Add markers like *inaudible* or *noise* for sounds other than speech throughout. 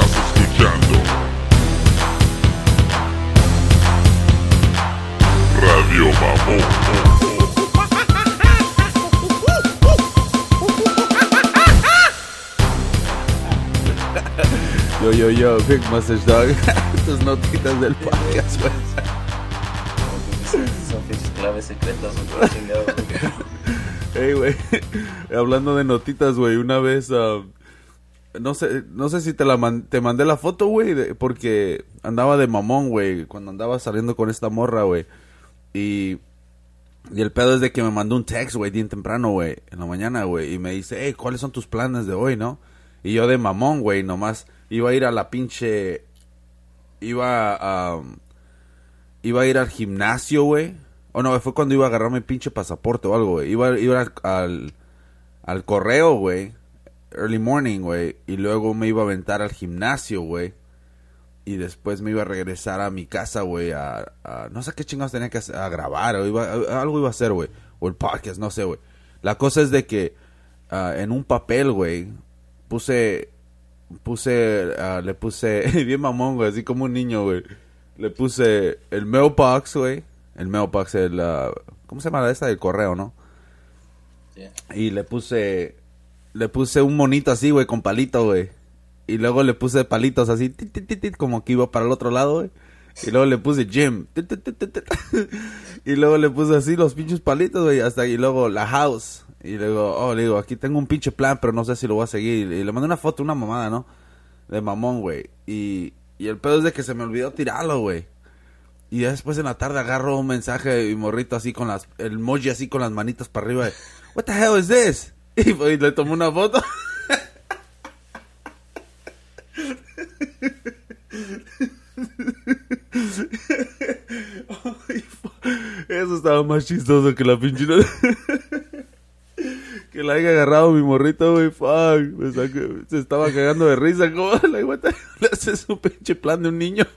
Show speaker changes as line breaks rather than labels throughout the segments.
Estás escuchando Radio Mamón.
Yo, yo, yo, Big Mustache Dog. *laughs* Tus notitas del podcast, güey.
Son pinches claves secretas, chingado, güey.
Hey, güey. Hablando de notitas, güey. Una vez, ah, no sé, no sé si te la te mandé la foto, güey, porque andaba de mamón, güey, cuando andaba saliendo con esta morra, güey. Y y el pedo es de que me mandó un text, güey, bien temprano, güey, en la mañana, güey, y me dice, hey, ¿cuáles son tus planes de hoy, no? Y yo de mamón, güey, nomás iba a ir a la pinche, iba a, iba a ir al gimnasio, güey. O no, fue cuando iba a agarrar mi pinche pasaporte o algo, güey. Iba, iba al, al, al correo, güey, early morning, güey, y luego me iba a aventar al gimnasio, güey. Y después me iba a regresar a mi casa, güey, a, a- No sé qué chingados tenía que hacer, a grabar, o iba, a- algo iba a hacer, güey. O el podcast, no sé, güey. La cosa es de que ah, en un papel, güey, puse... Puse... ah, le puse... *laughs* bien mamón, güey, así como un niño, güey. Le puse el mailbox, güey. El mailbox, el... ah, ¿Cómo se llama la esta del correo, no? Y le puse. Le puse un monito así, güey, con palito, güey. Y luego le puse palitos así, tit, tit, tit, como que iba para el otro lado, güey. Y luego le puse tit. *laughs* Y luego le puse así los pinches palitos, güey. Hasta y luego la house. Y luego, oh, le digo, aquí tengo un pinche plan, pero no sé si lo voy a seguir. Y le mandé una foto, una mamada, ¿no? De mamón, güey. Y, y el pedo es de que se me olvidó tirarlo, güey. Y después en la tarde agarro un mensaje y morrito así con las, el emoji así con las manitas para arriba. What the hell is this? Y, pues, le tomé una foto. Eso estaba más chistoso que la pinche. que la haya agarrado mi morrito, güey. Fuck. Se estaba cagando de risa. ¿Cómo *laughs* la le haces un pinche plan de un niño? *laughs*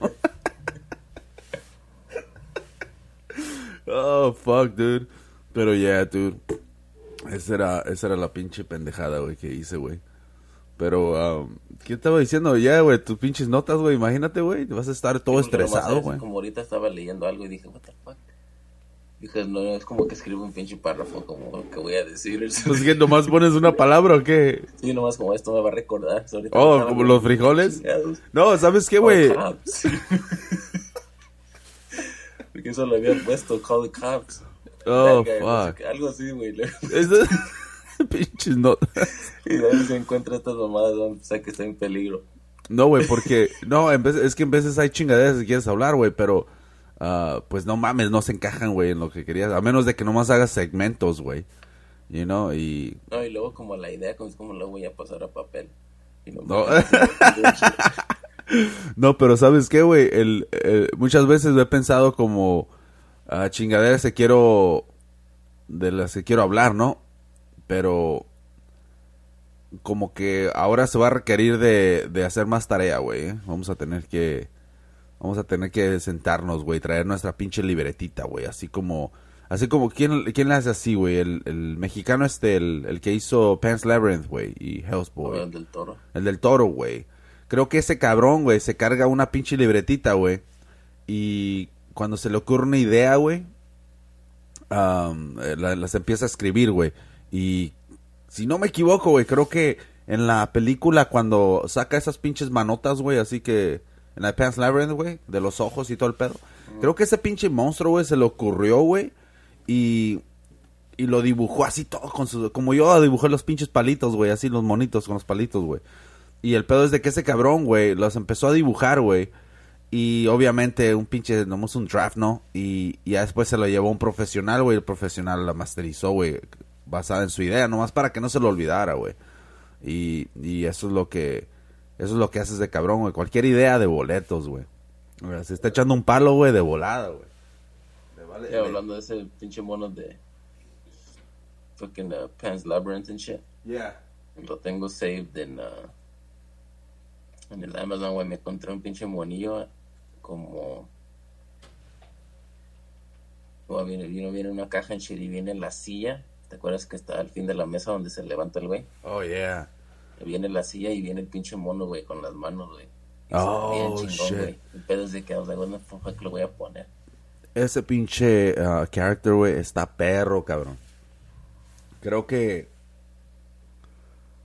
Oh, fuck, dude. Pero yeah, dude. Esa era, esa era la pinche pendejada, güey, que hice, güey. Pero, um, ¿qué estaba diciendo? Ya, güey, tus pinches notas, güey. Imagínate, güey. Vas a estar todo
nomás,
estresado, güey.
Como ahorita estaba leyendo algo y dije, what the fuck. Dije, no, es como que escribo un pinche párrafo como que voy a decir.
Pues que nomás pones una palabra o qué.
Sí, nomás como esto me va a recordar. So, ahorita
Oh, como los frijoles.
chingados.
No, ¿sabes qué, güey?
Cops. *laughs* Porque eso lo había puesto, call the cops.
Oh, fuck.
Algo así, güey. *laughs* *laughs*
Pinches notas. *laughs*
Y de ahí se encuentra estas mamadas, o sea que está en peligro.
No, güey, porque... No, en vez, es que en veces hay chingaderas que quieres hablar, güey, pero... ah, pues no mames, no se encajan, güey, en lo que querías. A menos de que nomás hagas segmentos, güey. You know, y...
No, y luego como la idea, como es como lo voy a pasar a papel. Y no,
No. No, pero ¿sabes qué, güey? El, el- muchas veces he pensado como ah, chingaderas que quiero de las que quiero hablar, ¿no? Pero como que ahora se va a requerir de, de hacer más tarea, güey. ¿eh? Vamos a tener que vamos a tener que sentarnos, güey, traer nuestra pinche libretita, güey, así como así como quién quién la hace así, güey, el, el mexicano este el, el que hizo Pan's Labyrinth, güey, y Hellsboy.
el del toro.
El del toro, güey. Creo que ese cabrón, güey, se carga una pinche libretita, güey. Y cuando se le ocurre una idea, güey, la- las empieza a escribir, güey. Y si no me equivoco, güey, creo que en la película cuando saca esas pinches manotas, güey, así que en la Pan's Labyrinth, güey, de los ojos y todo el pedo. Creo que ese pinche monstruo, güey, se le ocurrió, güey. Y y lo dibujó así todo con sus como yo dibujé los pinches palitos, güey, así los monitos con los palitos, güey. Y el pedo es de que ese cabrón, güey, los empezó a dibujar, güey. Y obviamente un pinche, nomás un draft, ¿no? Y, y ya después se lo llevó un profesional, güey. El profesional la masterizó, güey, basada en su idea, nomás para que no se lo olvidara, güey. Y, y eso es lo que, eso es lo que haces de cabrón, güey. Cualquier idea de boletos, güey. Se está echando un palo, güey, de volada, güey. Le vale-
hablando de ese pinche mono de fucking uh, Pan's Labyrinth and shit.
Yeah.
Lo tengo saved en, uh, en el Amazon, güey. Me encontré un pinche monillo como... como viene, viene, viene una caja en shit y viene la silla. ¿Te acuerdas que está al fin de la mesa donde se levanta el güey?
Oh, yeah.
Viene la silla y viene el pinche mono, güey, con las manos, güey.
Oh,
bien chingón,
shit.
güey. El pedo es de que, what the fuck lo voy a poner?
Ese pinche ah, character, güey, está perro, cabrón. Creo que...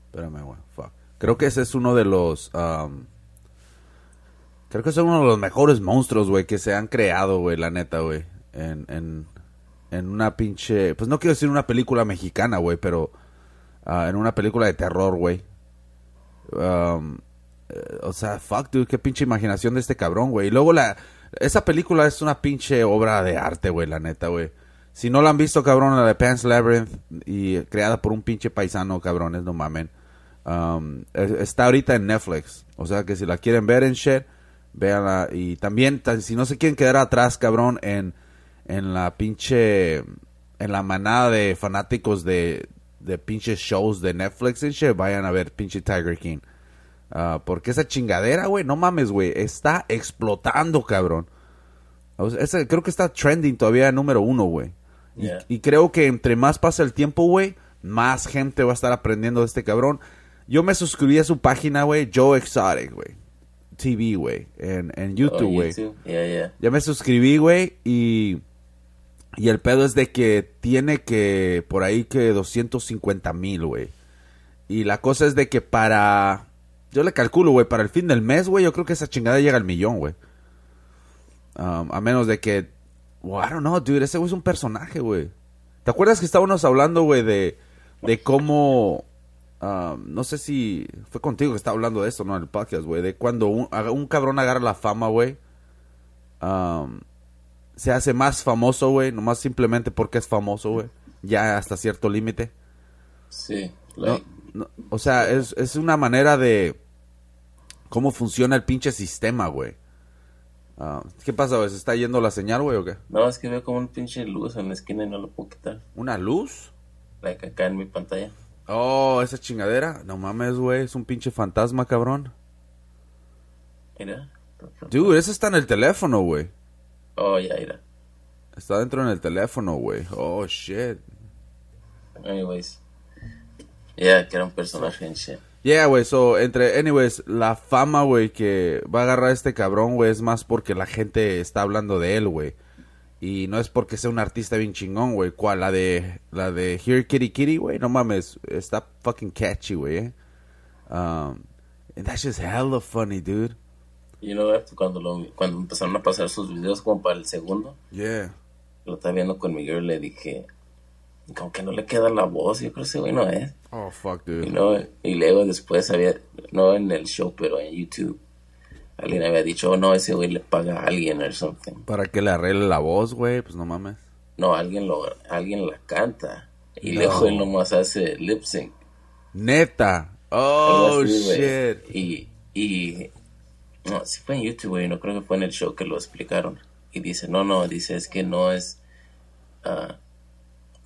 Espérame, güey, fuck. Creo que ese es uno de los... um, Creo que es uno de los mejores monstruos, güey, que se han creado, güey, la neta, güey. En, en, en una pinche... Pues no quiero decir una película mexicana, güey, pero... ah, en una película de terror, güey. Um, eh, o sea, fuck, dude, qué pinche imaginación de este cabrón, güey. Y luego la... Esa película es una pinche obra de arte, güey, la neta, güey. Si no la han visto, cabrón, la de Pan's Labyrinth y creada por un pinche paisano, cabrones, no mamen. Um, es- está ahorita en Netflix. O sea que si la quieren ver en shit, véanla. Y también, si no se quieren quedar atrás, cabrón, en, en la pinche. En la manada de fanáticos de, de pinches shows de Netflix en shit, vayan a ver pinche Tiger King. Ah, porque esa chingadera, güey, no mames, güey, está explotando, cabrón. O sea, ese- creo que está trending todavía número uno, güey. Y-. Y, creo que entre más pasa el tiempo, güey, más gente va a estar aprendiendo de este cabrón. Yo me suscribí a su página, güey, Joe Exotic, güey. TV, güey, en, en
Oh,
YouTube, güey.
YouTube. Yeah, yeah.
Ya me suscribí, güey, y... Y el pedo es de que tiene que... Por ahí que 250 mil, güey. Y la cosa es de que para... Yo le calculo, güey, para el fin del mes, güey, yo creo que esa chingada llega al millón, güey. Um, a menos de que... Well, I don't know, dude, ese güey es un personaje, güey. ¿Te acuerdas que estábamos hablando, güey, de... De cómo... um, no sé si... Fue contigo que estaba hablando de eso, ¿no? En el podcast, güey. De cuando un, un cabrón agarra la fama, güey. um, se hace más famoso, güey. Nomás simplemente porque es famoso, güey. Ya hasta cierto límite.
Sí.
No,
Like,
no, o sea, es, es una manera de cómo funciona el pinche sistema, güey. ¿Qué pasa, güey? ¿Se está yendo la señal, güey, o qué?
no, es que veo como un pinche luz en la esquina y no lo puedo quitar.
¿Una luz?
Like acá en mi pantalla.
Oh, esa chingadera. No mames, güey. Es un pinche fantasma, cabrón.
Mira.
Dude, eso está en el teléfono, güey.
Oh, ya, mira.
Está dentro en el teléfono, güey. Oh, shit.
Anyways. Yeah, que era un personaje en shit.
Yeah, güey, so, entre, anyways, la fama, güey, que va a agarrar este cabrón, güey, es más porque la gente está hablando de él, güey. Y no es porque sea un artista bien chingón, güey. ¿Cuál? La de, la de Here Kitty Kitty, güey. No mames, está fucking catchy, güey, eh. Um, and that's just hella funny, dude.
You know what? Cuando, lo, cuando empezaron a pasar sus videos como para el segundo,
Yeah.
lo estaba viendo con mi girl, le dije, como que no le queda la voz, yo creo que ese güey no es.
Oh, fuck,
Y,
dude.
no, y luego después había, no en el show, pero en YouTube, alguien había dicho, oh no, ese güey le paga a alguien o something.
Para que le arregle la voz, güey, pues no mames.
No, alguien lo, alguien la canta. Y
No.
luego él nomás hace lip sync.
Neta. Oh,
así,
shit.
Y, y, no, sí fue en YouTube, güey, no creo que fue en el show que lo explicaron. Y dice, no, no, dice, es que no es, ah,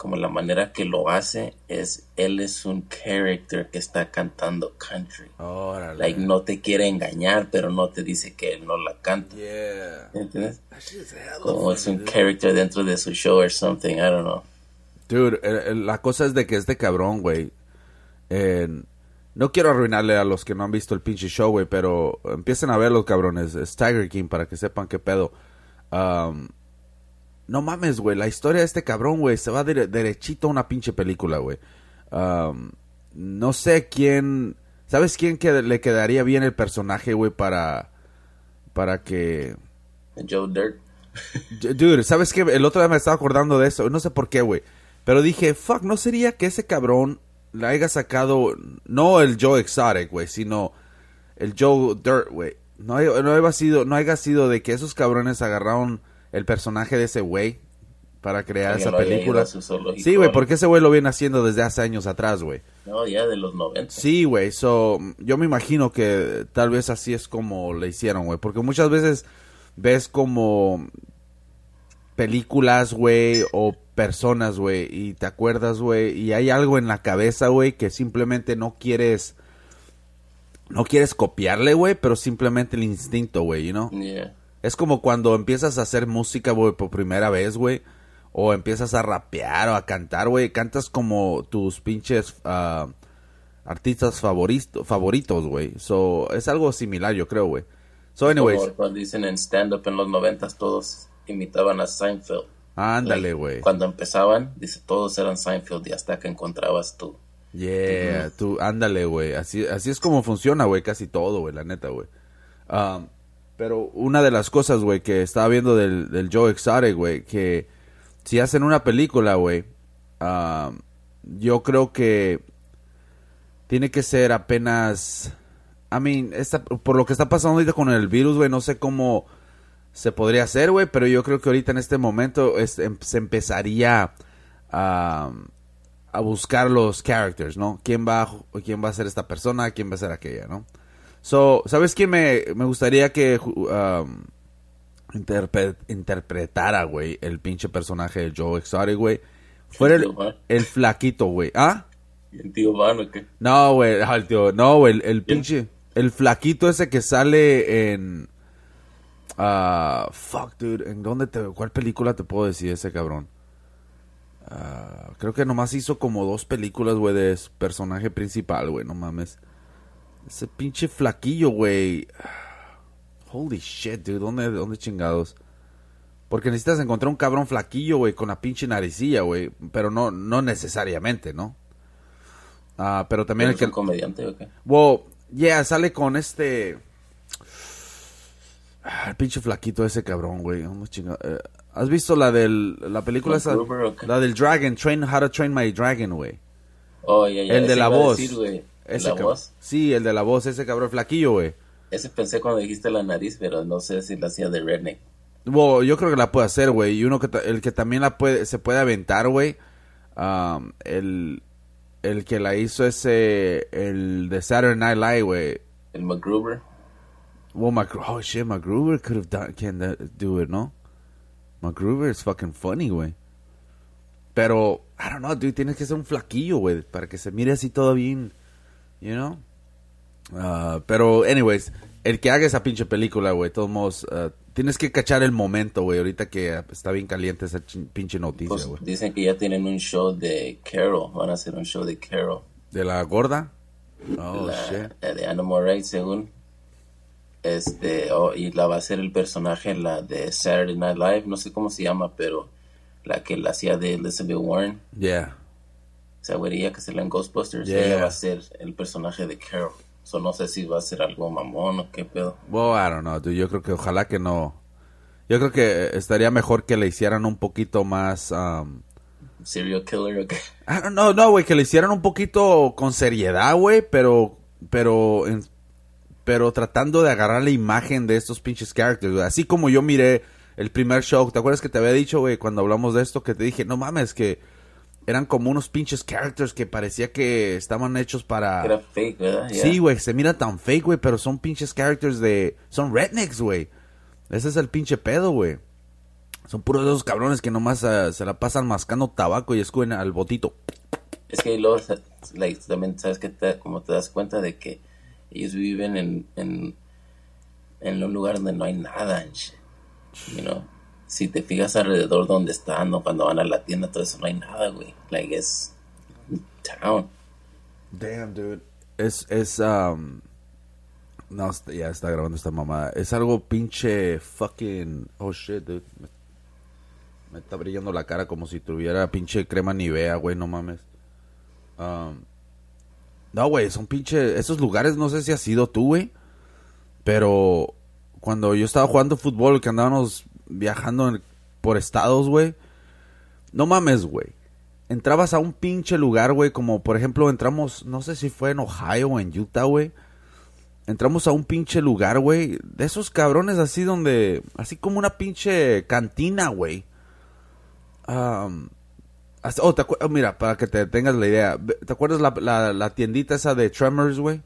como la manera que lo hace, es, él es un character que está cantando country.
Órale.
Like, no te quiere engañar, pero no te dice que él no la canta.
Yeah.
¿Entiendes? Como es un character dentro de su show or something, I don't know.
Dude, eh, la cosa es de que este cabrón, güey. eh, no quiero arruinarle a los que no han visto el pinche show, güey, pero empiecen a ver los cabrones. Es Tiger King para que sepan qué pedo. Um, no mames, güey. La historia de este cabrón, güey, se va derechito a una pinche película, güey. Um, no sé quién. ¿Sabes quién que le quedaría bien el personaje, güey, para. Para que.
Joe Dirt. *laughs*
Dude, ¿sabes qué? El otro día me estaba acordando de eso. No sé por qué, güey. Pero dije, fuck, ¿no sería que ese cabrón le haya sacado... No el Joe Exotic, güey, sino el Joe Dirt, güey. No, no, haya sido, no haya sido de que esos cabrones agarraron el personaje de ese güey para crear esa película. Sí, güey, porque ese güey lo viene haciendo desde hace años atrás, güey.
No, ya de los 90.
Sí, güey, so, yo me imagino que tal vez así es como le hicieron, güey, porque muchas veces ves como películas, güey, o personas, güey, y te acuerdas, güey, y hay algo en la cabeza, güey, que simplemente no quieres, no quieres copiarle, güey, pero simplemente el instinto, güey, you know?
Yeah.
Es como cuando empiezas a hacer música, güey, por primera vez, güey. O empiezas a rapear o a cantar, güey. Cantas como tus pinches... ah, artistas favoritos, favoritos, güey. So, es algo similar, yo creo, güey. So, anyways,
Como cuando dicen en stand-up en los noventas, todos imitaban a Seinfeld.
ándale, güey.
Cuando empezaban, dice, todos eran Seinfeld y hasta que encontrabas tú.
Yeah, tú, ándale, güey. Así, así es como funciona, güey, casi todo, güey, la neta, güey. Um, pero una de las cosas, güey, que estaba viendo del, del Joe Exotic, güey, que si hacen una película, güey, um, yo creo que tiene que ser apenas... I mean, esta, por lo que está pasando ahorita con el virus, güey, no sé cómo se podría hacer, güey, pero yo creo que ahorita en este momento em- se empezaría a, a buscar los characters, ¿no? ¿Quién va, a- quién va a ser esta persona, quién va a ser aquella, ¿no? So, ¿sabes quién me, me gustaría que um, interpre- interpretara, güey, el pinche personaje de Joe Exotic, güey? Fuera el, el flaquito, güey. ¿Ah?
¿Y el tío Van o qué?
No, güey, ah, el tío, no, güey, el, el pinche, el flaquito ese que sale en, ah, fuck, dude, ¿en dónde te, cuál película te puedo decir ese cabrón? Ah, creo que nomás hizo como dos películas, güey, de su personaje principal, güey, no mames. Ese pinche flaquillo, güey. Holy shit, dude, ¿dónde, dónde chingados? Porque necesitas encontrar un cabrón flaquillo, güey, con la pinche naricilla, güey, pero no, no necesariamente, ¿no? Ah, pero también el
¿Es
que...
un comediante o qué?
Well, yeah, sale con este. Ah, El pinche flaquito ese cabrón, güey. ¿Dónde chinga- eh, ¿Has visto la del la película esa? La del Dragon, Train How to Train My Dragon, güey.
Oh, ya, ya.
El de la voz.
decir, güey. ¿El
Ese
la voz?
Sí, el de la voz, ese cabrón flaquillo, güey.
Ese pensé cuando dijiste la nariz, pero no sé si la hacía de redneck.
Well, yo creo que la puede hacer, güey. Y uno que el que también la puede se puede aventar, güey. um, el el que la hizo ese el de Saturday Night Live, güey.
El MacGruber.
Well, oh shit, MacGruber could have done, can that- do it, ¿no? MacGruber is fucking funny, güey. Pero, I don't know, dude, tienes que ser un flaquillo, güey, para que se mire así todo bien, you know? Ah, pero, anyways, el que haga esa pinche película, güey, todos modos, ah, tienes que cachar el momento, güey, ahorita que está bien caliente esa pinche noticia,
Pues
güey.
dicen que ya tienen un show de Carol. Van a hacer un show de Carol.
¿De la gorda? Oh,
la,
shit.
la de Animal Rights, según. Este, oh, y la va a hacer el personaje, la de Saturday Night Live. No sé cómo se llama, pero la que la hacía de Elizabeth Warren.
Yeah.
Esa güerilla que se en Ghostbusters.
Yeah.
Ella va a ser el personaje de Carol. So, no sé si va a ser algo mamón o qué pedo.
Well, I don't know, dude. Yo creo que ojalá que no. Yo creo que estaría mejor que le hicieran un poquito más. um,
Serial killer o qué.
I don't know, no, güey, que le hicieran un poquito con seriedad, güey, pero. Pero. en- pero tratando de agarrar la imagen de estos pinches characters, güey. Así como yo miré el primer show. ¿Te acuerdas que te había dicho, güey, cuando hablamos de esto? Que te dije, no mames, que eran como unos pinches characters que parecía que estaban hechos para.
Era fake, ¿verdad?
Sí, güey, se mira tan fake, güey, pero son pinches characters de... Son rednecks, güey. Ese es el pinche pedo, güey. Son puros de esos cabrones que nomás ah, se la pasan mascando tabaco y escuben al botito.
Es que luego, like, también sabes que te, como te das cuenta de que ellos viven en, en, en un lugar donde no hay nada, you know? Si te fijas alrededor donde están o cuando van a la tienda, todo eso, no hay nada, güey. Like, es town.
Damn, dude. Es, es, um... No, ya está grabando esta mamada. Es algo pinche fucking... Oh, shit, dude. Me, me está brillando la cara como si tuviera pinche crema Nivea, güey, no mames. Um, no, güey, son pinche... Esos lugares, no sé si has sido tú, güey. Pero cuando yo estaba jugando fútbol, que andábamos viajando en- por estados, güey. No mames, güey. Entrabas a un pinche lugar, güey, como por ejemplo entramos, no sé si fue en Ohio o en Utah, güey. Entramos a un pinche lugar, güey, de esos cabrones así donde, así como una pinche cantina, güey. Hasta- oh, te oh, mira, para que te tengas la idea, ¿te acuerdas la, la, tiendita esa de Tremors, güey?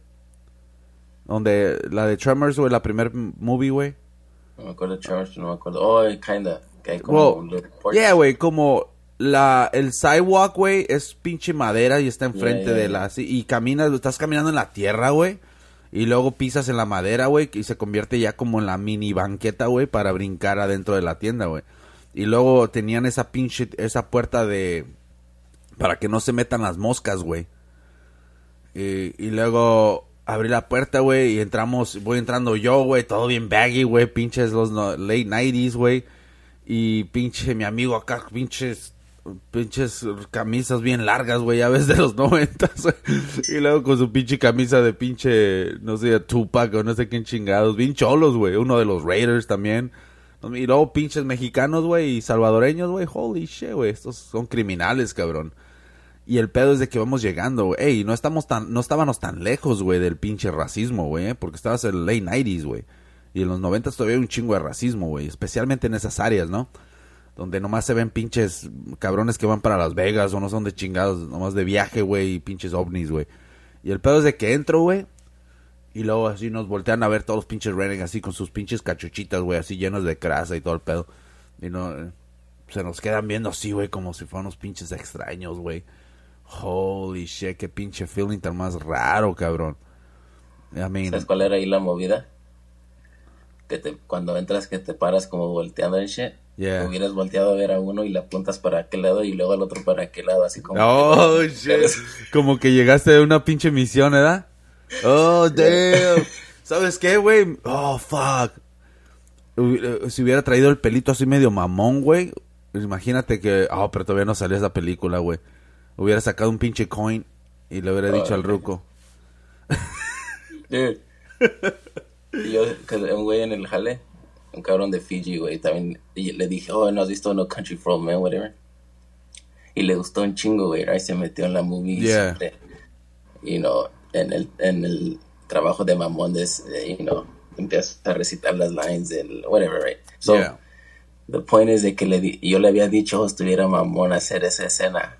Donde, la de Tremors, güey, la primer movie, güey.
No me acuerdo de Charles, no me acuerdo. Oh, kinda. Que hay como
Well,
un little porch.
yeah, güey, como la, el sidewalk, güey, es pinche madera y está enfrente
Yeah, yeah,
de la, así, y caminas, estás caminando en la tierra, güey, y luego pisas en la madera, güey, y se convierte ya como en la mini banqueta, güey, para brincar adentro de la tienda, güey. Y luego tenían esa pinche, esa puerta de, para que no se metan las moscas, güey. Y, y luego abrí la puerta, güey, y entramos, voy entrando yo, güey, todo bien baggy, güey, pinches los no- late 90s, güey. Y pinche mi amigo acá, pinches pinches camisas bien largas, güey, ya ves de los *laughs* noventas. Y luego con su pinche camisa de pinche, no sé, Tupac o no sé quién chingados, bien cholos, güey. Uno de los Raiders también. Y luego pinches mexicanos, güey, y salvadoreños, güey. Holy shit, güey. Estos son criminales, cabrón. Y el pedo es de que vamos llegando, güey. Ey, no estamos tan, no estábamos tan lejos, güey, del pinche racismo, güey, eh, porque estabas en el late 90s, güey. Y en los 90 todavía hay un chingo de racismo, güey, especialmente en esas áreas, ¿no? Donde nomás se ven pinches cabrones que van para Las Vegas o no son de chingados, nomás de viaje, güey, y pinches ovnis, güey. Y el pedo es de que entro, güey, y luego así nos voltean a ver todos los pinches Reneg así con sus pinches cachuchitas, güey, así llenos de grasa y todo el pedo. Y no, se nos quedan viendo así, güey, como si fueran unos pinches extraños, güey. Holy shit, qué pinche feeling tan más raro, cabrón. I mean,
¿Sabes cuál era ahí la movida? Que te, cuando entras que te paras como volteando en shit.
Yeah.
Hubieras volteado a ver a uno y le apuntas para aquel lado y luego al otro para aquel lado, así como...
Oh, *laughs* shit. Como que llegaste de una pinche misión, ¿verdad? Oh, *laughs* damn. ¿Sabes qué, güey? Oh, fuck. Eh, Si hubiera traído el pelito así medio mamón, güey. Imagínate que... Oh, pero todavía no salió esa película, güey. Hubiera sacado un pinche coin y le hubiera dicho al ruco.
Dude. Y yo, un güey en el jale, un cabrón de Fiji, güey, también y le dije, oh, ¿no has visto No Country for Men, whatever? Y le gustó un chingo, güey, right? Se metió en la movie. y
Yeah.
siempre, You know, en el, en el trabajo de eh, you know, empieza a recitar las lines del whatever, right? So,
Yeah.
the point is de que le di- yo le había dicho, oh, estuviera mamón hacer esa escena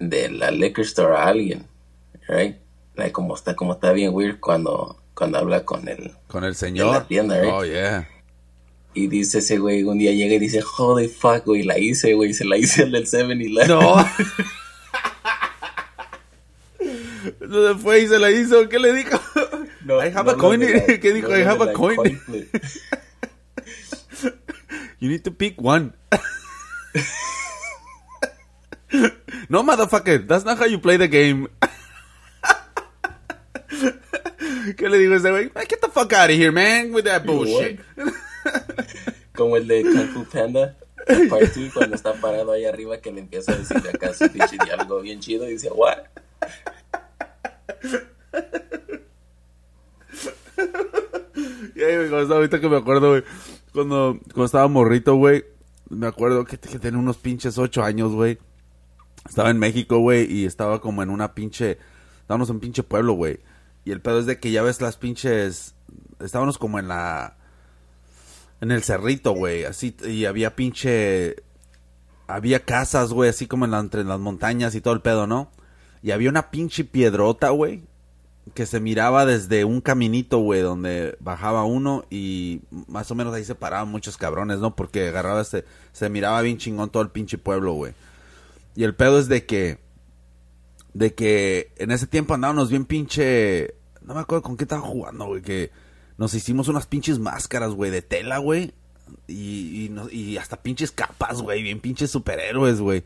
de la liquor store a alguien, right? Like, como está, como está bien weird cuando, cuando habla con él.
Con el señor.
la tienda, right?
Oh, yeah.
Y dice ese güey, un día llega y dice, holy fuck, güey, la hice, güey, se la hice en el 7-Eleven.
No. *laughs* ¿Dónde fue y se la hizo? ¿Qué le dijo?
No,
I have
no
a coin.
de
¿Qué dijo? I have
de
a coin.
flip. *laughs*
You need to pick one. *laughs* no, motherfucker. That's not how you play the game. ¿Qué le digo a ese güey? "Man, Get the fuck out of here, man, with that bullshit.
Como el de Kung Fu Panda, *laughs* Part 2, cuando está parado ahí arriba que le empieza a decir acá su pinche diálogo bien chido y dice, what?
Y ahí, güey, ahorita que me acuerdo, güey. Cuando, cuando estaba morrito, güey. Me acuerdo que, que tenía unos pinches ocho años, güey. Estaba en México, güey, y estaba como en una pinche... Estábamos en un pinche pueblo, güey. Y el pedo es de que ya ves las pinches... Estábamos como en la... En el cerrito, güey. Así, y había pinche... Había casas, güey, así como en la, entre las montañas y todo el pedo, ¿no? Y había una pinche piedrota, güey que se miraba desde un caminito, güey, donde bajaba uno y más o menos ahí se paraban muchos cabrones, ¿no? Porque agarraba este, se miraba bien chingón todo el pinche pueblo, güey. Y el pedo es de que, de que en ese tiempo andábamos bien pinche, no me acuerdo con qué estaba jugando, güey, que nos hicimos unas pinches máscaras, güey, de tela, güey. Y, y, hasta pinches capas, güey, bien pinches superhéroes, güey.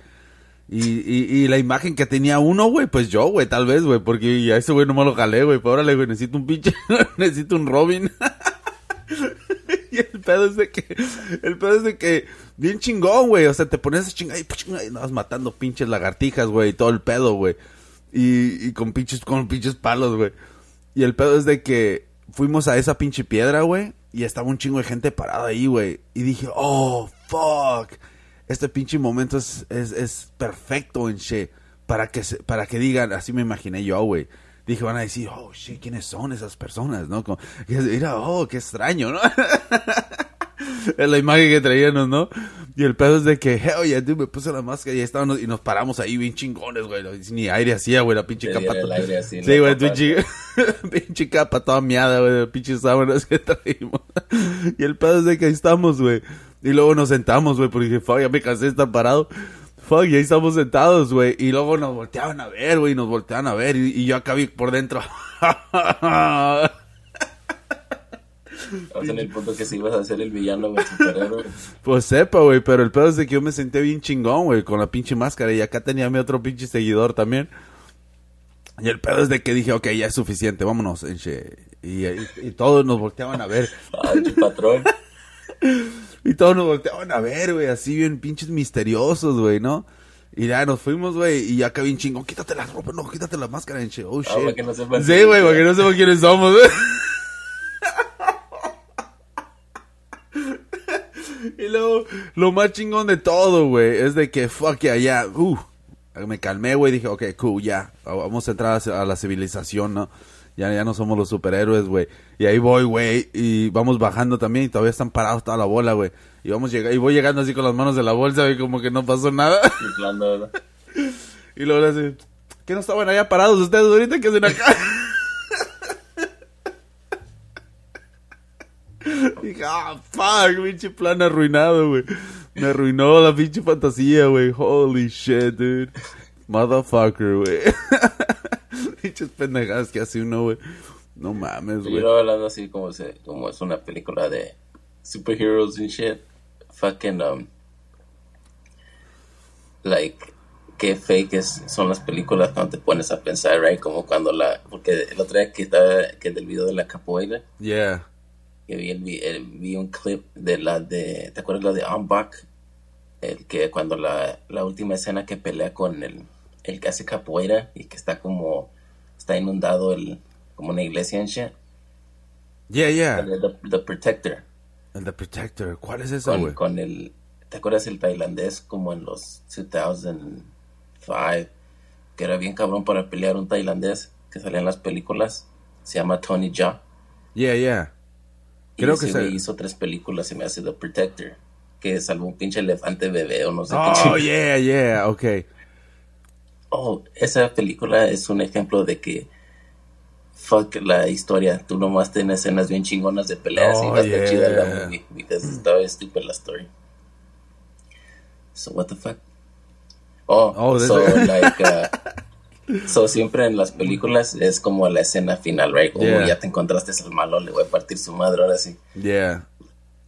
Y, y, y la imagen que tenía uno, güey, pues yo, güey, tal vez, güey, porque a ese güey no me lo jalé, güey. Pues órale, güey, necesito un pinche, *laughs* necesito un Robin. *laughs* pedo es de que, el pedo es de que, bien chingón, güey, o sea, te pones a chingar y, puch, y vas matando pinches lagartijas, güey, y todo el pedo, güey. Y, y con pinches, con pinches palos, güey. Y el pedo es de que fuimos a esa pinche piedra, güey, y estaba un chingo de gente parada ahí, güey. Y dije, oh, fuck este pinche momento es, es, es perfecto en She para que para que digan, así me imaginé yo, güey. Dije, van a decir, oh, shit, ¿quiénes son esas personas, no? Como, mira, oh, qué extraño, ¿no? *laughs* es la imagen que traíamos, ¿no? Y el pedo es de que, hell yeah, dude, me puse la máscara y estábamos, y nos paramos ahí bien chingones, güey. Ni aire hacía, güey, la pinche capa.
el aire así,
sí, güey, pinche, *laughs* pinche capa toda miada, güey, de pinches sábanas que traímos. *laughs* y el pedo es de que ahí estamos, güey. Y luego nos sentamos, güey, porque dije, ya me cansé de estar parado. Fuck, y ahí estamos sentados, güey. Y luego nos volteaban a ver, güey, nos volteaban a ver. Y, y yo acá vi por dentro.
Estamos en el punto que si ibas a ser el villano, güey, superhéroe.
pues sepa, güey, pero el pedo es de que yo me senté bien chingón, güey, con la pinche máscara. Y acá tenía mi otro pinche seguidor también. Y el pedo es de que dije, ok, ya es suficiente, vámonos. y- y todos nos volteaban a ver.
Ay, patrón. *laughs*
Y todos nos volteaban a ver, güey, así bien pinches misteriosos, güey, ¿no? Y ya nos fuimos, güey, y ya acá bien chingón, quítate la ropa, no, quítate la máscara, en che. Oh, shit.
Para que no sepan
sí, güey,
es.
para que no sepan quiénes somos, güey. *laughs* Y luego, lo más chingón de todo, güey, es de que, fuck yeah, ya, uh, me calmé, güey, dije, ok, cool, ya, vamos a entrar a la civilización, ¿no? Ya, ya no somos los superhéroes, güey. Y ahí voy, güey, y vamos bajando también, y todavía están parados toda la bola, güey. Y vamos llega y voy llegando así con las manos de la bolsa, güey, como que no pasó nada. *laughs* *laughs* Y luego le hace, ¿qué no estaban allá parados ustedes ahorita? ¿Qué hacen acá? *laughs* Dije, ah, fuck, pinche plan arruinado, güey. Me arruinó la pinche fantasía, güey. Holy shit, dude. Motherfucker, güey. Pinches pendejadas que hace uno, güey. No mames,
Yo
güey.
estaba hablando así como, se, como es una película de superheroes and shit. Fucking, um, like, qué fake es- son las películas cuando te pones a pensar, right? Como cuando la, porque el otro día que estaba, que del video de la capoeira,
Yeah.
que vi, el vi, el- vi un clip de la de, ¿te acuerdas la de Ambach? El que cuando la, la última escena que pelea con el, el que hace capoeira y que está como, está inundado el, como una iglesia en shit.
Yeah, yeah.
The, The Protector.
El The Protector. ¿Cuál es esa,
Con, con el, ¿te acuerdas el tailandés como en los 2005? Que era bien cabrón para pelear un tailandés que salía en las películas. Se llama Tony Jaa.
Yeah, yeah.
Y
Creo
ese
que se...
hizo tres películas y me hace The Protector. Que salvó un pinche elefante bebé o no sé
Oh,
qué.
yeah, yeah. Ok.
Oh, esa película es un ejemplo de que fuck la historia. Tú nomás tienes escenas bien chingonas de peleas y
Oh,
va a estar chida la movie. Because estaba estúpida la story. So what the fuck? Oh,
Oh,
so like uh, *laughs* so siempre en las películas es como la escena final, right? Como
Yeah.
ya te encontraste al malo, le voy a partir su madre ahora sí.
Yeah.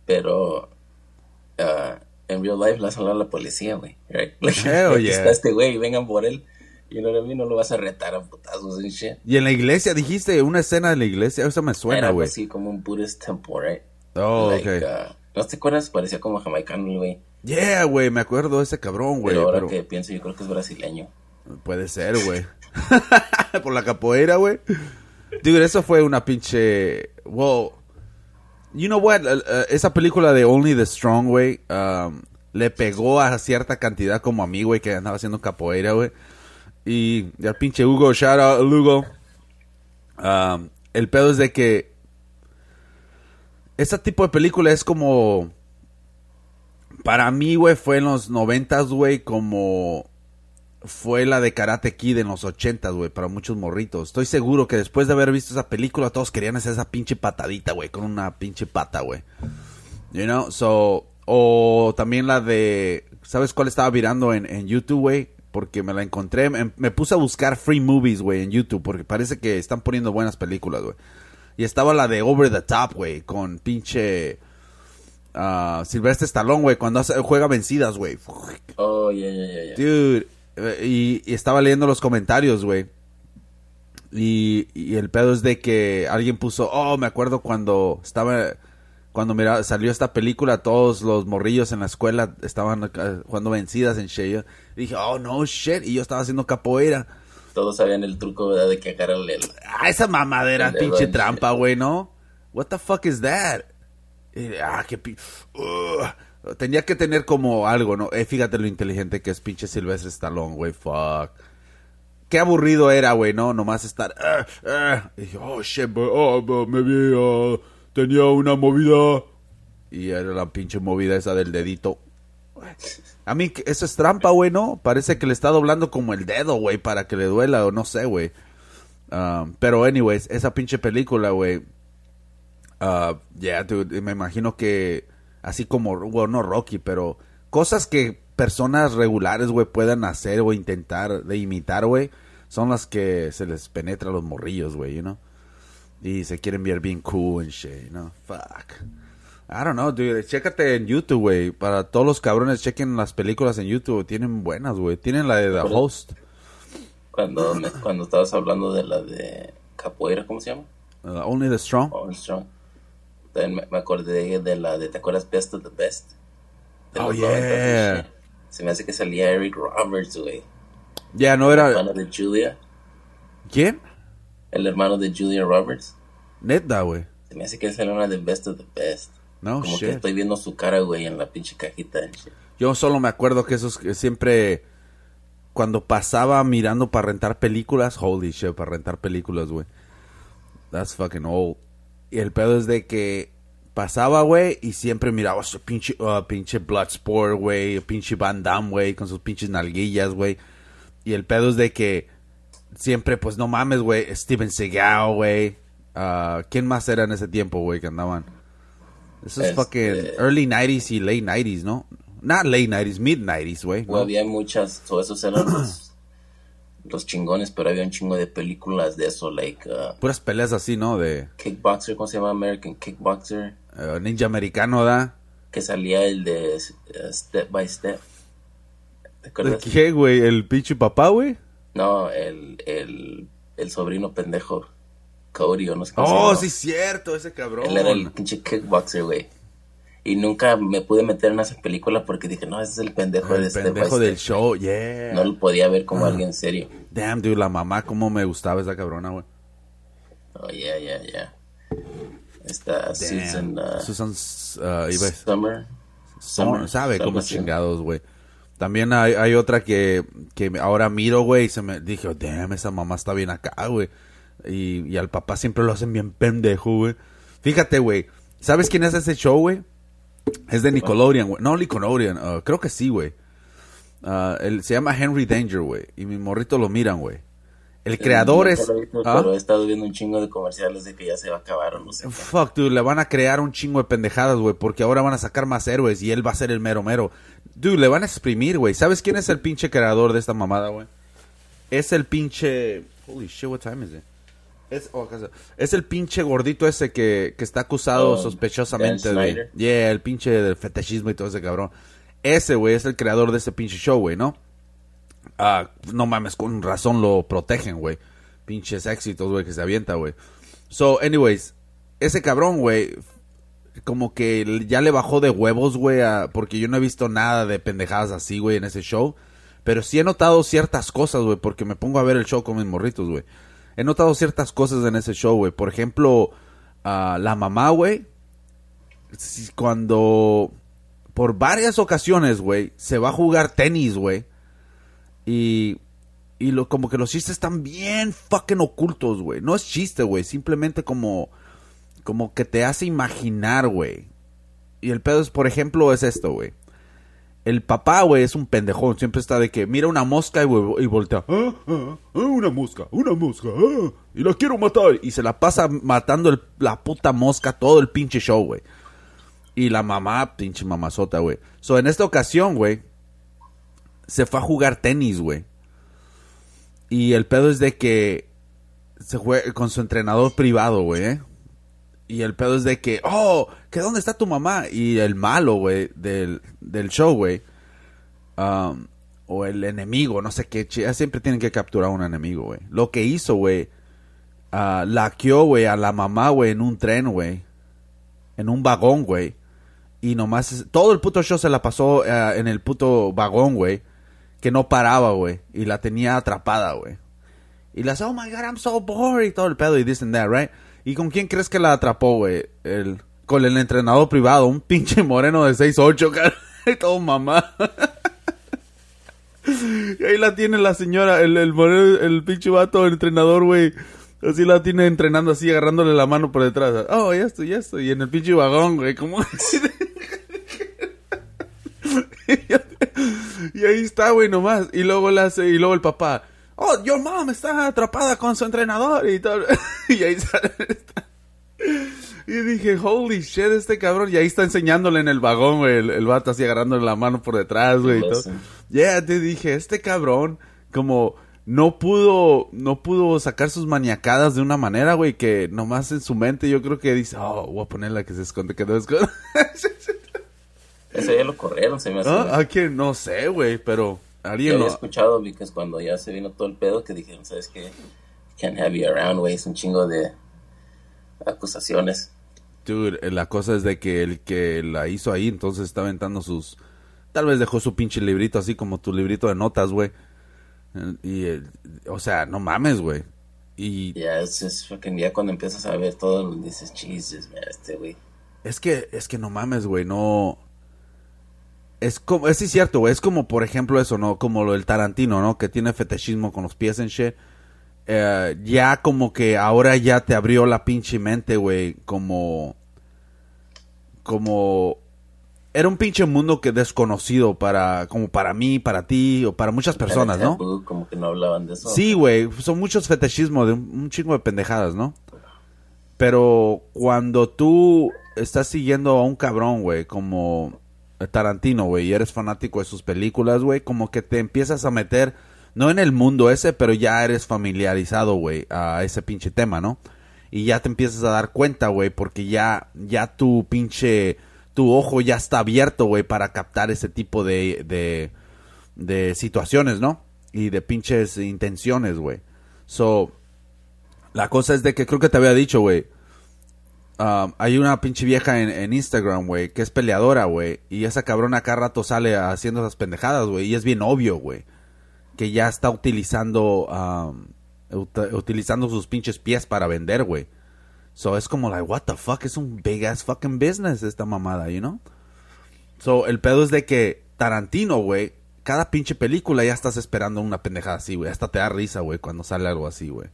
Pero uh, en real life la sala la policía, güey. Right? *laughs* Like,
Hell yeah.
está este güey, vengan por él. Y no, no lo vas a retar a putazos y shit.
Y en la iglesia, dijiste, una escena de la iglesia, eso me suena, güey.
así como un Buddhist temple, right?
Oh,
Like,
ok.
uh, ¿No te acuerdas? Parecía como jamaicano el güey.
Yeah, güey, me acuerdo de ese cabrón, güey.
Pero ahora
Pero
que pienso, yo creo que es brasileño.
puede ser, güey. *laughs* Por la capoeira, güey. Dude, eso fue una pinche... Wow. You know what? Uh, uh, esa película de Only the Strong, güey, um, le pegó a cierta cantidad como a mí, güey, que andaba haciendo capoeira, güey. Y al pinche Hugo, shout out Hugo. Um, el pedo es de que ese tipo de película es como para mí, güey, fue en los noventas, güey, como fue la de Karate Kid en los ochentas, güey, para muchos morritos. Estoy seguro que después de haber visto esa película, todos querían hacer esa pinche patadita, güey, con una pinche pata, güey. You know, so, o también la de, ¿sabes cuál estaba virando en, en YouTube, güey? Porque me la encontré, me, me puse a buscar free movies, güey, en YouTube, porque parece que están poniendo buenas películas, güey. Y estaba la de Over the Top, güey, con pinche... ah, Silvestre Stallone, güey, cuando hace- juega vencidas, güey.
Oh, yeah, yeah, yeah.
Dude, eh, y, y estaba leyendo los comentarios, güey. Y, y el pedo es de que alguien puso, oh, me acuerdo cuando estaba, cuando mira, salió esta película, todos los morrillos en la escuela estaban jugando vencidas en Shea. Y dije, oh, no, shit, y yo estaba haciendo capoeira.
Todos sabían el truco, ¿verdad? De que agarrarle el...
Ah, esa mamadera, pinche trampa, güey, ¿no? What the fuck is that? Eh, ah, qué pi-. Tenía que tener como algo, ¿no? Eh, fíjate lo inteligente que es pinche Silvestre Stallone, güey, fuck. Qué aburrido era, güey, ¿no? Nomás estar... ah, ah. Y dije, oh, shit, bro, oh, bro, maybe uh, tenía una movida. Y era la pinche movida esa del dedito. A mí, eso es trampa, güey, ¿no? Parece que le está doblando como el dedo, güey, para que le duela o no sé, güey. Um, pero, anyways, esa pinche película, güey. Uh, yeah, dude, me imagino que así como, bueno, no Rocky, pero cosas que personas regulares, güey, puedan hacer o intentar de imitar, güey, son las que se les penetra los morrillos, güey, you know? Y se quieren ver bien cool and shit, know? Fuck. I don't know, dude. Chécate en YouTube, güey. Para todos los cabrones, chequen las películas en YouTube. Tienen buenas, güey. Tienen la de The Host.
Cuando, me- cuando estabas hablando de la de capoeira, ¿cómo se llama?
Uh, only the strong.
Paul Strong. También me, me acordé de la de, ¿te acuerdas? Best of the Best. De
Oh,
los 90s y
yeah.
Se me hace que salía Eric Roberts, güey.
Ya, no era...
hermano de Julia.
¿Quién?
El hermano de Julia Roberts.
Neta, güey.
Se me hace que salió una de Best of the Best.
No
Como que estoy viendo su cara, güey, en la pinche cajita. shit.
Yo solo me acuerdo que esos que siempre... Cuando pasaba mirando para rentar películas, holy shit, para rentar películas, güey. That's fucking old. Y el pedo es de que pasaba, güey, y siempre miraba su pinche, uh, pinche Bloodsport, güey, pinche Van Damme, güey, con sus pinches nalguillas, güey. Y el pedo es de que siempre, pues no mames, güey, Steven Seagal, güey. Ah, ¿Quién más era en ese tiempo, güey, que andaban? Eso es
Este-
fucking early 90s y late 90s, ¿no? Not late 90s, mid 90s, güey. ¿no?
Había muchas, todos esos eran los, *clears throat* los chingones, pero había un chingo de películas de eso, like uh,
Puras peleas así, ¿no? De
Kickboxer, ¿cómo se llama? American Kickboxer.
eh, ninja americano, ¿da?
Que salía el de uh, Step by Step. ¿Te
qué, güey? ¿El pinche papá, güey?
No, el, el, el sobrino pendejo. Cody o no sé se
Oh, sí, cierto, ese cabrón.
Él era el pinche kickboxer, güey. Y nunca me pude meter en esa película porque dije, no, ese es el pendejo
El
de Step
pendejo del
Step.
show, yeah.
No lo podía ver como alguien serio.
Damn, dude, la mamá, cómo me gustaba esa cabrona, güey.
Oh, yeah, yeah, yeah. Esta Susan, uh,
Susan, uh,
Summer.
Summer, sabe cómo chingados, güey. También hay, hay otra que, que ahora miro, güey, y se me dije, oh, damn, esa mamá está bien acá, güey. Y, y al papá siempre lo hacen bien pendejo, güey. Fíjate, güey. ¿Sabes quién es ese show, güey? Es de Nickelodeon, güey. No, Nickelodeon, uh, creo que sí, güey. Uh, se llama Henry Danger, güey. Y mi morrito lo miran, güey. El creador
Nunca
es...
visto,
¿Ah?
Pero he estado viendo un chingo de comerciales de que ya se va a acabar o no sé.
Fuck, dude, le van a crear un chingo de pendejadas, güey, porque ahora van a sacar más héroes y él va a ser el mero mero. Dude, le van a exprimir, güey. ¿Sabes quién es el pinche creador de esta mamada, güey? Es el pinche... Holy shit, what time is it? Es, oh, es el pinche gordito ese que, que está acusado
Oh,
sospechosamente de... Yeah, el pinche del fetichismo y todo ese cabrón. Ese, güey, es el creador de ese pinche show, güey, ¿no? Ah, no mames, con razón lo protegen, güey. Pinches éxitos, güey, que se avienta, güey. So, anyways, ese cabrón, güey, como que ya le bajó de huevos, güey, porque yo no he visto nada de pendejadas así, güey, en ese show. Pero sí he notado ciertas cosas, güey, porque me pongo a ver el show con mis morritos, güey. He notado ciertas cosas en ese show, güey. Por ejemplo, la mamá, güey, cuando por varias ocasiones, güey, se va a jugar tenis, güey. Y, y lo, como que los chistes están bien fucking ocultos, güey. No es chiste, güey. Simplemente como, como que te hace imaginar, güey. Y el pedo es, por ejemplo, es esto, güey. El papá, güey, es un pendejón. Siempre está de que mira una mosca y, güey, y voltea. "Ah, ah, ah, una mosca, una mosca. y la quiero matar. Y se la pasa matando la puta mosca todo el pinche show, güey. Y la mamá, pinche mamazota, güey. So, en esta ocasión, güey, se fue a jugar tenis, güey. Y el pedo es de que se juega con su entrenador privado, güey, ¿eh? Y el pedo es de que, oh, que dónde está tu mamá? Y el malo, güey, del, del show, güey. um, o el enemigo, no sé qué. chi- Siempre tienen que capturar a un enemigo, güey. Lo que hizo, güey, ah, laqueó, güey, a la mamá, güey, en un tren, güey. En un vagón, güey. Y nomás, todo el puto show se la pasó ah, en el puto vagón, güey. Que no paraba, güey. Y la tenía atrapada, güey. Y las, oh my god, I'm so bored. Y todo el pedo y this and that, right? ¿Y con quién crees que la atrapó, güey? El, con el entrenador privado, un *laughs* pinche moreno de 6'8, cara. *laughs* Y todo mamá. *laughs* y ahí la tiene la señora, el, moreno, el pinche vato, el entrenador, güey. Así la tiene entrenando así, agarrándole la mano por detrás. Oh, ya estoy, ya estoy. Y en el pinche vagón, güey, como... y *laughs* ahí está, güey, nomás. Y luego hace, y luego el papá, oh, your mom está atrapada con su entrenador y todo. *laughs* y ahí sale. Y dije, holy shit, este cabrón. Y ahí está enseñándole en el vagón, güey, el, el vato así agarrándole la mano por detrás, güey. y. Yeah, te dije, este cabrón, como no pudo, no pudo sacar sus maniacadas de una manera, güey, que nomás en su mente yo creo que dice, oh, voy a ponerla que se esconde, que no esconde. *laughs*
Eso ya lo corrieron, se me hace.
¿Ah? ¿A quién? No sé, güey, pero Alguien lo...
escuchado, porque cuando ya se vino todo el pedo, que dijeron, ¿sabes qué? Can't have you around, güey. Es un chingo de acusaciones.
Dude, eh, la cosa es de que el que la hizo ahí, entonces está aventando sus... Tal vez dejó su pinche librito así como tu librito de notas, güey. Y, eh, o sea, no mames, güey. Y
Ya, es, es fucking, ya cuando empiezas a ver todo, dices, Jesus, man, este güey.
es que, es que no mames, güey, no... Es como, es sí cierto, güey, es como, por ejemplo, eso, ¿no? Como lo del Tarantino, ¿no? Que tiene fetichismo con los pies en shit. Eh, ya como que ahora ya te abrió la pinche mente, güey, como... Como... Era un pinche mundo que desconocido para, como para mí, para ti, o para muchas personas, ¿no?
Como que no hablaban de eso.
Sí, güey, son muchos fetichismos de un, un chingo de pendejadas, ¿no? Pero cuando tú estás siguiendo a un cabrón, güey, como Tarantino, güey, y eres fanático de sus películas, güey, como que te empiezas a meter, no en el mundo ese, pero ya eres familiarizado, güey, a ese pinche tema, ¿no? Y ya te empiezas a dar cuenta, güey, porque ya, ya tu pinche, tu ojo ya está abierto, güey, para captar ese tipo de, de, de situaciones, ¿no? Y de pinches intenciones, güey. So, la cosa es de que creo que te había dicho, güey. Um, hay una pinche vieja en, Instagram, güey, que es peleadora, güey. Y esa cabrona cada rato sale haciendo esas pendejadas, güey. Y es bien obvio, güey. Que ya está utilizando, um, ut- utilizando sus pinches pies para vender, güey. So, es como, like, what the fuck? Es un big ass fucking business esta mamada, you know? So, el pedo es de que Tarantino, güey, cada pinche película ya estás esperando una pendejada así, güey. Hasta te da risa, güey, cuando sale algo así, güey.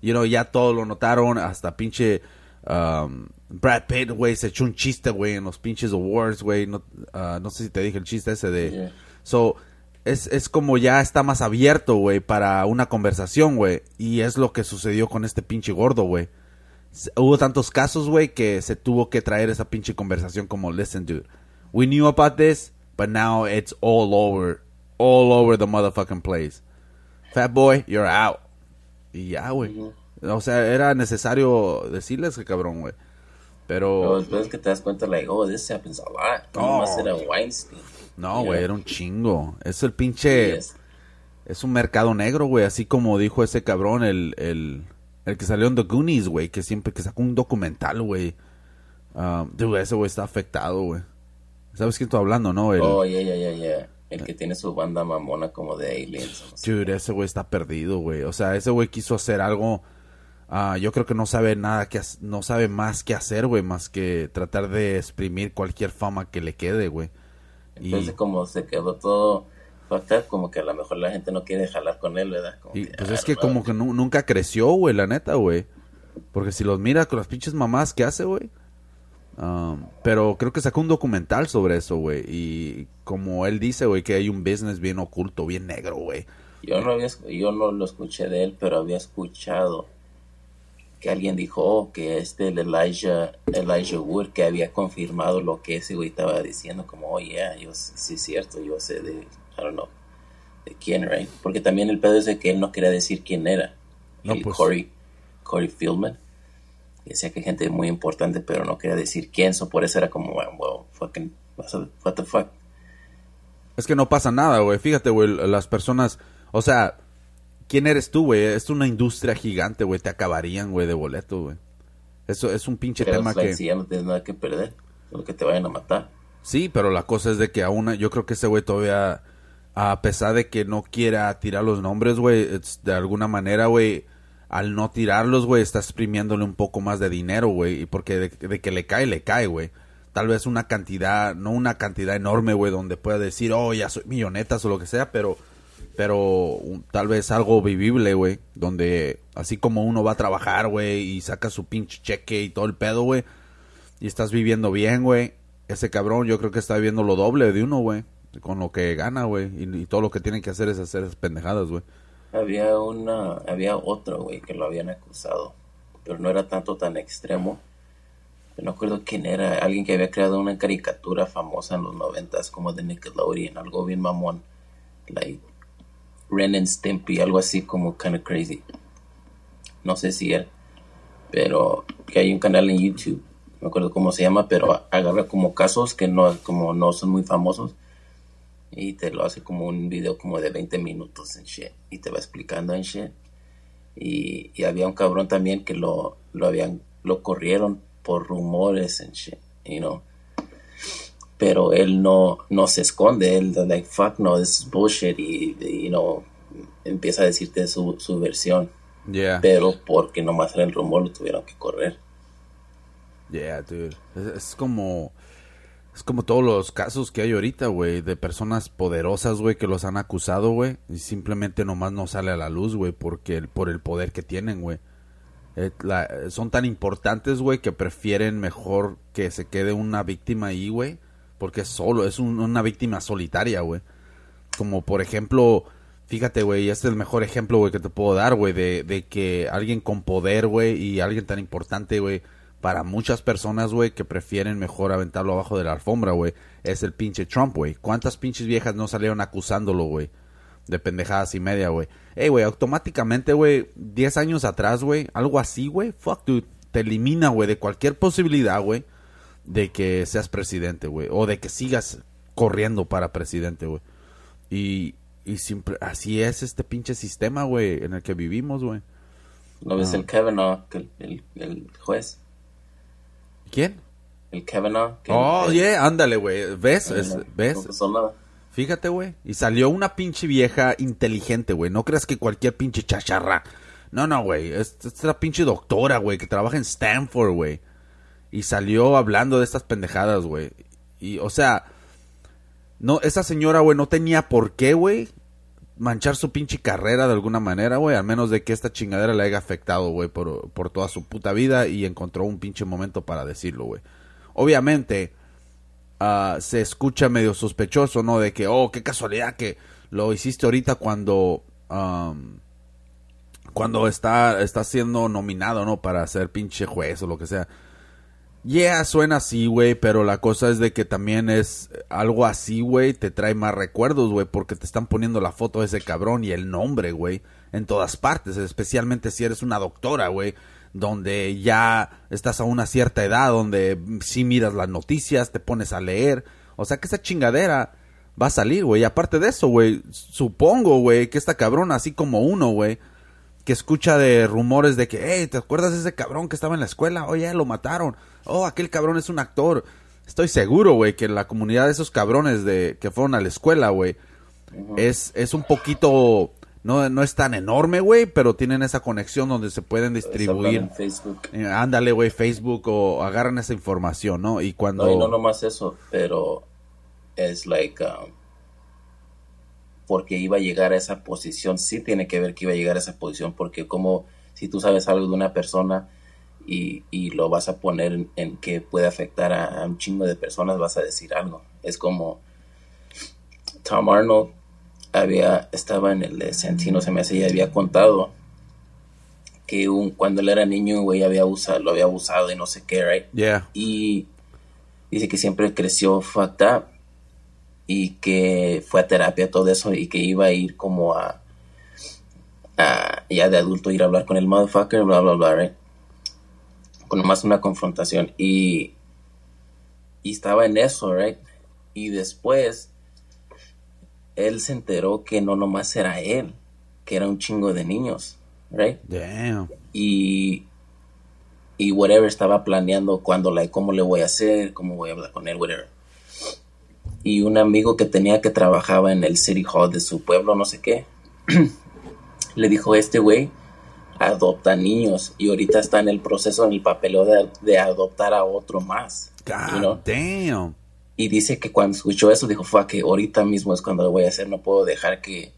You know, ya todo lo notaron, hasta pinche um, Brad Pitt, güey, se echó un chiste, güey, en los pinches awards, güey. No, ah, no sé si te dije el chiste ese de...
Yeah.
So, es, es como ya está más abierto, güey, para una conversación, güey. Y es lo que sucedió con este pinche gordo, güey. Hubo tantos casos, güey, que se tuvo que traer esa pinche conversación como, listen, dude, we knew about this, but now it's all over, all over the motherfucking place. Fat boy, you're out. Y ya, güey. O sea, era necesario decirles que cabrón, güey.
Pero
Pero,
después que te das cuenta, like, oh, this happens a lot. No nomás era Weinstein.
no, güey, era un chingo. Es el pinche...
Yes.
Es un mercado negro, güey. Así como dijo ese cabrón, el, el, el que salió en The Goonies, güey. Que siempre que sacó un documental, güey. Um, dude, ese güey está afectado, güey. ¿Sabes quién estoy hablando, no? El,
Oh, yeah, yeah, yeah, yeah. El que tiene su banda mamona como de aliens.
Dude, ese güey está perdido, güey. O sea, ese güey quiso hacer algo. Ah, yo creo que no sabe nada que no sabe más que hacer, güey, más que tratar de exprimir cualquier fama que le quede, güey. Y,
Entonces, como se quedó todo up, como que a lo mejor la gente no quiere jalar con él, ¿verdad? Como
y,
que,
pues
I
es que como que nu- nunca creció, güey, la neta, güey. Porque si los mira con las pinches mamás que hace, güey. um, pero creo que sacó un documental sobre eso, güey. Y como él dice, güey, que hay un business bien oculto, bien negro, güey.
Yo no, había, yo no lo escuché de él, pero había escuchado que alguien dijo oh, que este el Elijah, Elijah Wood, que había confirmado lo que ese güey estaba diciendo, como, oh, yeah, yo sí es cierto, yo sé de, I don't know, de quién, right? Porque también el pedo es de que él no quería decir quién era.
No,
el
pues.
Corey, Corey Fieldman. Decía que gente muy importante, pero no quería decir quién, so por eso era como, well, fucking, what the fuck.
Es que no pasa nada, güey. Fíjate, güey, las personas, o sea, ¿quién eres tú, güey? Es una industria gigante, güey. Te acabarían, güey, de boleto, güey. Eso es un pinche
Pero
tema
like,
que...
si ya no tienes nada que perder, solo que te vayan a matar.
Sí, pero la cosa es de que aún, yo creo que ese güey todavía, a pesar de que no quiera tirar los nombres, güey, de alguna manera, güey, al no tirarlos, güey, está exprimiéndole un poco más de dinero, güey, y porque de, de que le cae, le cae, güey. Tal vez una cantidad, no una cantidad enorme, güey, donde pueda decir, oh, ya soy millonetas o lo que sea, pero, pero tal vez algo vivible, güey, donde así como uno va a trabajar, güey, y saca su pinche cheque y todo el pedo, güey, y estás viviendo bien, güey. Ese cabrón yo creo que está viviendo lo doble de uno, güey. Con lo que gana, güey. Y, todo lo que tiene que hacer es hacer esas pendejadas, güey.
Había una, había otro, güey, que lo habían acusado, pero no era tanto tan extremo. No acuerdo quién era, alguien que había creado una caricatura famosa en los noventas, como de Nickelodeon, algo bien mamón, like Ren and Stimpy, algo así como kind of crazy. No sé si era, pero que hay un canal en YouTube, no acuerdo cómo se llama, pero agarra como casos que no, como no son muy famosos y te lo hace como un video como de 20 minutos en shit y te va explicando en shit y, y había un cabrón también que lo, lo habían lo corrieron por rumores en shit you know pero él no no se esconde él like fuck no this is bullshit y, y, know empieza a decirte su, su versión
Yeah.
pero porque nomás era el rumor lo tuvieron que correr
Yeah, dude. Es, es como. Es como todos los casos que hay ahorita, güey, de personas poderosas, güey, que los han acusado, güey, y simplemente nomás no sale a la luz, güey, porque el- por el poder que tienen, güey. Eh, son tan importantes, güey, que prefieren mejor que se quede una víctima ahí, güey, porque es solo, es un- una víctima solitaria, güey. Como por ejemplo, fíjate, güey, este es el mejor ejemplo, güey, que te puedo dar, güey, de, de que alguien con poder, güey, y alguien tan importante, güey, para muchas personas, güey, que prefieren mejor aventarlo abajo de la alfombra, güey, es el pinche Trump, güey. ¿Cuántas pinches viejas no salieron acusándolo, güey? De pendejadas y media, güey. Ey, güey, automáticamente, güey, 10 años atrás, güey, algo así, güey, fuck, dude, te elimina, güey, de cualquier posibilidad, güey, de que seas presidente, güey, o de que sigas corriendo para presidente, güey. Y, y siempre, así es este pinche sistema, güey, en el que vivimos, güey.
¿No ves
Ah.
el Kavanaugh, el, el, el juez?
¿Quién?
El Kavanaugh. que
Oh,
el-
yeah, ándale, güey. ¿Ves? Es- ¿Ves?
nada.
Fíjate, güey. Y salió una pinche vieja inteligente, güey. No creas que cualquier pinche chacharra. No, no, güey. Es, es la pinche doctora, güey, que trabaja en Stanford, güey. Y salió hablando de estas pendejadas, güey. Y, o sea, no, esa señora, güey, no tenía por qué, güey, manchar su pinche carrera de alguna manera, güey. Al menos de que esta chingadera le haya afectado, güey, por, por toda su puta vida y encontró un pinche momento para decirlo, güey. Obviamente, ah, se escucha medio sospechoso, ¿no? De que, oh, qué casualidad que lo hiciste ahorita cuando, cuando está, está siendo nominado, ¿no? Para ser pinche juez o lo que sea. Yeah, suena así, güey, pero la cosa es de que también es algo así, güey, te trae más recuerdos, güey, porque te están poniendo la foto de ese cabrón y el nombre, güey, en todas partes, especialmente si eres una doctora, güey, donde ya estás a una cierta edad, donde sí miras las noticias, te pones a leer, o sea que esa chingadera va a salir, güey, aparte de eso, güey, supongo, güey, que esta cabrona, así como uno, güey, que escucha de rumores de que, hey, ¿te acuerdas de ese cabrón que estaba en la escuela? Oye, lo mataron. Oh, aquel cabrón es un actor. Estoy seguro, güey, que la comunidad de esos cabrones de que fueron a la escuela, güey, es, es un poquito, no, no es tan enorme, güey, pero tienen esa conexión donde se pueden distribuir.
en Facebook.
Eh, ándale, güey, Facebook o agarran esa información, ¿no? Y cuando...
No, y no nomás eso, pero es like um, porque iba a llegar a esa posición, sí tiene que ver que iba a llegar a esa posición, porque como si tú sabes algo de una persona y, y lo vas a poner en, en que puede afectar a, a un chingo de personas, vas a decir algo. Es como Tom Arnold había, estaba en el de Santino, se me hace, y había contado que un, cuando él era niño, güey, había usado, lo había abusado y no sé qué, right?
Yeah.
y dice que siempre creció fucked up y que fue a terapia todo eso y que iba a ir como a, a ya de adulto ir a hablar con el motherfucker bla bla bla right? con nomás una confrontación y y estaba en eso right y después él se enteró que no nomás era él que era un chingo de niños right
Damn.
y y whatever estaba planeando cuando like cómo le voy a hacer cómo voy a hablar con él whatever y un amigo que tenía que trabajaba en el city hall de su pueblo no sé qué *clears throat* le dijo este güey adopta niños y ahorita está en el proceso en el papeleo de, de adoptar a otro más
God
you know?
damn.
y dice que cuando escuchó eso dijo fue que ahorita mismo es cuando lo voy a hacer no puedo dejar que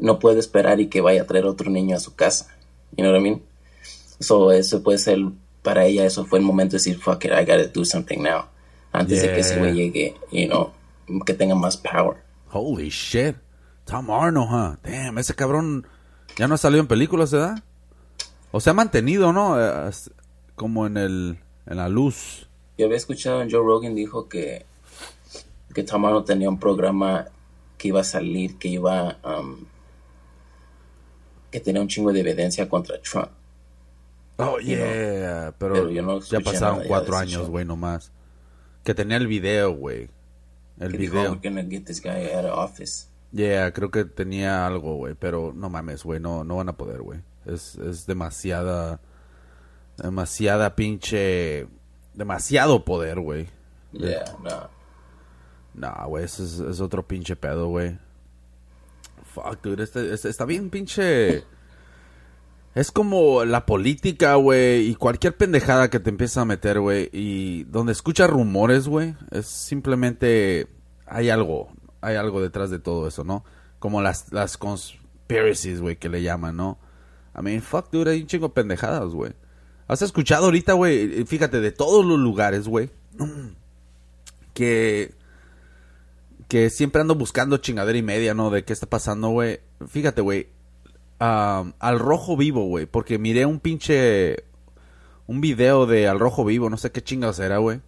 no puedo esperar y que vaya a traer otro niño a su casa you know what I mean so eso puede ser para ella eso fue el momento de decir fuck it I gotta do something now antes de que ese güey llegue you know que tenga más power
Holy shit. Tom Arnold, huh? Damn, ese cabrón ya no ha salido en películas, ¿verdad? O se ha mantenido, ¿no? Eh, como en el en la luz.
yo había escuchado en Joe Rogan dijo que que Tom Arnold tenía un programa que iba a salir que iba um, que tenía un chingo de evidencia contra Trump
Oh, yeah, pero,
pero yo no
ya pasaron cuatro años, güey, nomás. Que tenía el video, güey. El
Que dijo, "Oh,
video.
we're gonna get this guy out of office.
Yeah, creo que tenía algo, güey, pero no mames, güey, no, no van a poder, güey. Es, es demasiada, demasiada pinche, demasiado poder, güey.
Yeah, no.
Nah, güey, es otro pinche pedo, güey. Fuck, dude, este, este- está bien pinche... Es como la política, güey, y cualquier pendejada que te empieza a meter, güey, y donde escuchas rumores, güey, es simplemente... Hay algo, hay algo detrás de todo eso, ¿no? Como las, las conspiracies, güey, que le llaman, ¿no? I mean, fuck, dude, hay un chingo de pendejadas, güey. ¿Has escuchado ahorita, güey? Fíjate, de todos los lugares, güey, *clears throat* que que siempre ando buscando chingadera y media, ¿no? De qué está pasando, güey. Fíjate, güey. Al rojo vivo, güey. Porque miré un pinche... Un video de al rojo vivo. No sé qué chingados era, güey.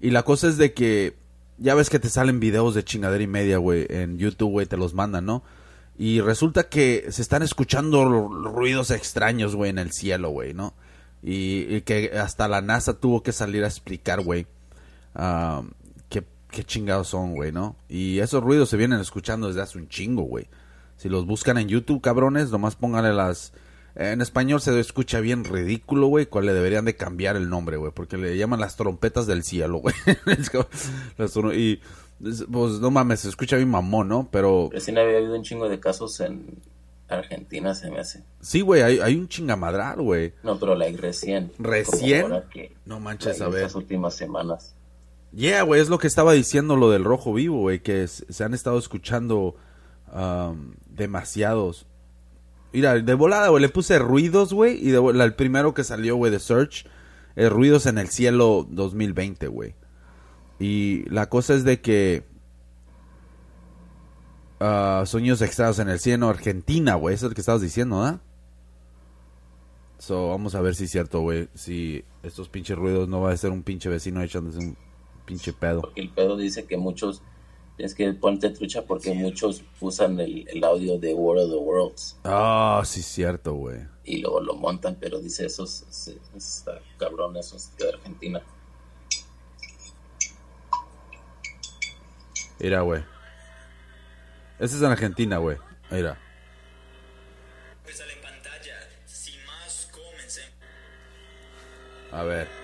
Y la cosa es de que... Ya ves que te salen videos de chingadera y media, güey. En YouTube, güey. Te los mandan, ¿no? Y resulta que se están escuchando ru- ruidos extraños, güey, en el cielo, güey, ¿no? Y, que hasta la NASA tuvo que salir a explicar, güey. qué, qué chingados son, güey, ¿no? Y esos ruidos se vienen escuchando desde hace un chingo, güey. Si los buscan en YouTube, cabrones, nomás pónganle las... En español se escucha bien ridículo, güey, cual le deberían de cambiar el nombre, güey, porque le llaman las trompetas del cielo, *laughs* güey. Las y, pues, no mames, se escucha bien mamón, ¿no? Pero
Recién había habido un chingo de casos en Argentina, se me hace.
sí, güey, hay, hay un chingamadral, güey.
No, pero like recién.
¿Recién? No manches, a ver.
Estas últimas semanas.
Yeah, güey, es lo que estaba diciendo lo del rojo vivo, güey, que se han estado escuchando demasiados. Mira, de volada, güey, le puse ruidos, güey, y el primero que salió, güey, de Search, eh, Ruidos en el Cielo 2020, güey. Y la cosa es de que... ah, Sueños extraños en el cielo, Argentina, güey, eso es lo que estabas diciendo, ¿ah? So, vamos a ver si es cierto, güey, si estos pinches ruidos no va a ser un pinche vecino echándose un pinche pedo.
Porque el pedo dice que muchos, tienes que ponerte trucha porque muchos usan el, el audio de World of the Worlds
Ah, sí es cierto, güey.
y luego lo montan, pero dice esos, está cabrón, esos de Argentina.
Mira, güey. Ese es en Argentina, güey. Mira.
comencemos.
A ver.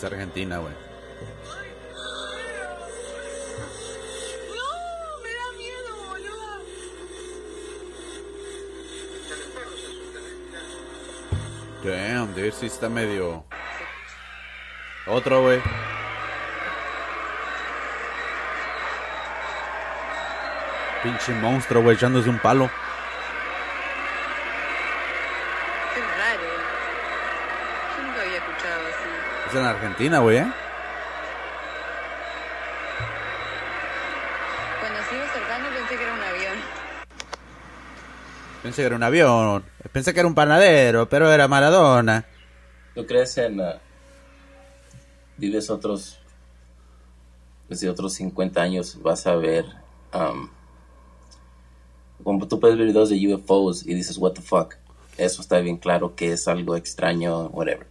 Es Argentina, güey.
No, me da miedo, boludo.
Damn, dude, sí está medio... Otro, güey. Pinche monstruo, güey, echándose un palo.
Qué raro. Yo nunca había escuchado así.
Es en Argentina, güey, ¿eh?
Cuando pensé que era un avión.
Pensé que era un avión. Pensé que era un panadero, pero era Maradona.
¿Tú crees en... ah, vives otros... Desde otros 50 años vas a ver... am, como tú puedes ver videos de UFOs y dices, what the fuck. Eso está bien claro que es algo extraño, whatever.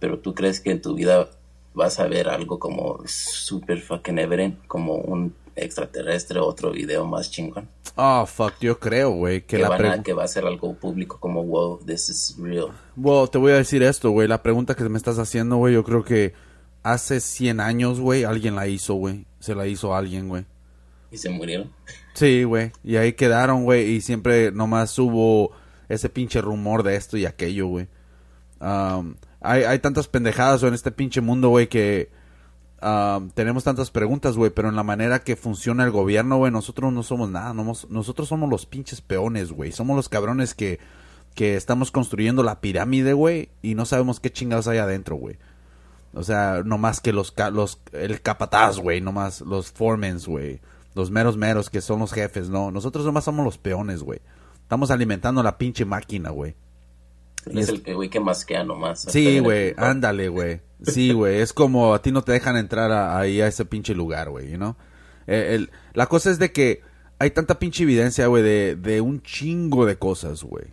Pero tú crees que en tu vida vas a ver algo como super fucking evident, como un extraterrestre, otro video más chingón.
Oh, fuck, yo creo, güey, que
Que,
la
van a, que va a ser algo público como, wow, this is real.
Well, te voy a decir esto, güey. La pregunta que me estás haciendo, güey, yo creo que hace 100 años, güey, alguien la hizo, güey. Se la hizo a alguien, güey.
Y se murieron.
Sí, güey. Y ahí quedaron, güey. Y siempre nomás hubo ese pinche rumor de esto y aquello, güey. Um, hay, hay tantas pendejadas, en este pinche mundo, güey, que um, tenemos tantas preguntas, güey. Pero en la manera que funciona el gobierno, güey, nosotros no somos nada. nomos- nosotros somos los pinches peones, güey. Somos los cabrones que, que estamos construyendo la pirámide, güey. Y no sabemos qué chingados hay adentro, güey. O sea, no más que los, los el capataz, güey, no más los foremans, güey. Los meros meros que son los jefes, no. Nosotros nomás somos los peones, güey. Estamos alimentando la pinche máquina, güey.
Es el que, güey, que masquea nomás.
Sí, güey, ándale, güey. Sí, güey, es como a ti no te dejan entrar a- ahí a ese pinche lugar, güey, you know? Eh, la cosa es de que hay tanta pinche evidencia, güey, de, de un chingo de cosas, güey.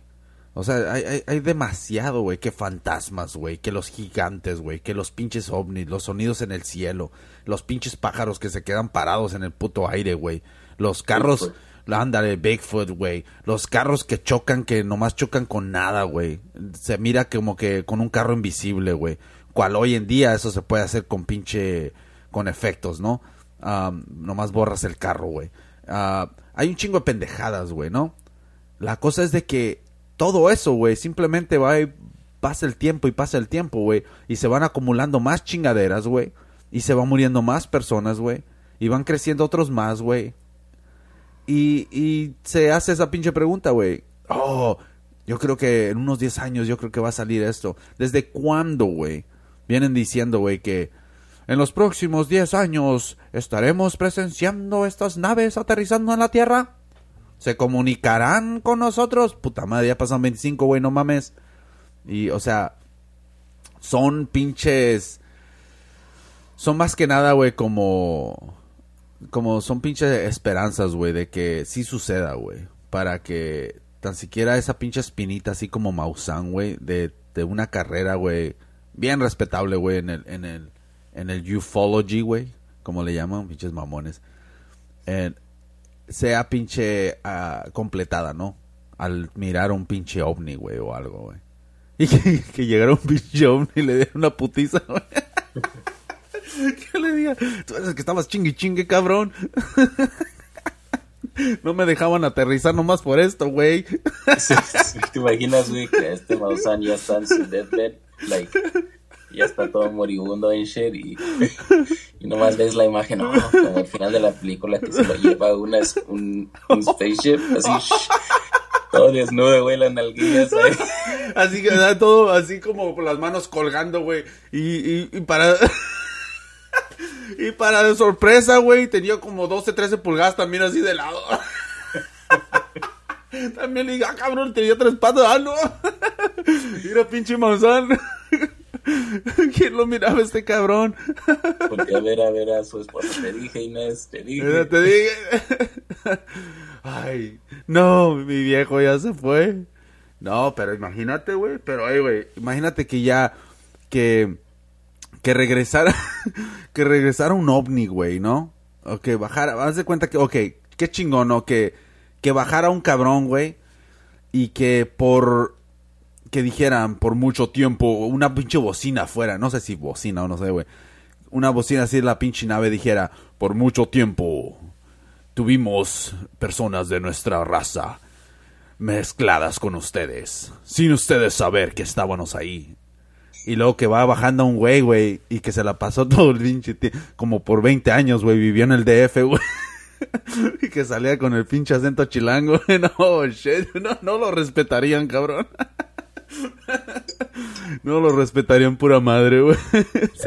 O sea, hay, hay, hay demasiado, güey, que fantasmas, güey, que los gigantes, güey, que los pinches ovnis, los sonidos en el cielo, los pinches pájaros que se quedan parados en el puto aire, güey. Los carros. Ándale, Bigfoot, güey. Los carros que chocan, que nomás chocan con nada, güey. Se mira como que con un carro invisible, güey. Cual hoy en día eso se puede hacer con pinche, con efectos, ¿no? Nomás borras el carro, güey. Ah, hay un chingo de pendejadas, güey, ¿no? La cosa es de que todo eso, güey, simplemente va y pasa el tiempo y pasa el tiempo, güey. Y se van acumulando más chingaderas, güey. Y se van muriendo más personas, güey. Y van creciendo otros más, güey. Y, y se hace esa pinche pregunta, güey. Oh, yo creo que en unos 10 años yo creo que va a salir esto. ¿Desde cuándo, güey? Vienen diciendo, güey, que en los próximos 10 años estaremos presenciando estas naves aterrizando en la Tierra. ¿Se comunicarán con nosotros? Puta madre, ya pasan 25, güey, no mames. Y, o sea, son pinches... Son más que nada, güey, como... Como son pinches esperanzas, güey, de que sí suceda, güey. Para que tan siquiera esa pinche espinita, así como Maussan, güey, de, de una carrera, güey, bien respetable, güey, en el, en el, en el ufology, güey, como le llaman, pinches mamones. Sea pinche ah, completada, ¿no? Al mirar un pinche ovni, güey, o algo, güey. *laughs* Y que, que llegara un pinche ovni y le diera una putiza, güey. *laughs* *laughs* que le diga, tú eres el que estabas chingue chingue, cabrón. *laughs* no me dejaban aterrizar nomás por esto, güey. *laughs*
Sí, sí, ¿Te imaginas, güey, que este Maussan ya está en su deathbed? Like, ya está todo moribundo en shit y, y nomás ves la imagen, oh, como al final de la película que se lo lleva una, un, un spaceship, así, shh, todo desnudo, güey, las nalguillas ahí.
Así que da todo así como con las manos colgando, güey. Y, y, y para. *laughs* y para de sorpresa, güey, tenía como 12, 13 pulgadas también así de lado. *laughs* también le dije, ah, cabrón, tenía tres patas, ah, no. *laughs* Mira, pinche manzán. ¿Quién lo miraba este cabrón?
Porque a ver, a ver a su esposa, te dije, Inés, te
Mira,
dije.
te dije. Ay, no, mi viejo ya se fue. No, pero imagínate, güey. Pero, ay, güey, imagínate que ya. Que. Que regresara. *laughs* que regresara un ovni, güey, ¿no? O que bajara. Haz de cuenta que. Ok, qué chingón, ¿no? Que. Que bajara un cabrón, güey. Y que por. Que dijeran por mucho tiempo. Una pinche bocina afuera. No sé si bocina o no sé, güey. Una bocina así la pinche nave dijera. Por mucho tiempo tuvimos personas de nuestra raza mezcladas con ustedes, sin ustedes saber que estábamos ahí. Y luego que va bajando un güey, güey, y que se la pasó *laughs* todo el pinche como por 20 años, güey, vivió en el DF, güey. *laughs* y que salía con el pinche acento chilango, *laughs* güey. No, shit, no, no lo respetarían, cabrón. no lo respetarían pura madre, güey.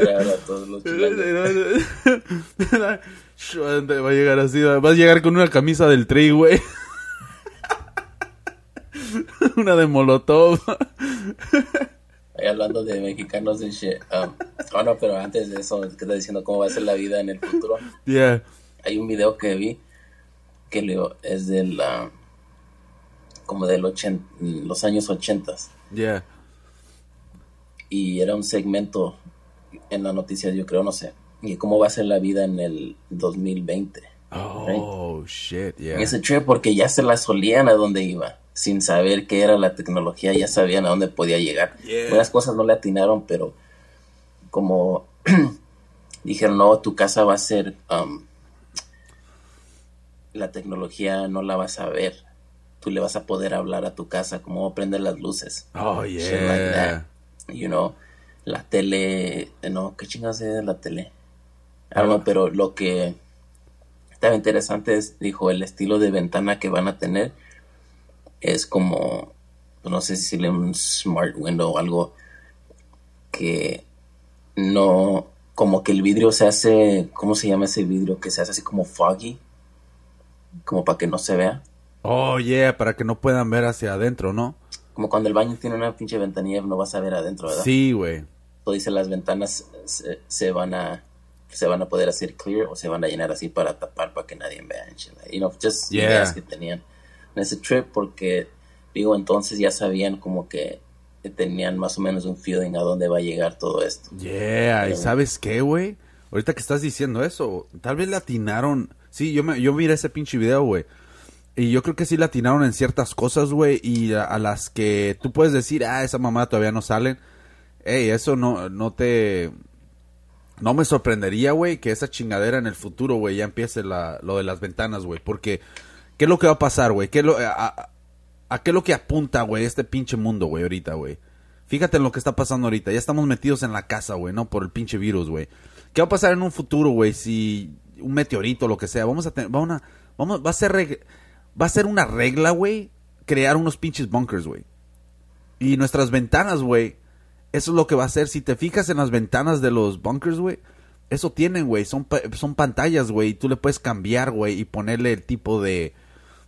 Ahora todos los chilangos.
Va a llegar así, va a llegar con una camisa del tri, güey. Una de Molotov.
Hablando de mexicanos en shit. Um, oh, no, pero antes de eso, que está diciendo cómo va a ser la vida en el futuro.
Yeah.
Hay un video que vi que leo, es del. ah, como ochen- los años 80
Yeah.
y era un segmento en las noticias, yo creo, no sé. Y cómo va a ser la vida en el 2020.
Oh, shit, yeah.
Ese trip porque ya se la solían a dónde iba. Sin saber qué era la tecnología, ya sabían a dónde podía llegar.
Yeah.
Unas cosas no le atinaron, pero como *clears throat* dijeron, no, tu casa va a ser... um, la tecnología no la vas a ver. Tú le vas a poder hablar a tu casa, cómo prender las luces.
Oh,
Shit like
yeah.
that. You know, la tele, no, ¿qué chingas es la tele? Don't know, pero lo que estaba interesante es, dijo, el estilo de ventana que van a tener es como, no sé si le un smart window o algo que no, como que el vidrio se hace, ¿cómo se llama ese vidrio? Que se hace así como foggy, como para que no se vea.
Oh, yeah, para que no puedan ver hacia adentro, ¿no?
Como cuando el baño tiene una pinche ventanilla, no vas a ver adentro, ¿verdad?
Sí, güey.
Todo dice las ventanas se, se van a se van a poder hacer clear o se van a llenar así para tapar para que nadie vea shit. you know just
Yeah.
ideas que tenían en ese trip porque digo, entonces ya sabían como que tenían más o menos un feeling a dónde va a llegar todo esto.
Yeah, ¿y sabes qué, güey? Ahorita que estás diciendo eso, tal vez latinaron. Sí, yo me, yo miré ese pinche video, güey. Y yo creo que sí latinaron en ciertas cosas, güey. Y a, a las que tú puedes decir, ah, esa mamá todavía no salen. Ey, eso no, no te. No me sorprendería, güey, que esa chingadera en el futuro, güey, ya empiece la, lo de las ventanas, güey. Porque, ¿qué es lo que va a pasar, güey? ¿Qué es lo, a, qué es lo que apunta, güey, este pinche mundo, güey, ahorita, güey? Fíjate en lo que está pasando ahorita. Ya estamos metidos en la casa, güey, ¿no? Por el pinche virus, güey. ¿Qué va a pasar en un futuro, güey? Si un meteorito, lo que sea. Vamos a tener, va una, vamos, va a ser, reg- va a ser una regla, güey, crear unos pinches bunkers, güey. Y nuestras ventanas, güey, eso es lo que va a hacer. Si te fijas en las ventanas de los bunkers, güey, eso tienen, güey. Son, son pantallas, güey. Y tú le puedes cambiar, güey, y ponerle el tipo de,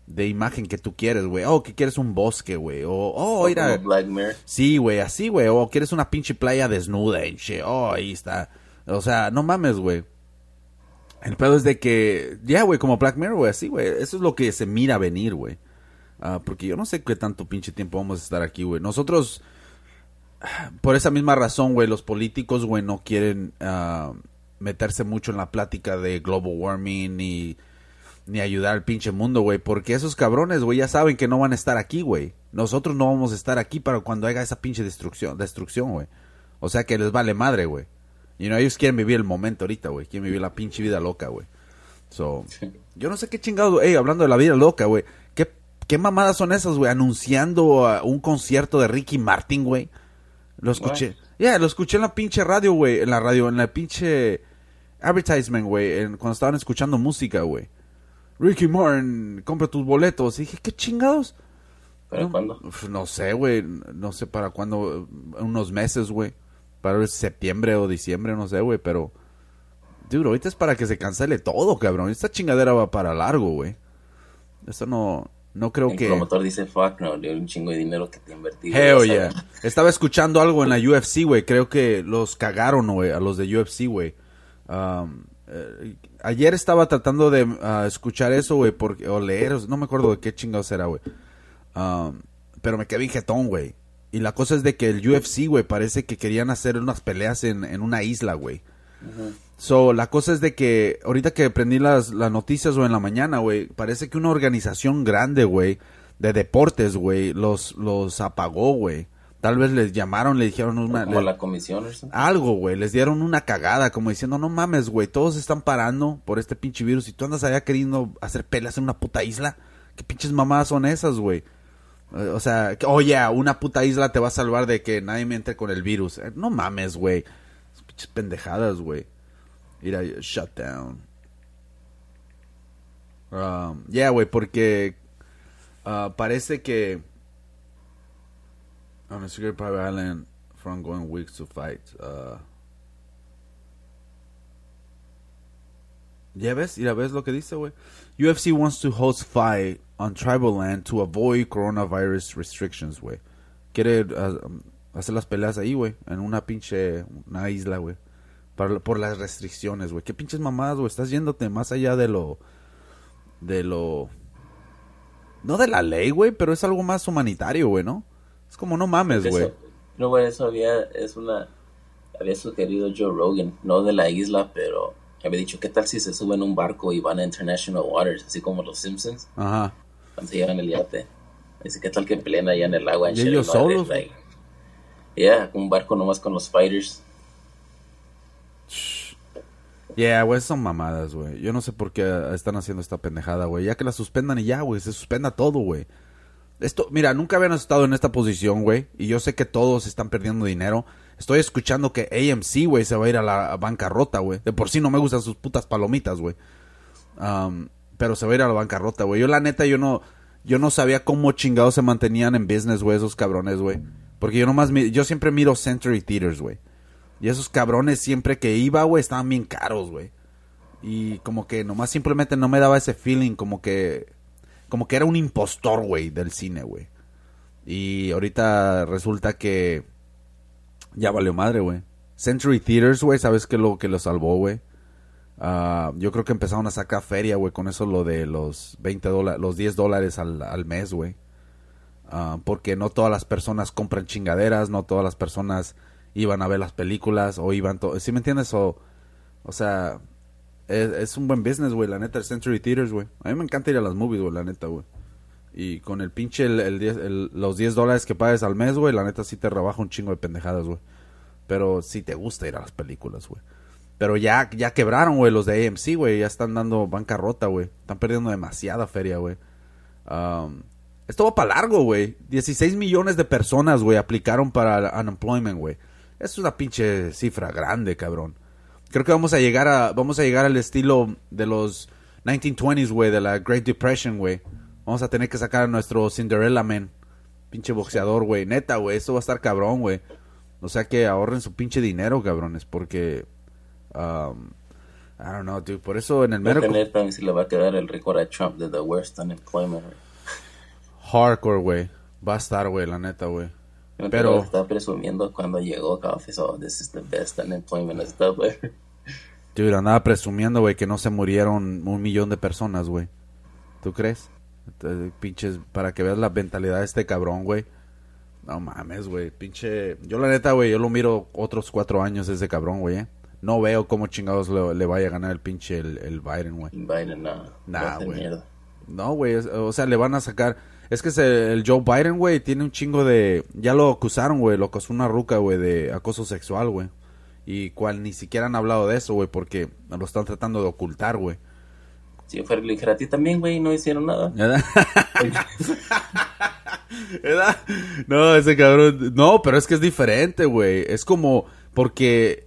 de imagen que tú quieres, güey. Oh, que quieres un bosque, güey. O, oh, mira.
Como Black Mirror.
Sí, güey, así, güey. O quieres una pinche playa desnuda y shit. Oh, ahí está. O sea, no mames, güey. El pedo es de que, ya, güey, como Black Mirror, güey, así, güey. Eso es lo que se mira venir, güey. Ah, porque yo no sé qué tanto pinche tiempo vamos a estar aquí, güey. Nosotros, por esa misma razón, güey, los políticos, güey, no quieren ah, meterse mucho en la plática de global warming ni, ni ayudar al pinche mundo, güey. Porque esos cabrones, güey, ya saben que no van a estar aquí, güey. Nosotros no vamos a estar aquí para cuando haya esa pinche destrucción, destrucción, güey. O sea que les vale madre, güey. Y no, ellos quieren vivir el momento ahorita, güey. Quieren vivir la pinche vida loca, güey. So, yo no sé qué chingado, ey, hablando de la vida loca, güey. ¿Qué, ¿Qué mamadas son esas, güey? Anunciando ah, un concierto de Ricky Martin, güey. Lo escuché. Ya, lo escuché en la pinche radio, güey. En la radio, en la pinche advertisement, güey. Cuando estaban escuchando música, güey. Ricky Martin, compra tus boletos. Y dije, ¿qué chingados?
¿Para
no,
cuándo?
uf, No sé, güey. No sé para cuándo. Unos meses, güey. Para el septiembre o diciembre, no sé, güey. Pero. Dude, ahorita es para que se cancele todo, cabrón. Esta chingadera va para largo, güey. Eso no. No creo
El
que.
promotor dice, fuck, no, de un chingo de dinero que te invertí.
Hell yeah. Estaba escuchando algo en la UFC, güey. Creo que los cagaron, güey, a los de UFC, güey. Um, eh, ayer estaba tratando de ah, escuchar eso, güey, o leer, no me acuerdo de qué chingados era, güey. Um, pero me quedé bien jetón, güey. Y la cosa es de que el UFC, güey, parece que querían hacer unas peleas en, en una isla, güey. So, la cosa es de que ahorita que prendí las, las noticias o en la mañana, güey, parece que una organización grande, güey, de deportes, güey, los, los apagó, güey. Tal vez les llamaron, le dijeron una...
Como
le-
la comisión
algo, güey, les dieron una cagada, como diciendo, no mames, güey, todos están parando por este pinche virus y tú andas allá queriendo hacer peleas en una puta isla. ¿Qué pinches mamadas son esas, güey? O sea, oye, una puta isla te va a salvar de que nadie me entre con el virus. Eh, No mames, güey. Pinches pendejadas, güey. Mira, shut down. Um, yeah, güey, porque ah, parece que a secret private island for ongoing weeks to fight. Uh, ¿Ya ves? ¿Ya ves lo que dice, güey? UFC wants to host fight on tribal land to avoid coronavirus restrictions, güey. Quiere uh, um, hacer las peleas ahí, güey, en una pinche una isla, güey. Por las restricciones, güey. ¿Qué pinches mamadas, güey? Estás yéndote más allá de lo... De lo... No de la ley, güey, pero es algo más humanitario, güey, ¿no? Es como no mames, güey.
No, güey, eso había, es una, había sugerido Joe Rogan, no de la isla, pero había dicho, ¿qué tal si se suben a un barco y van a International Waters, así como los Simpsons,
Ajá.
cuando se llevan el yate? Dice, ¿qué tal que peleen allá en el agua? en
¿Y ellos solos?
Like, yeah, un barco nomás con los fighters.
Yeah, güey, son mamadas, güey. Yo no sé por qué están haciendo esta pendejada, güey. Ya que la suspendan y ya, güey, se suspenda todo, güey. Esto, mira, nunca habían estado en esta posición, güey. Y yo sé que todos están perdiendo dinero. Estoy escuchando que AMC, güey, se va a ir a la bancarrota, güey. De por sí no me gustan sus putas palomitas, güey. Um, pero se va a ir a la bancarrota, güey. Yo la neta, yo no, yo no sabía cómo chingados se mantenían en business, güey, esos cabrones, güey. Porque yo nomás, yo siempre miro Century Theaters, güey. Y esos cabrones siempre que iba, güey, estaban bien caros, güey. Y como que nomás simplemente no me daba ese feeling como que... Como que era un impostor, güey, del cine, güey. Y ahorita resulta que... Ya valió madre, güey. Century Theaters, güey, ¿sabes qué lo que lo salvó, güey? Ah, yo creo que empezaron a sacar feria, güey, con eso lo de los 20 dólares, los 10 dólares al, al mes, güey. Ah, porque no todas las personas compran chingaderas, no todas las personas iban a ver las películas o iban... To ¿Sí me entiendes? O, o sea, es, es un buen business, güey, la neta, el Century Theaters, güey. A mí me encanta ir a las movies, güey, la neta, güey. Y con el pinche, el, el diez- los 10 dólares que pagues al mes, güey, la neta sí te rebaja un chingo de pendejadas, güey. Pero sí te gusta ir a las películas, güey. Pero ya, ya quebraron, güey, los de AMC, güey. Ya están dando bancarrota, güey. Están perdiendo demasiada feria, güey. Um, esto va para largo, güey. 16 millones de personas, güey, aplicaron para unemployment, güey. Es una pinche cifra grande, cabrón. Creo que vamos a llegar a vamos a llegar al estilo de los 1920s, güey, de la Great Depression, güey. Vamos a tener que sacar a nuestro Cinderella Man. Pinche boxeador, güey. Neta, güey, esto va a estar cabrón, güey. O sea que ahorren su pinche dinero, cabrones, porque um, I don't know, dude. Por eso en el mero
tener si le va a quedar el récord a Trump de the worst unemployment.
hardcore, güey. Va a estar, güey, la neta, güey.
Pero
Pero
está presumiendo cuando llegó a office, oh, this is the best unemployment stuff. güey.
Dude, andaba presumiendo, güey, que no se murieron un millón de personas, güey. ¿Tú crees? Entonces, pinches, para que veas la mentalidad de este cabrón, güey. No mames, güey. Pinche. Yo, la neta, güey, yo lo miro otros cuatro años ese cabrón, güey, eh. No veo cómo chingados le, le vaya a ganar el pinche el, el Biden, güey.
Biden, no.
Nah, güey. No, güey, o sea, le van a sacar... Es que se- el Joe Biden, güey, tiene un chingo de... Ya lo acusaron, güey, lo acusó una ruca, güey, de acoso sexual, güey. Y cual ni siquiera han hablado de eso, güey, porque lo están tratando de ocultar, güey.
Si yo fuera a ti también, güey, no hicieron nada.
¿Verdad? *laughs* ¿Verdad? No, ese cabrón... No, pero es que es diferente, güey. Es como... Porque...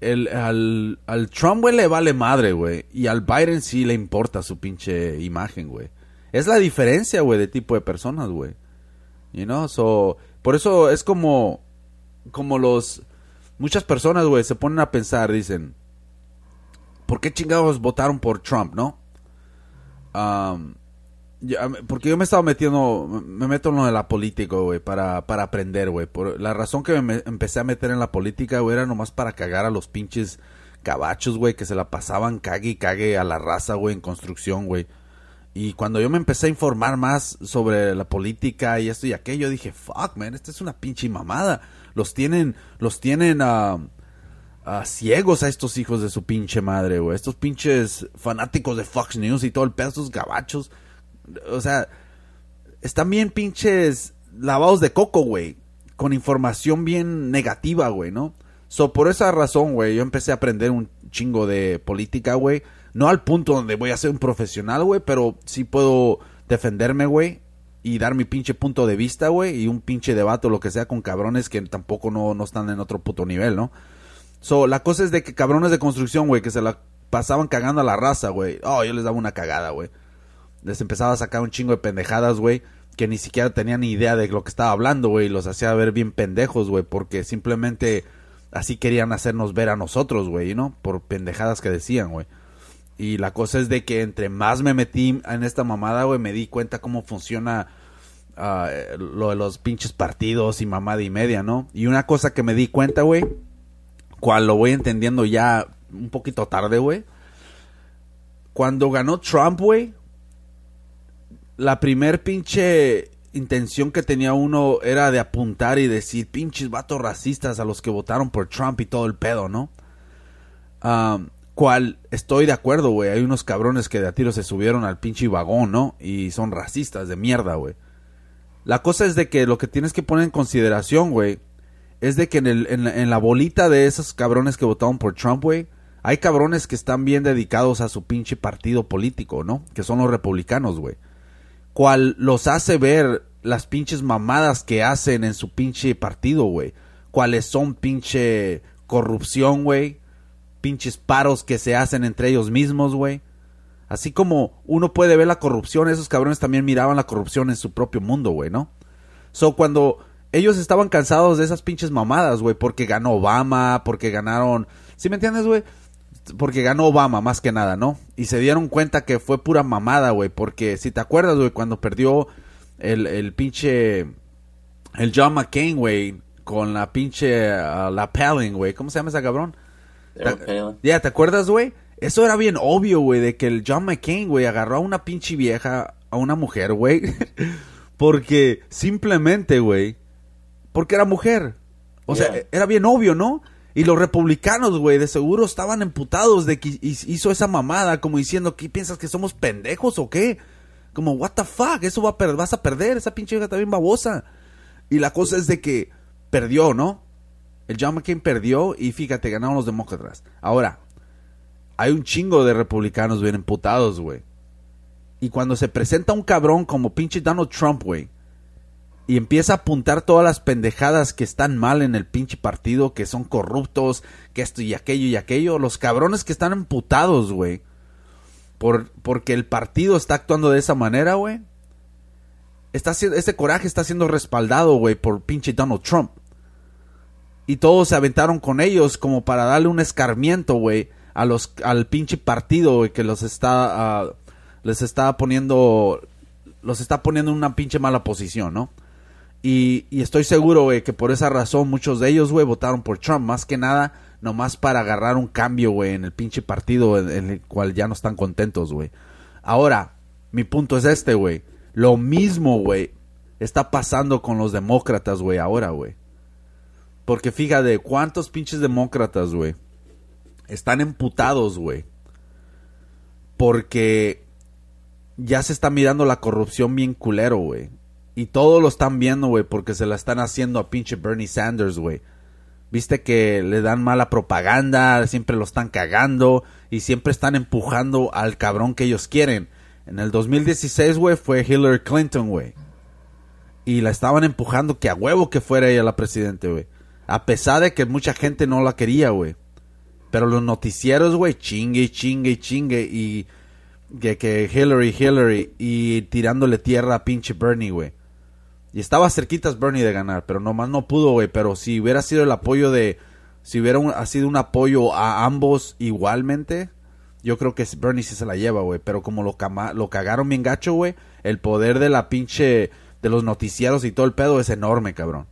El, al, al Trump, güey, le vale madre, güey. Y al Biden sí le importa su pinche imagen, güey. Es la diferencia, güey, de tipo de personas, güey. You know, so... Por eso es como... Como los... Muchas personas, güey, se ponen a pensar, dicen... ¿Por qué chingados votaron por Trump, no? Um, porque yo me he estado metiendo, me meto en lo de la política, güey, para, para aprender, güey. La razón que me empecé a meter en la política, güey, era nomás para cagar a los pinches cabachos, güey, que se la pasaban cague y cague a la raza, güey, en construcción, güey. Y cuando yo me empecé a informar más sobre la política y esto y aquello, dije, fuck, man, esta es una pinche mamada. Los tienen, los tienen, ah, ciegos a estos hijos de su pinche madre, güey. Estos pinches fanáticos de Fox News y todo el pedo, estos gabachos. O sea, están bien pinches lavados de coco, güey. Con información bien negativa, güey, ¿no? So, por esa razón, güey, yo empecé a aprender un chingo de política, güey. No al punto donde voy a ser un profesional, güey, pero sí puedo defenderme, güey. Y dar mi pinche punto de vista, güey. Y un pinche debate o lo que sea con cabrones que tampoco no, no están en otro puto nivel, ¿no? So, la cosa es de que cabrones de construcción, güey, que se la pasaban cagando a la raza, güey. Oh, yo les daba una cagada, güey. Les empezaba a sacar un chingo de pendejadas, güey, que ni siquiera tenían ni idea de lo que estaba hablando, güey, y los hacía ver bien pendejos, güey, porque simplemente así querían hacernos ver a nosotros, güey, ¿no? Por pendejadas que decían, güey. Y la cosa es de que entre más me metí en esta mamada, güey, me di cuenta cómo funciona eh, lo de los pinches partidos y mamada y media, ¿no? Y una cosa que me di cuenta, güey, cual lo voy entendiendo ya un poquito tarde, güey. Cuando ganó Trump, güey, la primer pinche intención que tenía uno era de apuntar y decir pinches vatos racistas a los que votaron por Trump y todo el pedo, ¿no? Cual estoy de acuerdo, güey. Hay unos cabrones que de a tiro se subieron al pinche vagón, ¿no? Y son racistas de mierda, güey. La cosa es de que lo que tienes que poner en consideración, güey, es de que en, la, en la bolita de esos cabrones que votaron por Trump, güey, hay cabrones que están bien dedicados a su pinche partido político, ¿no? Que son los republicanos, güey. Cual los hace ver las pinches mamadas que hacen en su pinche partido, güey. Cuáles son pinche corrupción, güey. Pinches paros que se hacen entre ellos mismos, güey. Así como uno puede ver la corrupción, esos cabrones también miraban la corrupción en su propio mundo, güey, ¿no? So, cuando ellos estaban cansados de esas pinches mamadas, güey, porque ganó Obama, porque ganaron... ¿Sí me entiendes, güey? Porque ganó Obama, más que nada, ¿no? Y se dieron cuenta que fue pura mamada, güey, porque si te acuerdas, güey, cuando perdió el, el pinche... El John McCain, güey, con la pinche... ah, la Palin, güey, ¿cómo se llama ese cabrón? Ya, ¿te acuerdas, güey? Eso era bien obvio, güey, de que el John McCain, güey, agarró a una pinche vieja, a una mujer, güey, *laughs* Porque simplemente, güey, porque era mujer. O sea,
Yeah.
era bien obvio, ¿no? Y los republicanos, güey, de seguro estaban emputados de que hi- hizo esa mamada, como diciendo, ¿qué piensas que somos pendejos o qué? Como, what the fuck, eso va a vas a perder, esa pinche hija está bien babosa. Y la cosa es de que perdió, ¿no? El John McCain perdió y fíjate, ganaron los demócratas. Ahora, hay un chingo de republicanos bien emputados, güey. Y cuando se presenta un cabrón como pinche Donald Trump, güey, y empieza a apuntar todas las pendejadas que están mal en el pinche partido, que son corruptos, que esto y aquello y aquello, los cabrones que están emputados, güey, por, porque el partido está actuando de esa manera, güey. Este coraje está siendo respaldado, güey, por pinche Donald Trump. Y todos se aventaron con ellos como para darle un escarmiento, güey, a los, al pinche partido, güey, que los está, ah, les está poniendo, los está poniendo en una pinche mala posición, ¿no? Y, estoy seguro, güey, que por esa razón muchos de ellos, güey, votaron por Trump. Más que nada, nomás para agarrar un cambio, güey, en el pinche partido en, en el cual ya no están contentos, güey. Ahora, mi punto es este, güey. Lo mismo, güey, está pasando con los demócratas, güey, ahora, güey. Porque fíjate, ¿cuántos pinches demócratas, güey? Están emputados, güey. Porque ya se está mirando la corrupción bien culero, güey. Y todos lo están viendo, güey, porque se la están haciendo a pinche Bernie Sanders, güey. Viste que le dan mala propaganda, siempre lo están cagando y siempre están empujando al cabrón que ellos quieren. En el 2016, güey, fue Hillary Clinton, güey. Y la estaban empujando que a huevo que fuera ella la presidente, güey. A pesar de que mucha gente no la quería, güey. Pero los noticieros, güey, chingue, chingue, chingue. Y que, que Hillary, Hillary. Y tirándole tierra a pinche Bernie, güey. Y estaba cerquitas Bernie de ganar, pero nomás no pudo, güey. Pero si hubiera sido el apoyo de. Si hubiera un- sido un apoyo a ambos igualmente, yo creo que Bernie sí se la lleva, güey. Pero como lo, lo cagaron bien gacho, güey, el poder de la pinche. de los noticieros y todo el pedo es enorme, cabrón.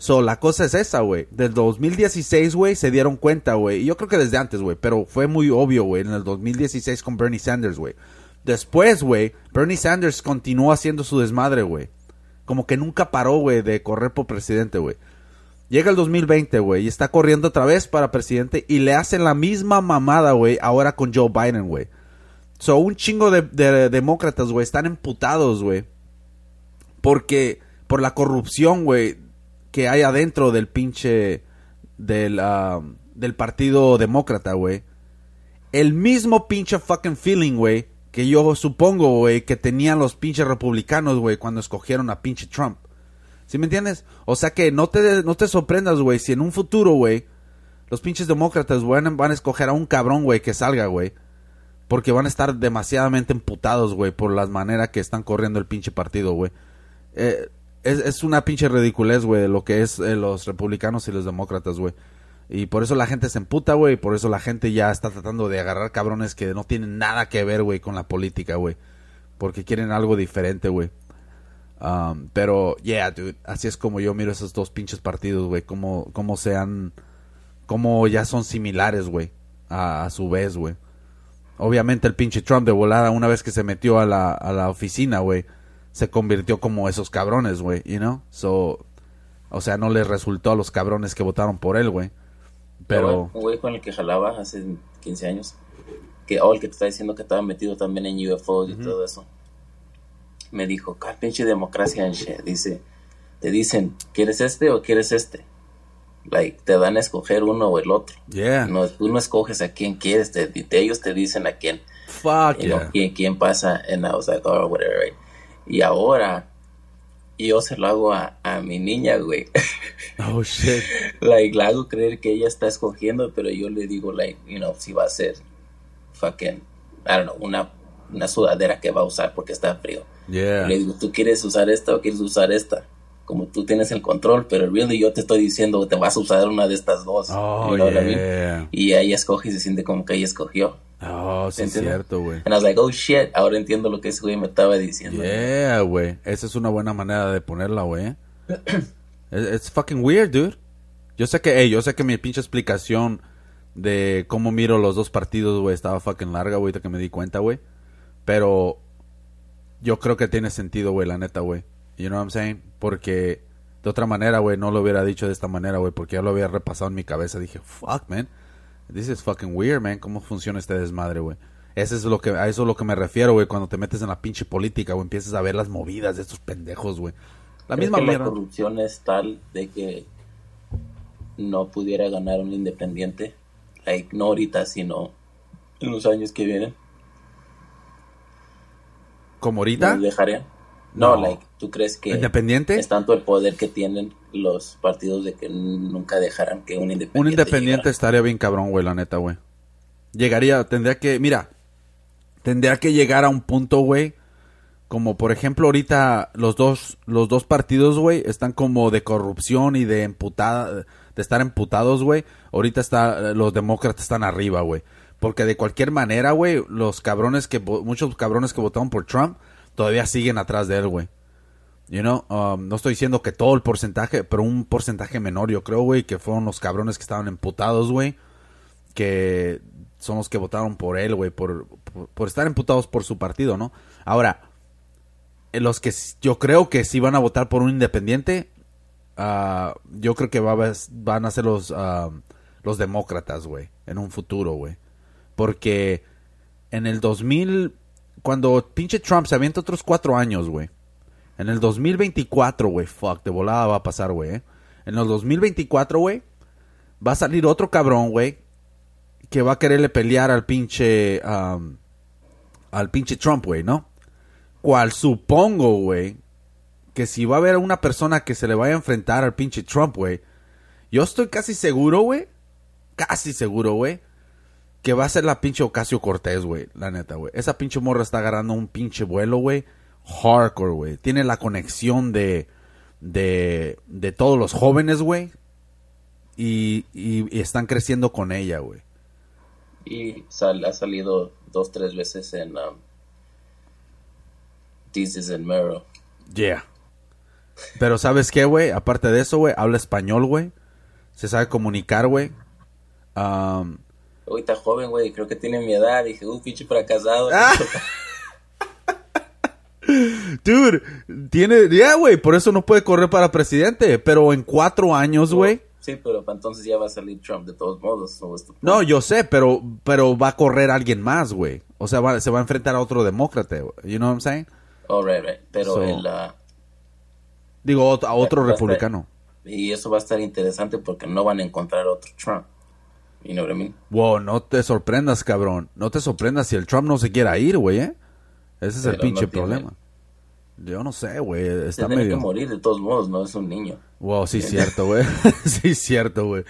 So, la cosa es esa, güey. Del 2016, güey, se dieron cuenta, güey. Y yo creo que desde antes, güey. Pero fue muy obvio, güey, en el 2016 con Bernie Sanders, güey. Después, güey, Bernie Sanders continuó haciendo su desmadre, güey. Como que nunca paró, güey, de correr por presidente, güey. Llega el 2020, güey, y está corriendo otra vez para presidente y le hacen la misma mamada, güey, ahora con Joe Biden, güey. So, un chingo de, de demócratas, güey, están emputados, güey. Porque, por la corrupción, güey, que hay adentro del pinche, del, ah, del partido demócrata, güey. El mismo pinche fucking feeling, güey, que yo supongo, güey, que tenían los pinches republicanos, güey, cuando escogieron a pinche Trump. ¿Sí me entiendes? O sea que no te, no te sorprendas, güey, si en un futuro, güey, los pinches demócratas van, van a escoger a un cabrón, güey, que salga, güey. Porque van a estar demasiadamente emputados, güey, por las maneras que están corriendo el pinche partido, güey. Eh, es, es una pinche ridiculez, güey, lo que es eh, los republicanos y los demócratas, güey. Y por eso la gente se emputa, güey. Por eso la gente ya está tratando de agarrar cabrones que no tienen nada que ver, güey, con la política, güey. Porque quieren algo diferente, güey. Um, pero, yeah, dude. Así es como yo miro esos dos pinches partidos, güey. Cómo, cómo se han... Cómo ya son similares, güey. A, a su vez, güey. Obviamente el pinche Trump de volada, una vez que se metió a la, a la oficina, güey, se convirtió como esos cabrones, güey, you know? So, o sea, no les resultó a los cabrones que votaron por él, güey. Pero,
Un güey con el que jalaba hace 15 años. Que, oh, el que te está diciendo que estaba metido también en UFOs y todo eso. Me dijo, ¿cuál pinche democracia en shit? Dice, te dicen, ¿quieres este o quieres este? Like, te dan a escoger uno o el otro.
yeah.
No, tú no escoges a quién quieres, te- te- ellos te dicen a quién.
Fuck
you know,
yeah.
quién, quién pasa. And I was like, oh, whatever, right? Y ahora, yo se lo hago a, a mi niña, güey. *laughs*
Oh, shit.
like, la hago creer que ella está escogiendo, pero yo le digo, like, you know, si va a ser fucking, I don't know, una, una sudadera que va a usar porque está frío.
Yeah.
Le digo, ¿tú quieres usar esta o quieres usar esta? Como tú tienes el control, pero really yo te estoy diciendo, te vas a usar una de estas dos.
Oh,
You know
yeah.
Y ella escoge y se siente como que ella escogió.
Oh, sí, es cierto, güey.
And I was like, oh shit, ahora entiendo lo que ese güey me estaba diciendo.
Yeah, güey. Esa es una buena manera de ponerla, güey. *clears throat* It's fucking weird, dude. Yo sé que, hey, yo sé que mi pinche explicación de cómo miro los dos partidos, güey, estaba fucking larga, güey, que me di cuenta, güey. Pero yo creo que tiene sentido, güey, la neta, güey. You know what I'm saying? Porque de otra manera, güey, no lo hubiera dicho de esta manera, güey, porque ya lo había repasado en mi cabeza. Dije, fuck, man. This is fucking weird, man. ¿Cómo funciona este desmadre, güey? Ese es lo que, a eso es lo que me refiero, güey, cuando te metes en la pinche política, güey, empiezas a ver las movidas de estos pendejos, güey. La
¿Crees
misma
que la
mierda.
corrupción es tal de que no pudiera ganar un independiente? Like, no ahorita, sino en los años que vienen.
Como ahorita.
No, No. like, ¿tú crees que
independiente.
es tanto el poder que tienen los partidos de que nunca dejarán que un independiente
Un independiente
llegara?
estaría bien cabrón, güey, la neta, güey. Llegaría, tendría que, mira, tendría que llegar a un punto, güey, como por ejemplo ahorita los dos, los dos partidos, güey, están como de corrupción y de emputada, de estar emputados, güey. Ahorita está, los demócratas están arriba, güey. Porque de cualquier manera, güey, los cabrones que, muchos cabrones que votaron por Trump, todavía siguen atrás de él, güey. You know, um, no estoy diciendo que todo el porcentaje, pero un porcentaje menor, yo creo, güey, que fueron los cabrones que estaban emputados, güey, que son los que votaron por él, güey, por, por, estar emputados por su partido, ¿no? Ahora, eh, los que yo creo que sí van a votar por un independiente, ah, yo creo que va a van a ser los, ah, los demócratas, güey, en un futuro, güey. Porque en el 2000, cuando pinche Trump se avienta otros cuatro años, güey. En el 2024, güey, fuck, de volada va a pasar, güey. eh. En el 2024, güey, va a salir otro cabrón, güey, que va a quererle pelear al pinche, al pinche Trump, güey, ¿no? Cual supongo, güey, que si va a haber una persona que se le vaya a enfrentar al pinche Trump, güey, yo estoy casi seguro, güey, casi seguro, güey, que va a ser la pinche Ocasio Cortés, güey, la neta, güey. Esa pinche morra está agarrando un pinche vuelo, güey, hardcore, güey. Tiene la conexión de, de, de todos los jóvenes, güey, y, y, y están creciendo con ella, güey.
Y sal- ha salido dos, tres veces en um, This is in Mero.
Yeah. Pero ¿sabes qué, güey? Aparte de eso, güey, habla español, güey. Se sabe comunicar, güey. Um,
Uy, está joven, güey. Creo que tiene mi edad. Dije, uy, pinche fracasado.
Ah. *laughs* dude, tiene... Ya, güey, por eso no puede correr para presidente. Pero en cuatro años, güey...
Sí, pero entonces ya va a salir Trump de todos modos. ¿no?
Yo sé, pero, pero va a correr alguien más, güey. O sea, va- se va a enfrentar a otro demócrata. You know what I'm saying?
Oh, right, right. Pero
So-
el, ah,
Digo, a otro
estar-
republicano.
Y eso va a estar interesante porque no van a encontrar otro Trump. You know what I mean?
Wow, no te sorprendas, cabrón. No te sorprendas si el Trump no se quiera ir, güey, ¿eh? Ese es el pinche
no tiene-
problema. Yo no sé, güey. Está
tiene
medio...
que morir de todos modos, no es un niño.
Wow, sí, cierto, güey. *laughs* sí, cierto, güey.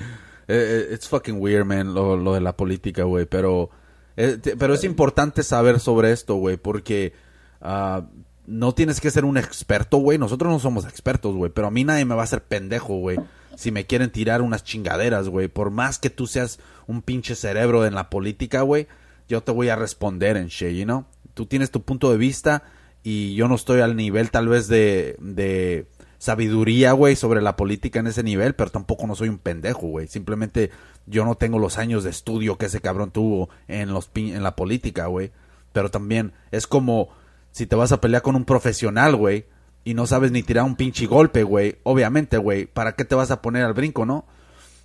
Eh, eh, It's fucking weird, man, lo, lo de la política, güey. Pero, eh, pero es importante saber sobre esto, güey, porque ah, no tienes que ser un experto, güey. Nosotros no somos expertos, güey. Pero a mí nadie me va a hacer pendejo, güey. Si me quieren tirar unas chingaderas, güey. Por más que tú seas un pinche cerebro en la política, güey, yo te voy a responder en shit, you? Tú tienes tu punto de vista y yo no estoy al nivel tal vez de, de sabiduría, güey, sobre la política en ese nivel, pero tampoco no soy un pendejo, güey. Simplemente yo no tengo los años de estudio que ese cabrón tuvo en, los, pin- en la política, güey. Pero también es como si te vas a pelear con un profesional, güey, y no sabes ni tirar un pinche golpe, güey. Obviamente, güey, ¿para qué te vas a poner al brinco, no?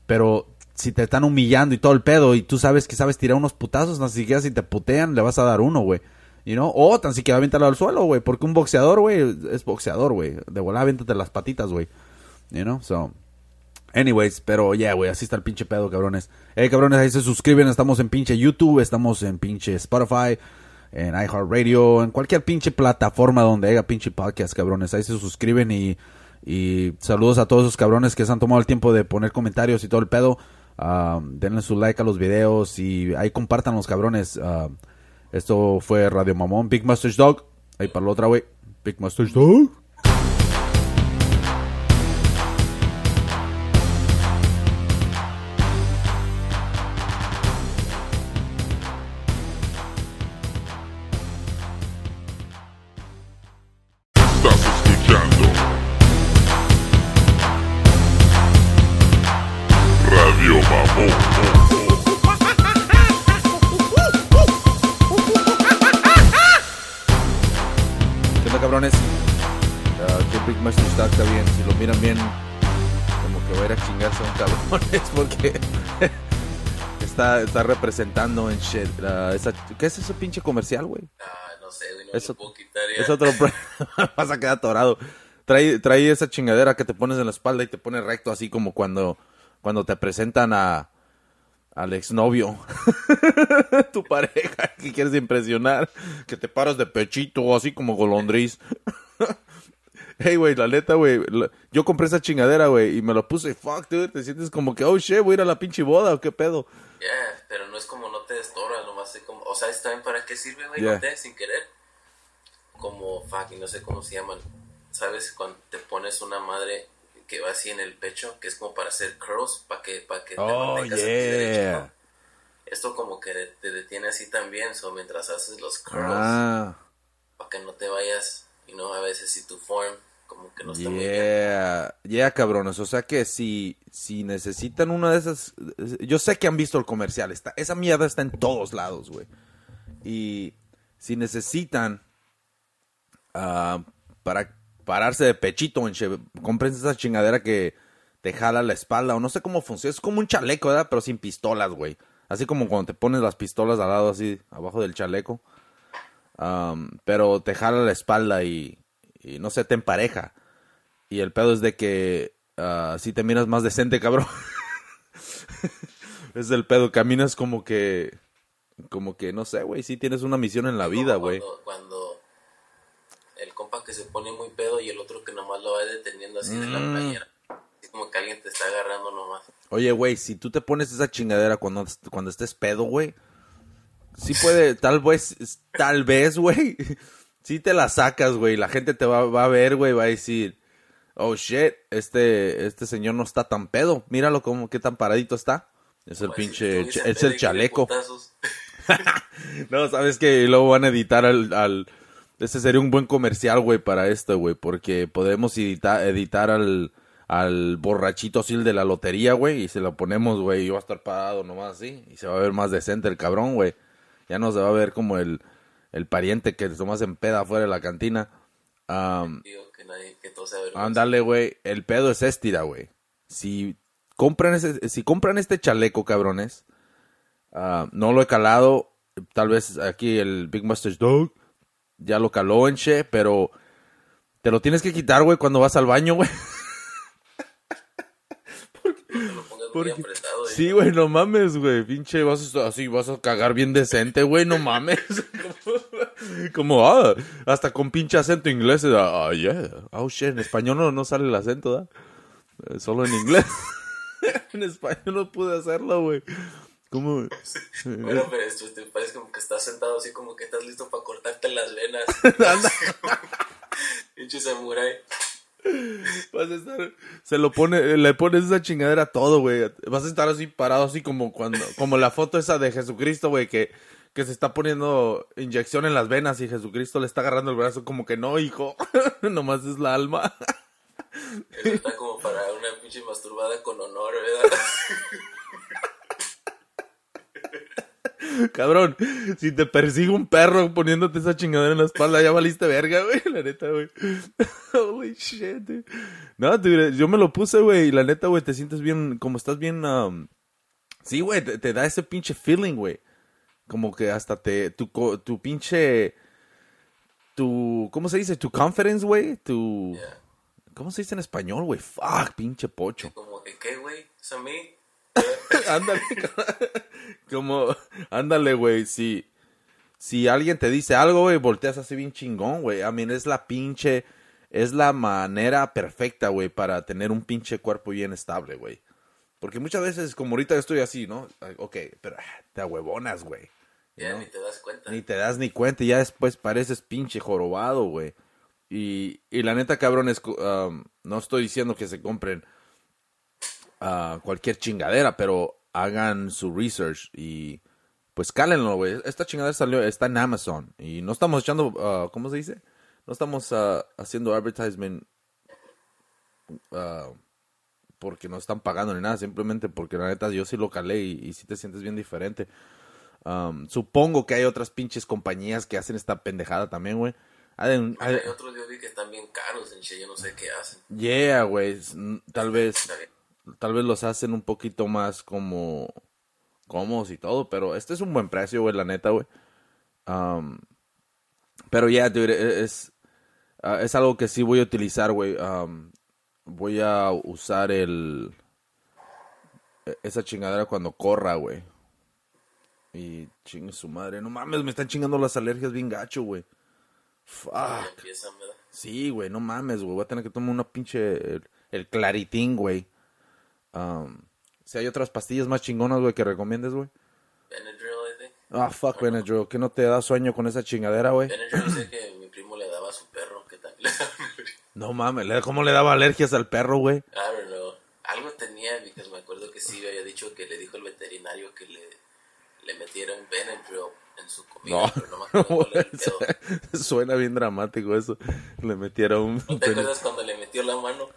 Pero si te están humillando y todo el pedo y tú sabes que sabes tirar unos putazos, tan siquiera si te putean le vas a dar uno, güey. You know? O tan siquiera aviéntalo al suelo, güey. Porque un boxeador, güey, es boxeador, güey. De volada aviéntate las patitas, güey. You know? So... Anyways, pero ya, güey, así está el pinche pedo, cabrones. Eh, cabrones, ahí se suscriben. Estamos en pinche YouTube, estamos en pinche Spotify, en iHeartRadio, en cualquier pinche plataforma donde haya pinche podcast, cabrones. Ahí se suscriben y, y saludos a todos esos cabrones que se han tomado el tiempo de poner comentarios y todo el pedo. Ah, denle su like a los videos y ahí compartan los cabrones. Ah, esto fue Radio Mamón, Big Mustache Dog. Ahí para la otra, güey. Big Mustache Dog. Está, está representando en shit. esa, ¿Qué es ese pinche comercial, güey?
Ah, no sé, güey, no
Eso-
lo puedo quitar ya.
Es otro. *laughs* Vas a quedar atorado. Trae, trae esa chingadera que te pones en la espalda y te pone recto, así como cuando, cuando te presentan a al exnovio, *laughs* tu pareja, que quieres impresionar, que te paras de pechito, así como golondriz. *laughs* hey, güey, la neta, güey, yo compré esa chingadera, güey, y me lo puse, fuck, dude, te sientes como que, oh, shit, voy a ir a la pinche boda, o qué pedo.
Ya, pero no es como no te destora, nomás es como, o sea, ¿está bien para qué sirve, güey? Te, sin querer. Como fucking, no sé cómo se llaman. ¿Sabes? Cuando te pones una madre que va así en el pecho, que es como para hacer curls, para que, para que te
Oh,
mantengas aquí derecho,
yeah.
¿no? Esto como que te detiene así también, so mientras haces los curls,
Ah.
para que no te vayas, y no a veces si tu form como que no está muy bien.
Yeah, yeah, cabrones. O sea que si, si necesitan una de esas. Yo sé que han visto el comercial. Está, esa mierda está en todos lados, güey. Y si necesitan ah, para pararse de pechito, compren esa chingadera que te jala la espalda. O no sé cómo funciona. Es como un chaleco, ¿verdad? Pero sin pistolas, güey. Así como cuando te pones las pistolas al lado, así, abajo del chaleco. Um, pero te jala la espalda y, y no sé, te empareja. Y el pedo es de que ah, si te miras más decente, cabrón. *laughs* es el pedo, caminas como que, como que, no sé, güey, si tienes una misión en la vida, güey.
Cuando, cuando el compa que se pone muy pedo y el otro que nomás lo va deteniendo así de la
Mm.
playera. Así como que alguien te está agarrando nomás.
Oye, güey, si tú te pones esa chingadera cuando, cuando estés pedo, güey, sí puede, tal vez, tal vez, güey, sí te la sacas, güey, la gente te va, va a ver, güey, va a decir, oh, shit, este, este señor no está tan pedo, míralo como que tan paradito está. Es el pinche, es el chaleco. *laughs* No, sabes que luego van a editar al, al... Ese sería un buen comercial, güey, para esto, güey, porque podemos edita- editar al, al borrachito así el de la lotería, güey, y se lo ponemos, güey, y va a estar parado nomás así, y se va a ver más decente el cabrón, güey. Ya no se va a ver como el, el pariente que nomás en peda afuera de la cantina.
Avergüenza.
Ándale, güey. El pedo es estira, güey. Si compran ese, si compran este chaleco, cabrones, no lo he calado. Tal vez aquí el Big Master's Dog ya lo caló en che, pero te lo tienes que quitar, güey, cuando vas al baño, güey. Porque- Sí, güey, no mames, güey. Pinche, vas a, así, vas a cagar bien decente, güey, no mames. *laughs* Como, como, ah, hasta con pinche acento inglés. Ah, yeah. Oh, shit, en español no, no sale el acento, ¿da? Eh, Solo en inglés. *laughs* en español no pude hacerlo, güey. ¿Cómo?
Bueno, pero esto te parece como que estás sentado así como que estás listo para cortarte las venas. *laughs* Pinche samurai.
Vas a estar, se lo pone, le pones esa chingadera a todo, güey. Vas a estar así parado, así como cuando, como la foto esa de Jesucristo, güey, que, que se está poniendo inyección en las venas y Jesucristo le está agarrando el brazo como que no, hijo, *laughs* nomás es la alma.
Eso está como para una pinche masturbada con honor, ¿verdad? *laughs*
Cabrón, si te persigue un perro poniéndote esa chingadera en la espalda, ya valiste verga, güey, la neta, güey. *laughs* Holy shit, dude. No, dude, yo me lo puse, güey, y la neta, güey, te sientes bien, como estás bien, um, sí, güey, te, te da ese pinche feeling, güey. Como que hasta te, tu, tu pinche, tu, ¿cómo se dice? Tu confidence, güey, tu. ¿cómo se dice en español, güey? Fuck, pinche pocho.
¿qué, güey? ¿Es a mí? *laughs*
ándale, *laughs* como, ándale, güey, si, si alguien te dice algo, güey, volteas así bien chingón, güey. I mean, es la pinche, es la manera perfecta, güey, para tener un pinche cuerpo bien estable, güey. Porque muchas veces, como ahorita estoy así, ¿no? Ok, pero ah, te ahuevonas, güey.
Ya
¿no?
ni te das cuenta.
Ni te das ni cuenta y ya después pareces pinche jorobado, güey. Y, y la neta, cabrones, um, no estoy diciendo que se compren ah, cualquier chingadera, pero hagan su research y pues cálenlo, güey. Esta chingadera salió, está en Amazon y no estamos echando, ah, ¿cómo se dice? No estamos ah, haciendo advertisement ah, porque no están pagando ni nada, simplemente porque la neta yo sí lo calé y, y sí te sientes bien diferente. Um, supongo que hay otras pinches compañías que hacen esta pendejada también, güey.
Hay otros yo vi que están bien caros en Che, yo no sé qué hacen.
yeah, güey. Tal vez,
Está bien.
Tal vez los hacen un poquito más como cómodos y todo, pero este es un buen precio, güey, la neta, güey. Um, pero ya, dude, e- es, ah, es algo que sí voy a utilizar, güey. Um, voy a usar el e- esa chingadera cuando corra, güey. Y chingue su madre. No mames, me están chingando las alergias bien gacho, güey. Fuck. Sí, güey, no mames, güey. Voy a tener que tomar una pinche. El, el claritín, güey. Um, si hay otras pastillas más chingonas, güey, que recomiendes, güey.
Benadryl, I think.
Ah, fuck, Benadryl. ¿Que no te da sueño con esa chingadera, güey?
Benadryl sé que mi primo le daba a su perro, que también le daba
No mames, ¿le- ¿cómo le daba alergias al perro, güey?
I don't know. Algo tenía, porque me acuerdo que sí había dicho que le dijo el veterinario que le, le metieron Benadryl en su comida,
No,
pero no me acuerdo cuál era el *laughs* pedo.
suena bien dramático eso. Le metieron un...
¿No te acuerdas cuando le metió la mano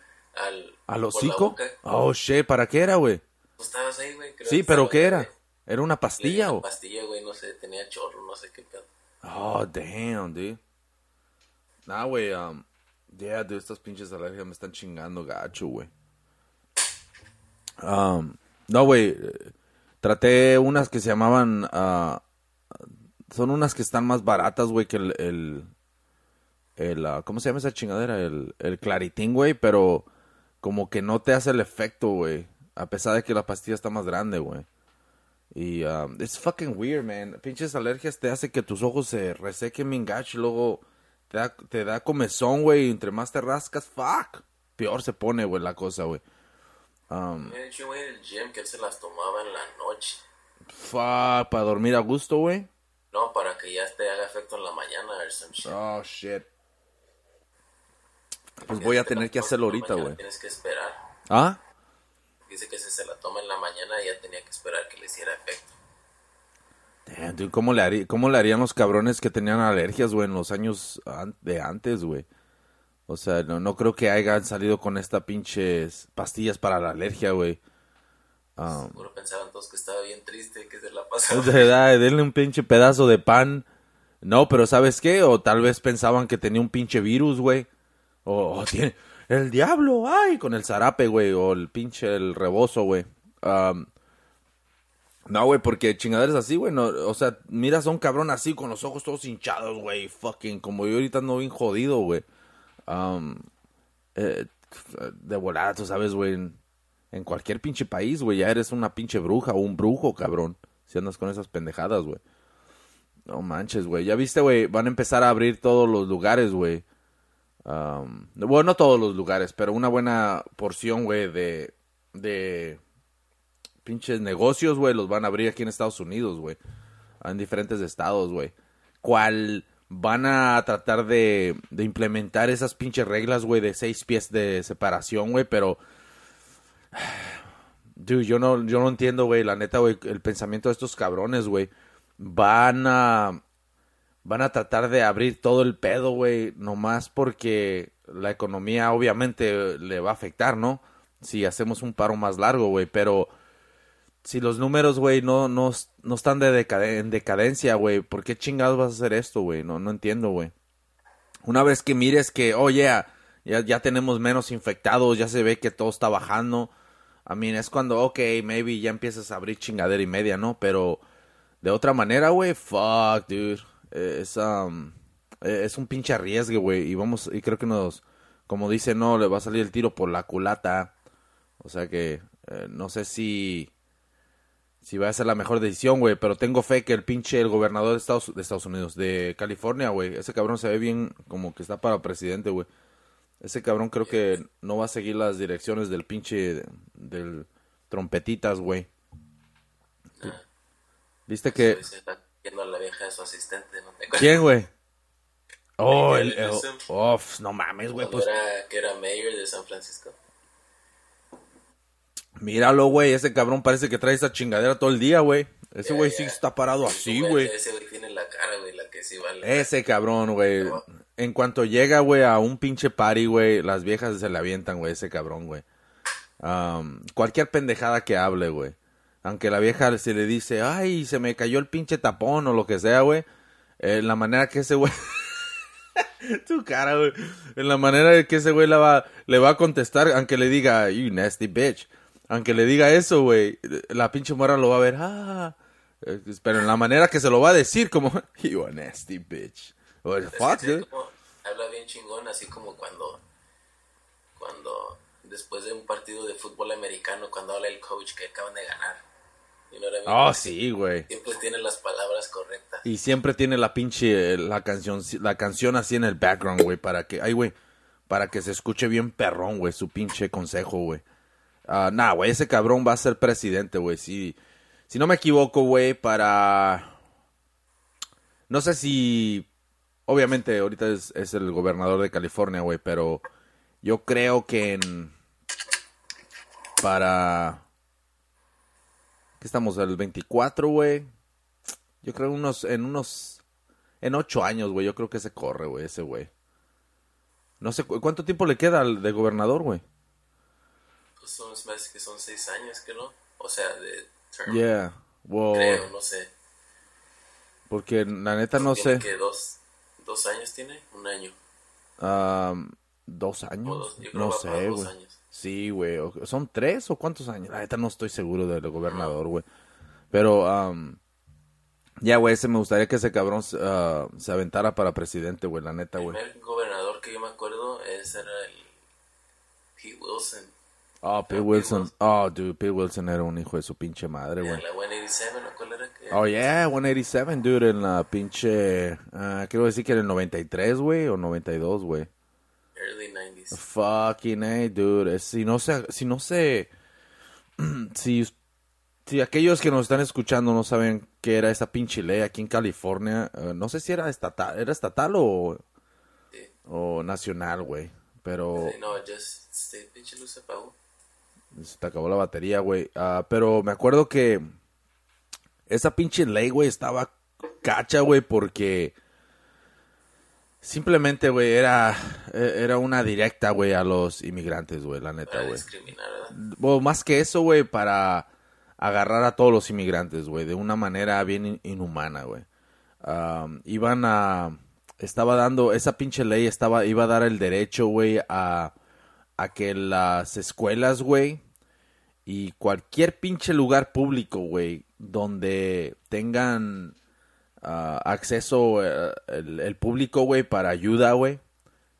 al,
¿Al hocico? Oh, shit, ¿para qué era, güey?
Tú estabas ahí, güey. creo
Sí, pero ¿qué era? ¿Era una pastilla o...?
pastilla, güey, no sé, tenía chorro, no sé qué pedo.
Oh, damn, dude. Nah, güey, um, yeah, dude, estas pinches alergias me están chingando gacho, güey. Um, no, güey, eh, traté unas que se llamaban, ah, son unas que están más baratas, güey, que el, el, el, ah, ¿cómo se llama esa chingadera? El, el claritín, güey, pero como que no te hace el efecto, güey, a pesar de que la pastilla está más grande, güey. Y um, it's fucking weird, man. Pinches alergias te hace que tus ojos se resequen bien gacho y luego te da, te da comezón, güey. Y entre más te rascas, fuck. Peor se pone, güey, la cosa, güey. Um,
había dicho, güey, el Jim que él se las tomaba en la noche.
fuck, para dormir a gusto, güey.
No, para que ya te haga efecto en la mañana or some shit.
Oh, shit. Pues voy a tener que hacerlo ahorita, güey.
Tienes que esperar.
¿Ah?
Dice que si se la toma en la mañana ya tenía que esperar que le hiciera efecto.
Damn, dude, ¿cómo le, harí- ¿cómo le harían los cabrones que tenían alergias, güey, en los años an- de antes, güey? O sea, no, no creo que hayan salido con esta pinches pastillas para la alergia, güey. Um,
Seguro pensaban todos que estaba bien triste, que se la *laughs* pasaba.
Es verdad, denle un pinche pedazo de pan. No, pero ¿sabes qué? O tal vez pensaban que tenía un pinche virus, güey. O, o tiene el diablo, ay, con el zarape, güey. O el pinche el rebozo, güey. No, güey, porque chingaderas así, güey. No, o sea, miras a un cabrón así con los ojos todos hinchados, güey. Fucking, como yo ahorita ando bien jodido, güey. Eh, de volada, tú sabes, güey. En, en cualquier pinche país, güey, ya eres una pinche bruja o un brujo, cabrón. Si andas con esas pendejadas, güey. No manches, güey. Ya viste, güey, van a empezar a abrir todos los lugares, güey. Bueno, no todos los lugares, pero una buena porción, güey, de, de pinches negocios, güey, los van a abrir aquí en Estados Unidos, güey. En diferentes estados, güey. ¿Cuál van a tratar de, de implementar esas pinches reglas, güey, de seis pies de separación, güey, pero... *sighs* Dude, yo no, yo no entiendo, güey, la neta, güey, el pensamiento de estos cabrones, güey. Van a... Van a tratar de abrir todo el pedo, güey, nomás porque la economía obviamente le va a afectar, ¿no? Si hacemos un paro más largo, güey, pero si los números, güey, no, no, no están de en decadencia, güey, ¿por qué chingados vas a hacer esto, güey? No, no entiendo, güey. Una vez que mires que, oh, yeah, ya, ya tenemos menos infectados, ya se ve que todo está bajando. I mean, es cuando, ok, maybe ya empiezas a abrir chingadera y media, ¿no? Pero de otra manera, güey, fuck, dude. Es, um, es un pinche arriesgue, güey. Y vamos, y creo que nos, como dice, no, le va a salir el tiro por la culata. O sea que, eh, no sé si, si va a ser la mejor decisión, güey. Pero tengo fe que el pinche, el gobernador de Estados, de Estados Unidos, de California, güey. Ese cabrón se ve bien como que está para presidente, güey. Ese cabrón creo que no va a seguir las direcciones del pinche, del trompetitas, güey. ¿Viste que...
A la vieja de su asistente.
¿Quién, güey? Oh, el, oh, no mames, güey, pues
era, que era mayor de San Francisco.
míralo, güey, ese cabrón parece que trae esa chingadera todo el día, güey. Ese güey sí está parado así, güey.
Ese güey tiene la cara, güey, la que sí vale.
Ese cabrón, güey. En cuanto llega, güey, a un pinche party, güey, las viejas se le avientan, güey, ese cabrón, güey. Cualquier pendejada que hable, güey. Aunque la vieja se le dice, ay, se me cayó el pinche tapón o lo que sea, güey. eh, la manera que ese güey... *laughs* Tu cara, güey. En la manera de que ese güey la va, le va a contestar, aunque le diga, you nasty bitch. Aunque le diga eso, güey, la pinche morra lo va a ver, ah. Pero en la manera que se lo va a decir, como, *laughs* you a nasty bitch. O,
Es que
fuck, dude.
como- habla bien chingón, así como cuando, cuando después de un partido de fútbol americano, cuando habla el coach que acaban de ganar. I mean?
Oh, sí, güey.
Siempre tiene las palabras correctas.
Y siempre tiene la pinche, la canción, la canción así en el background, güey, para que, ay, güey, para que se escuche bien perrón, güey, su pinche consejo, güey. Ah, nah, güey, ese cabrón va a ser presidente, güey, si, si no me equivoco, güey, para, no sé si, obviamente ahorita es, es el gobernador de California, güey, pero yo creo que en, para, ¿qué estamos, el 24, güey? Yo creo unos, en unos, en ocho años, güey, yo creo que se corre, güey, ese güey. No sé, cu- ¿cuánto tiempo le queda al de gobernador, güey?
Pues son, que son seis años, que no? O sea, de term,
Yeah, wow,
creo, no sé.
porque la neta no sé,
que dos, dos años tiene? Un año.
am, dos años,
dos,
no sé, güey. Sí, güey, ¿son tres o cuántos años? La neta no estoy seguro del gobernador, güey. Pero, am, ya, güey, ese me gustaría que ese cabrón ah, se aventara para presidente, güey, la neta,
El
güey.
primer gobernador que yo me acuerdo ese era el Pete Wilson.
Oh, Pete
Pete
Wilson.
Wilson.
Oh, dude, Pete Wilson era un hijo de su pinche madre, güey.
la 187, ¿no? ¿Cuál era? que
Oh, yeah, 187, dude, en la pinche... ah, quiero decir que en el 93, güey, o 92, güey.
Early 90s.
Fucking A, dude. Si no se... Si no se... *clears throat* si, si aquellos que nos están escuchando no saben qué era esa pinche ley aquí en California, eh, no sé si era estatal, ¿era estatal o,
Sí.
o nacional, güey? Pero...
Sí, No, just stay, pinche luz se apagó.
Se te acabó la batería, güey. Ah, pero me acuerdo que esa pinche ley, güey, estaba cacha, güey, porque simplemente, güey, era, eh, era una directa, güey, a los inmigrantes, güey, la neta, güey. más que eso, güey, para agarrar a todos los inmigrantes, güey, de una manera bien in- inhumana, güey. Iban a... Estaba dando... Esa pinche ley estaba... Iba a dar el derecho, güey, a... A que las escuelas, güey, y cualquier pinche lugar público, güey, donde tengan acceso eh, el, público, güey, para ayuda, güey.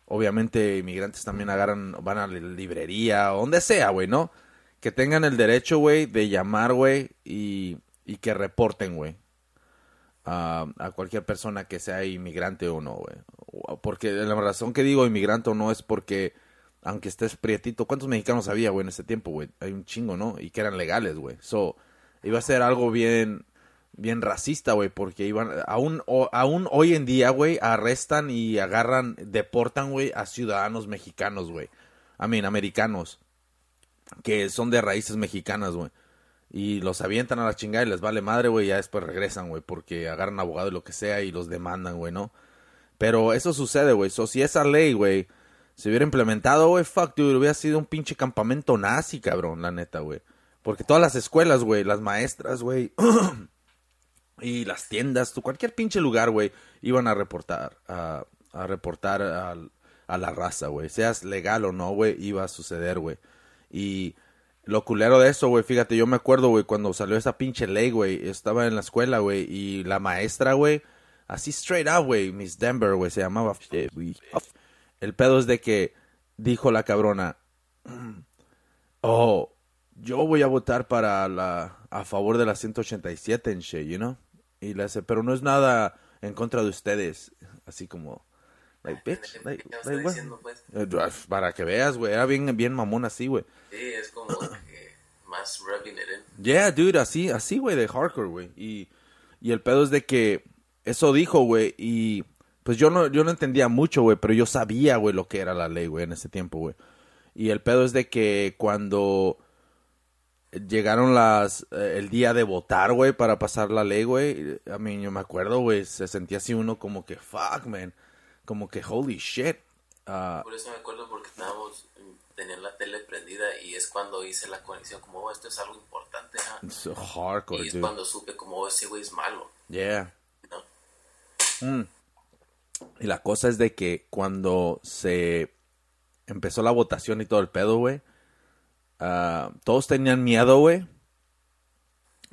Obviamente inmigrantes también agarran, van a la librería donde sea, güey, ¿no? Que tengan el derecho, güey, de llamar, güey, y, y que reporten, güey. A, cualquier persona que sea inmigrante o no, güey. Porque la razón que digo inmigrante o no es porque, aunque estés prietito, ¿cuántos mexicanos había, güey, en ese tiempo, güey? Hay un chingo, ¿no? Y que eran legales, güey. So, iba a ser algo bien, bien racista, güey, porque iban, aún, aún hoy en día, güey, arrestan y agarran, deportan, güey, a ciudadanos mexicanos, güey. I mean, americanos, que son de raíces mexicanas, güey. Y los avientan a la chingada y les vale madre, güey, ya después regresan, güey, porque agarran abogado y lo que sea y los demandan, güey, ¿no? Pero eso sucede, güey. So, si esa ley, güey, se hubiera implementado, güey, fuck, hubiera sido un pinche campamento nazi, cabrón, la neta, güey. Porque todas las escuelas, güey, las maestras, güey, *clears throat* y las tiendas, cualquier pinche lugar, güey, iban a reportar, a, reportar a, la raza, güey. Seas legal o no, güey, iba a suceder, güey. Y lo culero de eso, güey, fíjate, yo me acuerdo, güey, cuando salió esa pinche ley, güey, estaba en la escuela, güey, y la maestra, güey, así straight up, güey, Miss Denver, güey, se llamaba. El pedo es de que dijo la cabrona, oh, yo voy a votar para la, a favor de la 187 en shit, you know? Y le hace, pero no es nada en contra de ustedes. Así como, like, bitch,
¿Qué
like, like,
diciendo, pues?
Eh, Para que veas, güey, era bien, bien mamón así, güey.
Sí, es como que más rubbing it in.
Yeah, dude, así, así, güey, de hardcore, güey. Y, y el pedo es de que eso dijo, güey, y pues yo no, yo no entendía mucho, güey, pero yo sabía, güey, lo que era la ley, güey, en ese tiempo, güey. Y el pedo es de que cuando llegaron las, eh, el día de votar, güey, para pasar la ley, güey, a mí yo me acuerdo, güey, se sentía así uno como que, fuck, man, como que, holy shit. Ah,
Por eso me acuerdo porque estábamos, tenían la tele prendida y es cuando hice la conexión como, oh, esto es algo importante, ¿ah?
it's hardcore,
Y es
dude.
cuando supe como, oh, ese güey es malo,
Yeah.
¿no?
Y la cosa es de que cuando se empezó la votación y todo el pedo, güey, ah, todos tenían miedo, güey.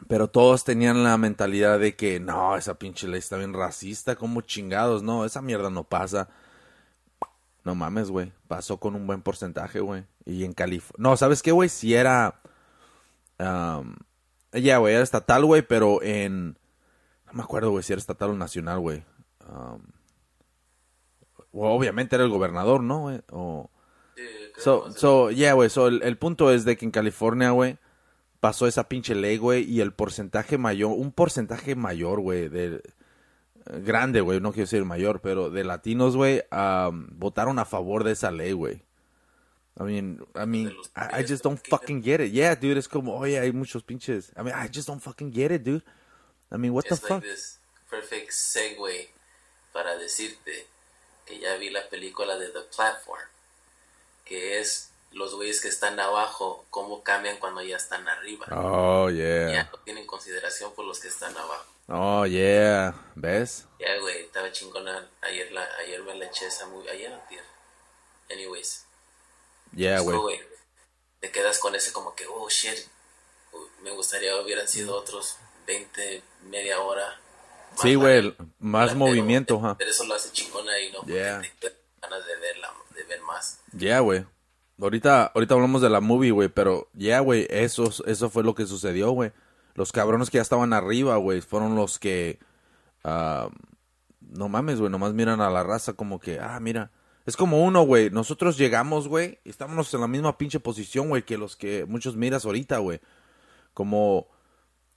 Pero todos tenían la mentalidad de que no, esa pinche ley está bien racista, como chingados, no, esa mierda no pasa. No mames, güey, pasó con un buen porcentaje, güey. Y en California, no, ¿sabes qué, güey? Si era, ya, güey, era estatal, güey, pero en, no me acuerdo, güey, si era estatal o nacional, güey. Obviamente era el gobernador, ¿no? O... So, so, yeah, güey, so el, el punto es de que en California, güey, pasó esa pinche ley, güey, y el porcentaje mayor, un porcentaje mayor, güey, de grande, güey, no quiero decir mayor, pero de latinos, güey, um, votaron a favor de esa ley, güey. I mean, I mean, I, I just don't fucking get it. Yeah, dude, es como, oye, hay muchos pinches. I mean, I just don't fucking get it, dude. I mean, what the
It's
fuck?
like this perfect segue para decirte que ya vi la película de The Platform, que es los güeyes que están abajo, cómo cambian cuando ya están arriba.
Oh,
Ya
yeah.
no tienen consideración por los que están abajo.
Oh, yeah. ¿Ves?
Ya, güey, estaba chingona. Ayer, la, ayer me la eché esa muy... Ayer antier. Anyways.
Yeah, güey.
te quedas con ese como que, oh, shit. Me gustaría hubieran sido otros 20, media hora. más
Sí, güey, más
Pero-
movimiento, ajá.
Pero eso lo hace chingona y no
Yeah.
te ganas de verla, de más.
Yeah, güey. Ahorita, ahorita hablamos de la movie, güey, pero yeah, güey, eso, eso fue lo que sucedió, güey. Los cabrones que ya estaban arriba, güey, fueron los que... ah, no mames, güey, nomás miran a la raza como que, ah, mira. Es como uno, güey, nosotros llegamos, güey, y estamos en la misma pinche posición, güey, que los que muchos miras ahorita, güey. Como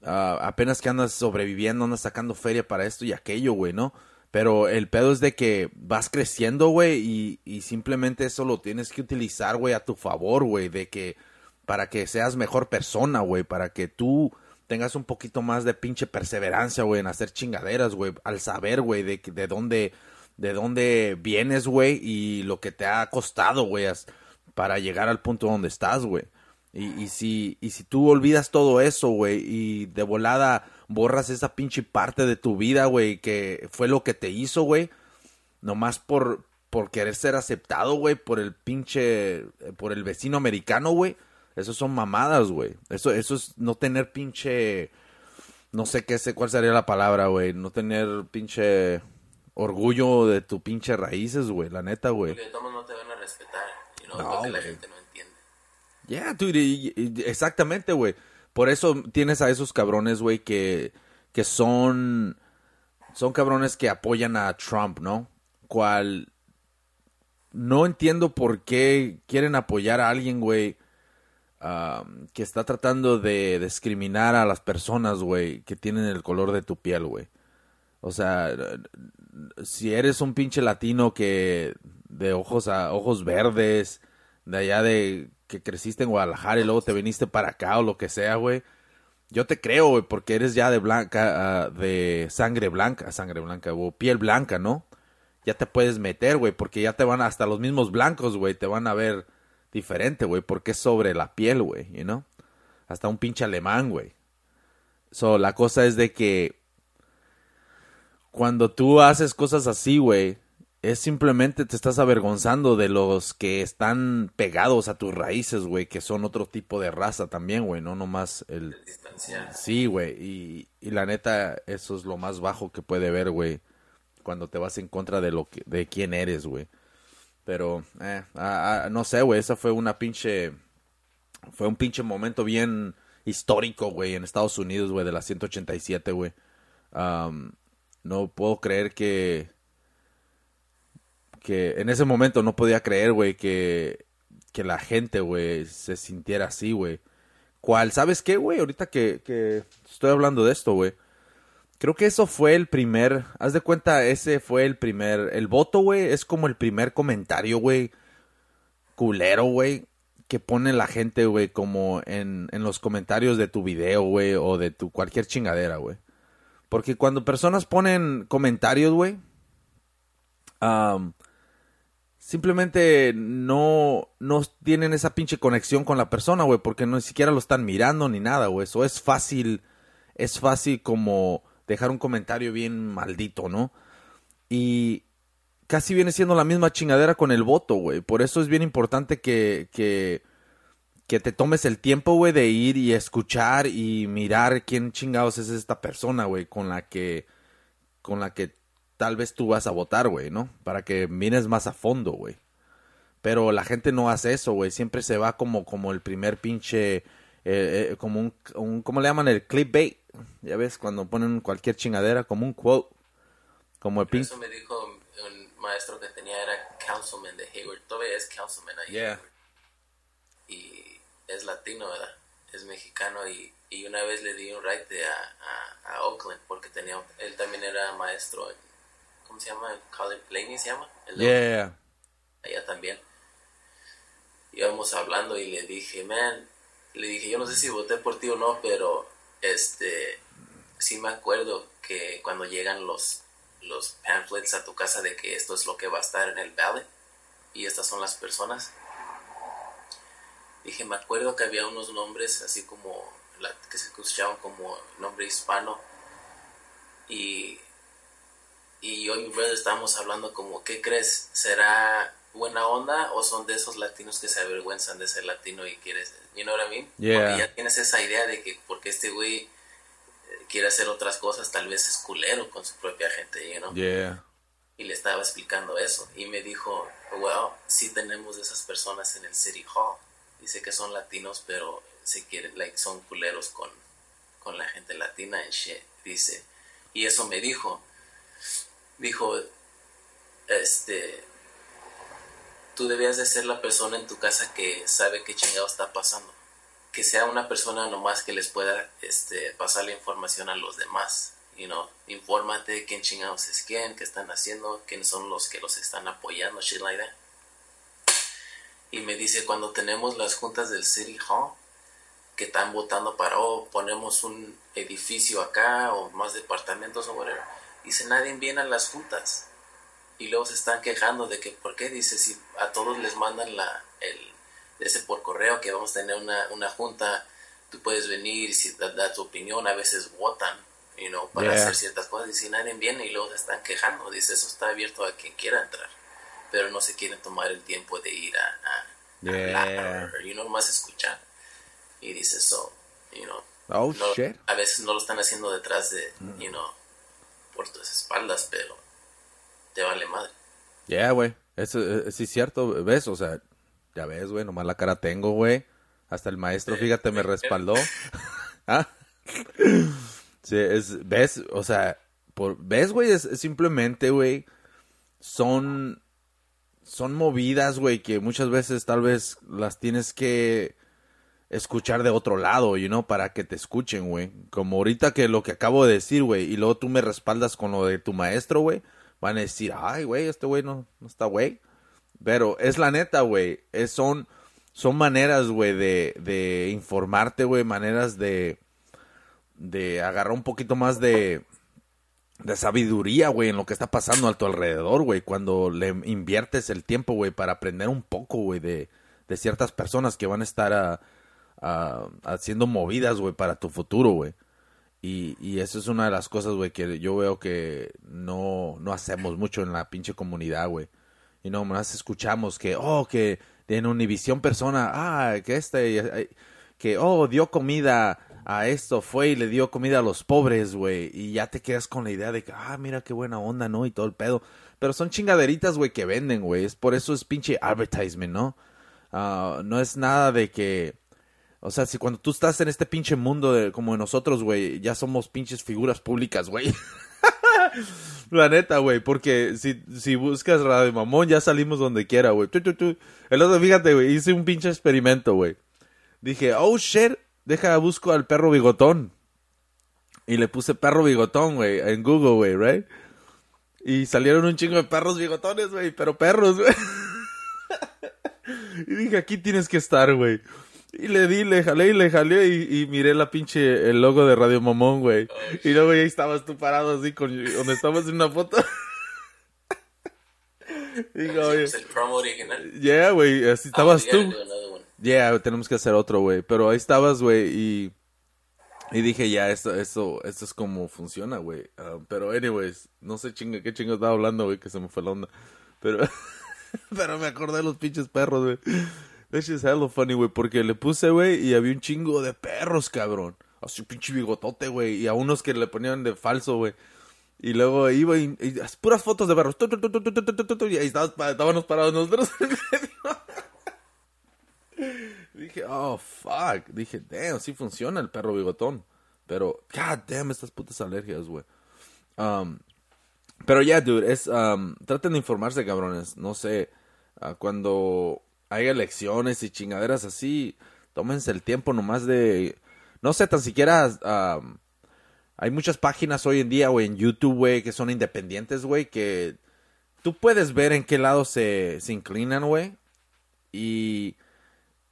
ah, apenas que andas sobreviviendo, andas sacando feria para esto y aquello, güey, ¿no? Pero el pedo es de que vas creciendo, güey, y, y simplemente eso lo tienes que utilizar, güey, a tu favor, güey, de que para que seas mejor persona, güey, para que tú tengas un poquito más de pinche perseverancia, güey, en hacer chingaderas, güey, al saber, güey, de, de dónde, de dónde vienes, güey, y lo que te ha costado, güey, para llegar al punto donde estás, güey. Y, y si, y si tú olvidas todo eso, güey, y de volada borras esa pinche parte de tu vida, güey, que fue lo que te hizo, güey, nomás por, por querer ser aceptado, güey, por el pinche, por el vecino americano, güey, eso son mamadas, güey. Eso, eso es no tener pinche, no sé qué sé cuál sería la palabra, güey, no tener pinche orgullo de tu pinche raíces, güey, la neta, güey.
Porque de todos no te van a respetar. Y no, que la gente no entiende.
Yeah, dude, y- y- exactamente, güey. Por eso tienes a esos cabrones, güey, que, que son, son cabrones que apoyan a Trump, ¿no? Cual no entiendo por qué quieren apoyar a alguien, güey, que está tratando de discriminar a las personas, güey, que tienen el color de tu piel, güey. O sea, si eres un pinche latino que de ojos a ojos verdes, de allá de que creciste en Guadalajara y luego te viniste para acá o lo que sea, güey. Yo te creo, güey, porque eres ya de blanca, ah, de sangre blanca, sangre blanca, o piel blanca, ¿no? Ya te puedes meter, güey, porque ya te van hasta los mismos blancos, güey, te van a ver diferente, güey, porque es sobre la piel, güey, you know? Hasta un pinche alemán, güey. So, la cosa es de que cuando tú haces cosas así, güey, es simplemente te estás avergonzando de los que están pegados a tus raíces, güey, que son otro tipo de raza también, güey, no nomás el...
Distanciar.
Sí, güey, y, y la neta, eso es lo más bajo que puede ver, güey, cuando te vas en contra de lo que, de quién eres, güey. Pero, eh, no sé, güey, esa fue una pinche, fue un pinche momento bien histórico, güey, en Estados Unidos, güey, de la 187, güey. No puedo creer que, que en ese momento no podía creer, güey, que, que la gente, güey, se sintiera así, güey. ¿Cuál? ¿Sabes qué, güey? Ahorita que, que estoy hablando de esto, güey. Creo que eso fue el primer, haz de cuenta, ese fue el primer, el voto, güey, es como el primer comentario, güey, culero, güey, que pone la gente, güey, como en, en los comentarios de tu video, güey, o de tu cualquier chingadera, güey. Porque cuando personas ponen comentarios, güey, simplemente no, no tienen esa pinche conexión con la persona, güey, porque no ni siquiera lo están mirando ni nada, güey. Eso es fácil, es fácil como dejar un comentario bien maldito, ¿no? Y, casi viene siendo la misma chingadera con el voto, güey. Por eso es bien importante que, que, que te tomes el tiempo, güey, de ir y escuchar y mirar quién chingados es esta persona, güey, con la que, con la que tal vez tú vas a votar, güey, ¿no? Para que mires más a fondo, güey. Pero la gente no hace eso, güey. Siempre se va como, como el primer pinche, eh, eh, como un, un, ¿cómo le llaman? El clickbait. Ya ves, cuando ponen cualquier chingadera, como un quote. Como el pinche...
Eso me dijo un maestro que tenía, era councilman de Hayward. Todavía es councilman ahí.
Yeah.
Y es latino, ¿verdad? Es mexicano y, y una vez le di un ride a, a, a Oakland porque tenía, él también era maestro en, ¿cómo se llama? College Blaney se llama. El
Yeah.
allá también. Íbamos hablando y le dije, man, le dije, yo no sé si voté por ti o no, pero este, sí me acuerdo que cuando llegan los, los pamphlets a tu casa de que esto es lo que va a estar en el ballot y estas son las personas. Dije, me acuerdo que había unos nombres así como, la- que se escuchaban como nombre hispano y y yo y mi brother estábamos hablando como, ¿qué crees? ¿Será buena onda o son de esos latinos que se avergüenzan de ser latino y quieres, you know what I mean?
Yeah.
Porque ya tienes esa idea de que porque este güey eh, quiere hacer otras cosas, tal vez es culero con su propia gente, you know?
Yeah.
Y le estaba explicando eso y me dijo, well, sí tenemos esas personas en el City Hall. Dice que son latinos, pero se quieren, like, son culeros con, con la gente latina en shit. Dice, y eso me dijo, dijo, este, tú debías de ser la persona en tu casa que sabe qué chingado está pasando. Que sea una persona nomás que les pueda este, pasar la información a los demás. You know, infórmate quién chingados es quién, qué están haciendo, quiénes son los que los están apoyando, shit like that. Y me dice, cuando tenemos las juntas del City Hall, que están votando para, oh, ponemos un edificio acá o más departamentos o. Dice, nadie viene a las juntas. Y luego se están quejando de que, ¿por qué? Dice, si a todos les mandan la, el, ese por correo que vamos a tener una, una junta, tú puedes venir y si da, da tu opinión, a veces votan, you know, para
Yeah.
hacer ciertas cosas. Y si nadie viene y luego se están quejando, dice, eso está abierto a quien quiera entrar. Pero no se quieren tomar el tiempo de ir a, a, a
Yeah.
hablar, you know, más escuchar. Y dice, so, you know,
Oh,
no-
shit.
a veces no lo están haciendo detrás de, you know, por tus espaldas, pero te vale madre.
Yeah, güey. Eso eh, sí es cierto, ¿ves? O sea, ya ves, güey, nomás la cara tengo, güey. Hasta el maestro, fíjate, me respaldó. *laughs* ¿Ah? Sí, es, ¿ves? O sea, por, ¿ves, güey? Es, es simplemente, güey, son, son movidas, güey, que muchas veces tal vez las tienes que escuchar de otro lado, you know, para que te escuchen, güey. Como ahorita que lo que acabo de decir, güey, y luego tú me respaldas con lo de tu maestro, güey, van a decir, ay, güey, este güey no, no está güey. Pero es la neta, güey, son, son maneras, güey, de, de informarte, güey, maneras de, de agarrar un poquito más de, de sabiduría, güey, en lo que está pasando a tu alrededor, güey, cuando le inviertes el tiempo, güey, para aprender un poco, güey, de, de ciertas personas que van a estar a- a- haciendo movidas, güey, para tu futuro, güey. Y, y eso es una de las cosas, güey, que yo veo que no, no hacemos mucho en la pinche comunidad, güey. Y no, más escuchamos que, oh, que en Univisión persona, ah, que este, que, oh, dio comida a esto, fue y le dio comida a los pobres, güey. Y ya te quedas con la idea de que, ah, mira qué buena onda, ¿no? Y todo el pedo. Pero son chingaderitas, güey, que venden, güey. Es por eso es pinche advertisement, ¿no? Ah, no es nada de que... O sea, si cuando tú estás en este pinche mundo de, como de nosotros, güey, ya somos pinches figuras públicas, güey. *laughs* La neta, güey, porque si, si buscas Radio Mamón, ya salimos donde quiera, güey. El otro, fíjate, güey, hice un pinche experimento, güey. Dije, oh, shit, deja, busco al perro bigotón. Y le puse perro bigotón, güey, en Google, güey, right? Y salieron un chingo de perros bigotones, güey, pero perros, güey. *laughs* y dije, aquí tienes que estar, güey. Y le di, le jalé y le jalé y, y miré la pinche, el logo de Radio Mamón, güey. y luego ahí estabas tú parado así con, donde estabas en una foto. *laughs* Digo, oye,
Es el promo original.
yeah, güey, así estabas
Ah,
tú.
another one.
Yeah, tenemos que hacer otro, güey. Pero ahí estabas, güey, y... Y dije, ya, esto, esto, esto es como funciona, güey. Ah, pero, anyways, no sé chinga, qué chingo estaba hablando, güey, que se me fue la onda. Pero, *laughs* pero me acordé de los pinches perros, güey. That shit's hella funny, güey, porque le puse, güey, y había un chingo de perros, cabrón. Así pinche bigotote, güey, y a unos que le ponían de falso, güey. Y luego iba y, puras fotos de perros. Tu, tu, tu, y ahí estábamos, parados nosotros en medio. *laughs* Dije, oh, fuck. Dije, damn, sí funciona el perro bigotón. Pero, god damn, estas putas alergias, güey. Um, pero ya, yeah, dude, es, um, traten de informarse, cabrones. No sé, ah, cuando haya elecciones y chingaderas así, tómense el tiempo nomás de, no sé, tan siquiera, hay muchas páginas hoy en día, güey, en YouTube, güey, que son independientes, güey, que tú puedes ver en qué lado se, se inclinan, güey. Y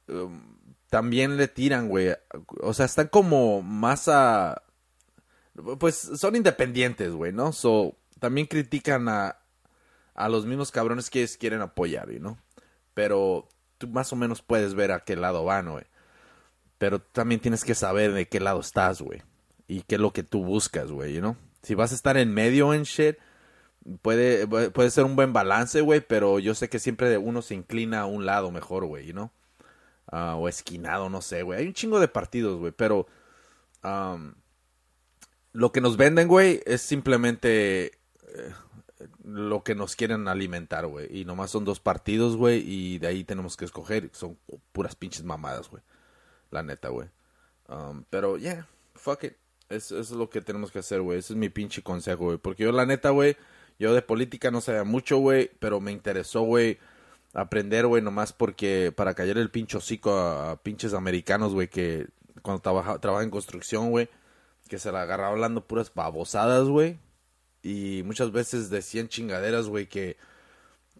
um, también le tiran, güey. O sea, están como más a... Pues son independientes, güey, ¿no? So, también critican a, a los mismos cabrones que ellos quieren apoyar, ¿no? Pero tú más o menos puedes ver a qué lado van, güey. Pero también tienes que saber de qué lado estás, güey. Y qué es lo que tú buscas, güey, ¿no? Si vas a estar en medio en shit, puede, puede ser un buen balance, güey, pero yo sé que siempre uno se inclina a un lado mejor, güey, ¿no? Ah, o esquinado, no sé, güey. Hay un chingo de partidos, güey, pero lo que nos venden, güey, es simplemente eh, lo que nos quieren alimentar, güey. Y nomás son dos partidos, güey, y de ahí tenemos que escoger. Son puras pinches mamadas, güey. La neta, güey. Um, pero, yeah, fuck it. Es- Eso es lo que tenemos que hacer, güey. Ese es mi pinche consejo, güey. Porque yo, la neta, güey, yo de política no sabía mucho, güey, pero me interesó, güey, aprender, güey, nomás porque para callar el pinche hocico a, pinches americanos, güey, que cuando trabaja, en construcción, güey, que se la agarraba hablando puras babosadas, güey. Y muchas veces decían chingaderas, güey, que,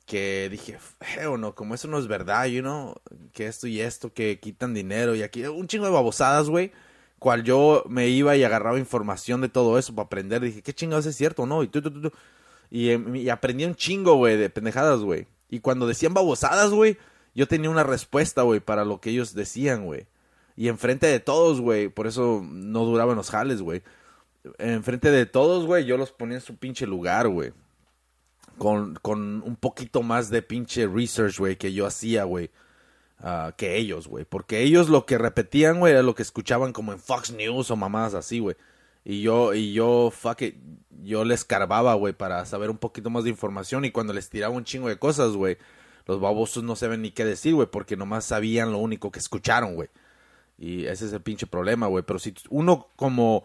que dije, feo, no, como eso no es verdad, you know, que esto y esto, que quitan dinero y aquí, un chingo de babosadas, güey, cual yo me iba y agarraba información de todo eso para aprender, dije, ¿qué chingados es cierto, no? Y tú. Y, em, y aprendí un chingo, güey, de pendejadas, güey. Y cuando decían babosadas, güey, yo tenía una respuesta, güey, para lo que ellos decían, güey. Y enfrente de todos, güey, por eso no duraban los jales, güey. Enfrente de todos, güey, yo los ponía en su pinche lugar, güey. Con, con un poquito más de pinche research, güey, que yo hacía, güey. ah, que ellos, güey. Porque ellos lo que repetían, güey, era lo que escuchaban como en Fox News o mamadas así, güey. Y yo, y yo, fuck it, yo les carbaba, güey, para saber un poquito más de información. Y cuando les tiraba un chingo de cosas, güey, los babosos no saben ni qué decir, güey, porque nomás sabían lo único que escucharon, güey. Y ese es el pinche problema, güey. Pero si uno como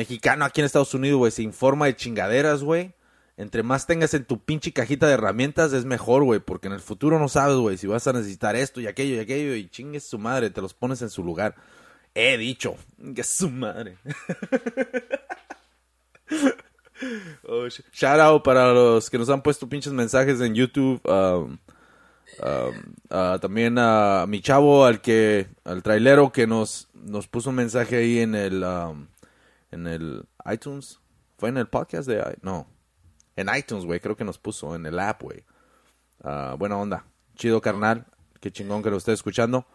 mexicano aquí en Estados Unidos, güey, se informa de chingaderas, güey. Entre más tengas en tu pinche cajita de herramientas es mejor, güey. Porque en el futuro no sabes, güey, si vas a necesitar esto y aquello y aquello. Y chingues su madre, te los pones en su lugar. He dicho. Que su madre. *laughs* Oh, sh- shout out para los que nos han puesto pinches mensajes en YouTube. um, um, también a mi chavo, al que, al trailero que nos, nos puso un mensaje ahí en el, um, en el iTunes. ¿Fue en el podcast de, no, en iTunes, güey, creo que nos puso en el app, güey. Ah, buena onda. Chido, carnal. Qué chingón que lo esté escuchando.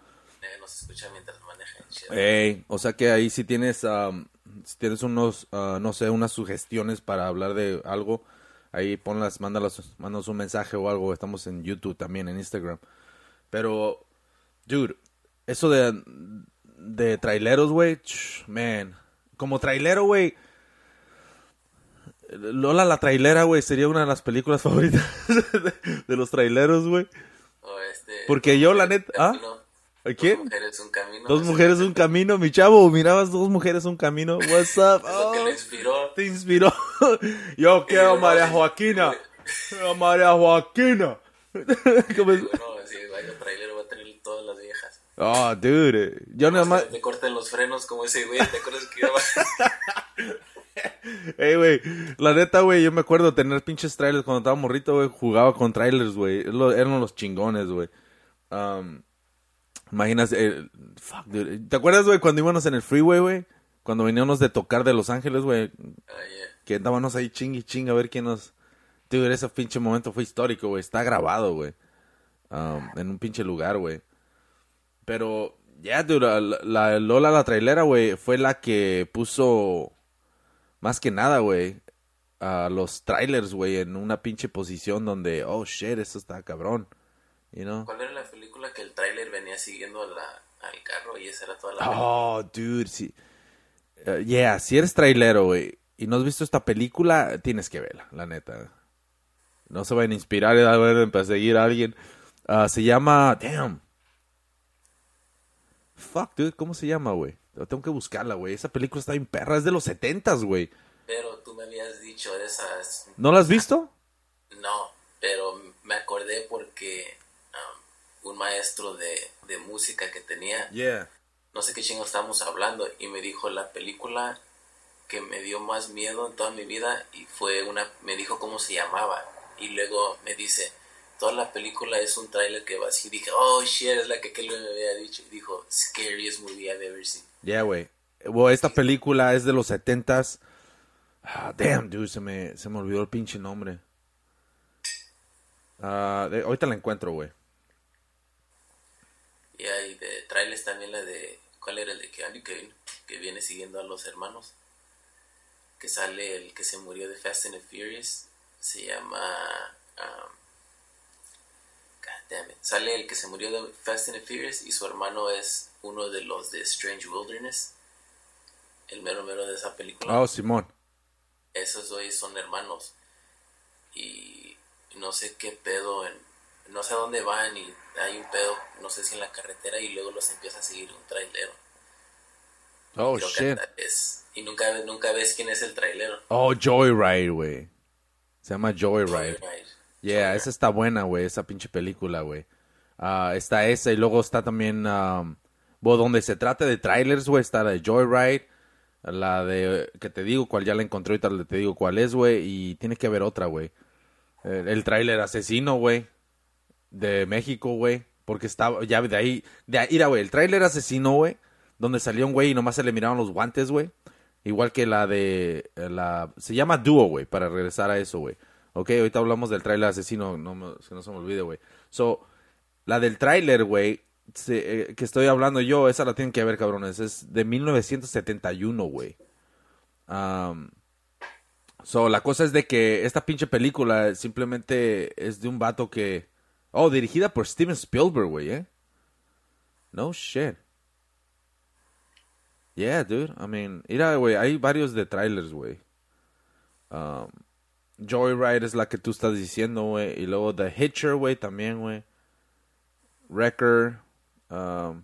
Eh, nos escucha mientras maneja. chido.
Ey, o sea que ahí si tienes, si tienes unos, ah, no sé, unas sugestiones para hablar de algo, ahí ponlas, mándalas, mándanos un mensaje o algo. Estamos en YouTube también, en Instagram. Pero, dude, eso de, de traileros, güey, man, como trailero, güey. Lola la trailera, güey, sería una de las películas *laughs* favoritas de, los traileros, güey.
Este,
Porque yo, la neta- ¿ah? ¿Quién?
Dos mujeres, un camino.
Dos mujeres, un camino, mi chavo. Mirabas dos mujeres, un camino. What's *laughs* up?
lo que
Oh,
le inspiró.
te inspiró. *laughs* Yo quiero a María Joaquina. A María Joaquina. ¿Cómo es?
Bueno, si vaya trailer va a tener todas las viejas.
Oh, dude. Yo nada más.
Te cortan los frenos como ese güey, ¿te acuerdas que iba? *laughs*
Ey, güey. La neta, güey. Yo me acuerdo tener pinches trailers cuando estaba morrito, güey. Jugaba con trailers, güey. Eran los chingones, güey. Um, imaginas. eh, fuck, dude. ¿Te acuerdas, güey, cuando íbamos en el freeway, güey? Cuando veníamos de tocar de Los Ángeles, güey.
Ah, yeah.
que andábamos ahí ching y ching a ver quién nos... Dude, ese pinche momento fue histórico, güey. Está grabado, güey. Um, en un pinche lugar, güey. Pero, ya, dude, la, la Lola, la trailera, güey, fue la que puso... Más que nada, güey. a los trailers, güey, en una pinche posición donde, oh shit, esto está cabrón. You know?
¿Cuál era la película que el tráiler venía siguiendo a la- al carro y esa era toda la
Oh, dude, sí. Uh, yeah, si eres trailero, güey, y no has visto esta película, tienes que verla, la neta. No se vayan a inspirar a ver, en perseguir a alguien. Ah, se llama, damn. Fuck, dude, ¿cómo se llama, güey? Tengo que buscarla, güey. Esa película está bien perra, es de los setentas, güey.
Pero tú me habías dicho de esas...
¿No la has visto?
No, pero me acordé porque um, un maestro de, de música que tenía,
Yeah.
no sé qué chingo estábamos hablando, y me dijo la película que me dio más miedo en toda mi vida y fue una, me dijo cómo se llamaba, y luego me dice, toda la película es un tráiler que va así, y dije, oh shit, es la que aquel me había dicho, y dijo, scariest movie I've ever seen.
Yeah, güey. Esta película es de los setentas. Ah, damn, dude, se me, se me olvidó el pinche nombre. Ah, de- ahorita la encuentro, güey.
Y hay de trailers también la de, ¿cuál era el de Keanu Kane? Que viene siguiendo a los hermanos. Que sale el que se murió de Fast and the Furious. Se llama... um, damn it. Sale el que se murió de Fast and the Furious y su hermano es uno de los de Strange Wilderness. El mero mero de esa película.
Oh, Simón.
Esos hoy son hermanos. Y no sé qué pedo, en, no sé a dónde van y hay un pedo, no sé si en la carretera y luego los empieza a seguir un trailero.
Oh, shit.
es- y nunca, nunca ves quién es el trailero.
Oh, Joyride, güey. Se llama Joyride.
Joyride.
Yeah, esa está buena, güey, esa pinche película, güey. Ah, está esa y luego está también, um, bueno, donde se trata de trailers, güey, está la de Joyride, la de, que te digo cuál ya la encontré, ahorita te digo cuál es, güey, y tiene que haber otra, güey. El, el tráiler asesino, güey, de México, güey, porque estaba, ya de ahí, de ahí, güey, el tráiler asesino, güey, donde salió un güey y nomás se le miraban los guantes, güey. Igual que la de la se llama Duo, güey, para regresar a eso, güey. Ok, ahorita hablamos del tráiler asesino, no que no se me olvide, güey. So, la del tráiler, güey, eh, que estoy hablando yo, esa la tienen que ver, cabrones. Es de 1971, güey. Am, so, la cosa es de que esta pinche película simplemente es de un vato que... Oh, dirigida por Steven Spielberg, güey, ¿eh? No shit. Yeah, dude. I mean, mira, güey, hay varios de trailers, güey. Um, Joyride es la que tú estás diciendo, güey. Y luego The Hitcher, güey, también, güey. Wrecker. Um,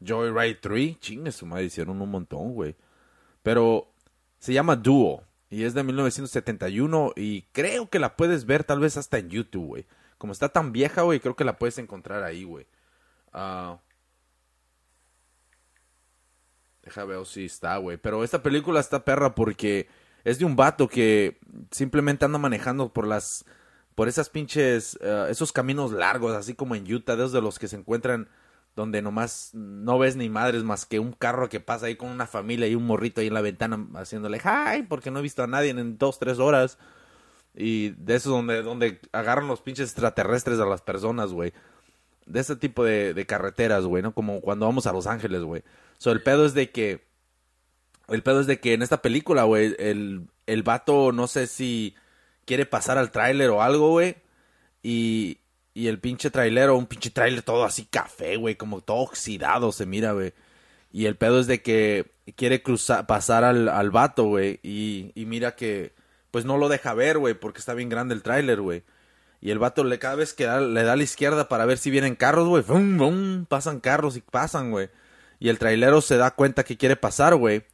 Joyride 3. Chingue su madre, hicieron un montón, güey. Pero se llama Duo. Y es de 1971. Y creo que la puedes ver tal vez hasta en YouTube, güey. Como está tan vieja, güey, creo que la puedes encontrar ahí, güey. Ah... Deja ver si está, güey. Pero esta película está perra porque es de un vato que simplemente anda manejando por las. Por esas pinches. eh, esos caminos largos, así como en Utah, de los que se encuentran donde nomás no ves ni madres más que un carro que pasa ahí con una familia y un morrito ahí en la ventana haciéndole hi, porque no he visto a nadie en dos, tres horas. Y de esos donde, donde agarran los pinches extraterrestres a las personas, güey de ese tipo de, de carreteras, güey, ¿no? Como cuando vamos a Los Ángeles, güey. So, el pedo es de que... El pedo es de que en esta película, güey, el, el vato no sé si quiere pasar al tráiler o algo, güey. Y, y el pinche trailero, un pinche tráiler todo así café, güey, como todo oxidado se mira, güey. Y el pedo es de que quiere cruzar, pasar al, al vato, güey. Y, y mira que, pues no lo deja ver, güey, porque está bien grande el tráiler, güey. Y el vato le, cada vez que le da a la izquierda para ver si vienen carros, güey. Pasan carros y pasan, güey. Y el trailero se da cuenta que quiere pasar, güey.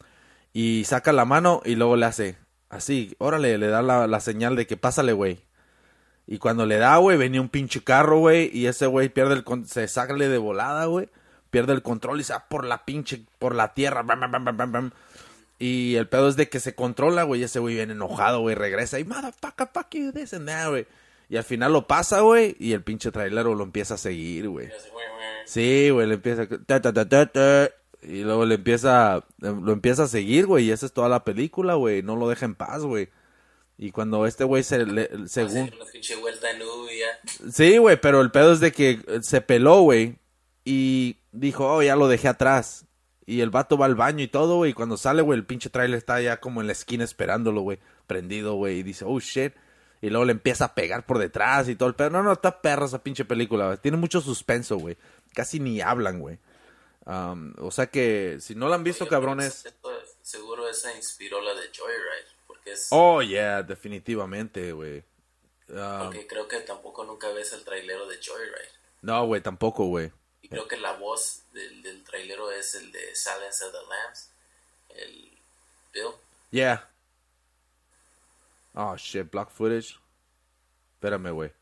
Y saca la mano y luego le hace así. Órale, le da la, la señal de que pásale, güey. Y cuando le da, güey, venía un pinche carro, güey. Y ese güey pierde el... con- Se sale de volada, güey. Pierde el control y se va por la pinche... Por la tierra. Bam, bam, bam, bam, bam, bam. Y el pedo es de que se controla, güey. Ese güey viene enojado, güey. Regresa y motherfucker, fuck you, this and that, güey. Y al final lo pasa, güey. Y el pinche trailero lo empieza a seguir, güey. Sí, güey, le empieza... ta, y luego le empieza... Lo empieza a seguir, güey. Y esa es toda la película, güey. No lo deja en paz, güey. Y cuando este güey se... le- según...
Una pinche vuelta en U y ya.
Sí, güey, pero el pedo es de que se peló, güey. Y dijo, oh, ya lo dejé atrás. Y el vato va al baño y todo, güey. Y cuando sale, güey, el pinche trailer está ya como en la esquina esperándolo, güey. Prendido, güey. Y dice, oh shit. Y luego le empieza a pegar por detrás y todo el pedo. No, no, está perra esa pinche película, güey. Tiene mucho suspenso, güey. Casi ni hablan, güey. Um, o sea que, si no la han visto,
Oye,
cabrones.
seguro esa inspiró la de Joyride, porque es...
Oh, yeah, definitivamente, güey. Um,
Porque creo que tampoco nunca ves el trailero de Joyride.
no, güey, tampoco, güey.
Y creo que la voz del, del trailero es el de Silence of the Lambs. El Bill.
Yeah. Oh, shit, block footage. Espérame, güey.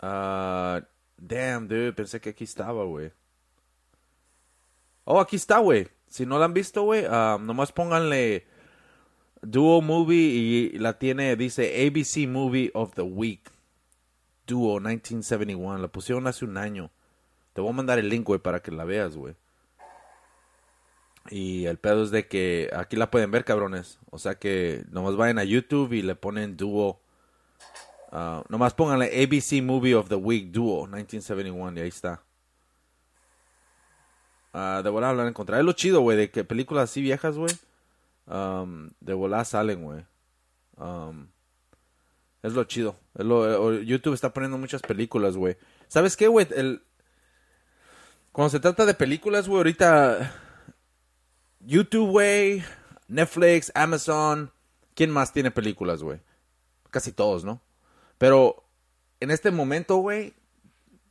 Ah, damn, dude, pensé que aquí estaba, güey. Oh, aquí está, güey. Si no la han visto, güey, ah, nomás pónganle Duo Movie y la tiene, dice ABC Movie of the Week. Duo 1971. La pusieron hace un año. Te voy a mandar el link, güey, para que la veas, güey. Y el pedo es de que aquí la pueden ver, cabrones. O sea que nomás vayan a YouTube y le ponen Duo. ah, nomás pónganle ABC Movie of the Week Duo 1971 y ahí está. Ah, de volada la van a encontrar. Es lo chido, güey, de que películas así viejas, güey. um, de volada salen, güey. Um, es lo chido. Lo- YouTube está poniendo muchas películas, güey. ¿Sabes qué, güey? El... Cuando se trata de películas, güey, ahorita YouTube, güey, Netflix, Amazon, ¿quién más tiene películas, güey? Casi todos, ¿no? Pero en este momento, güey,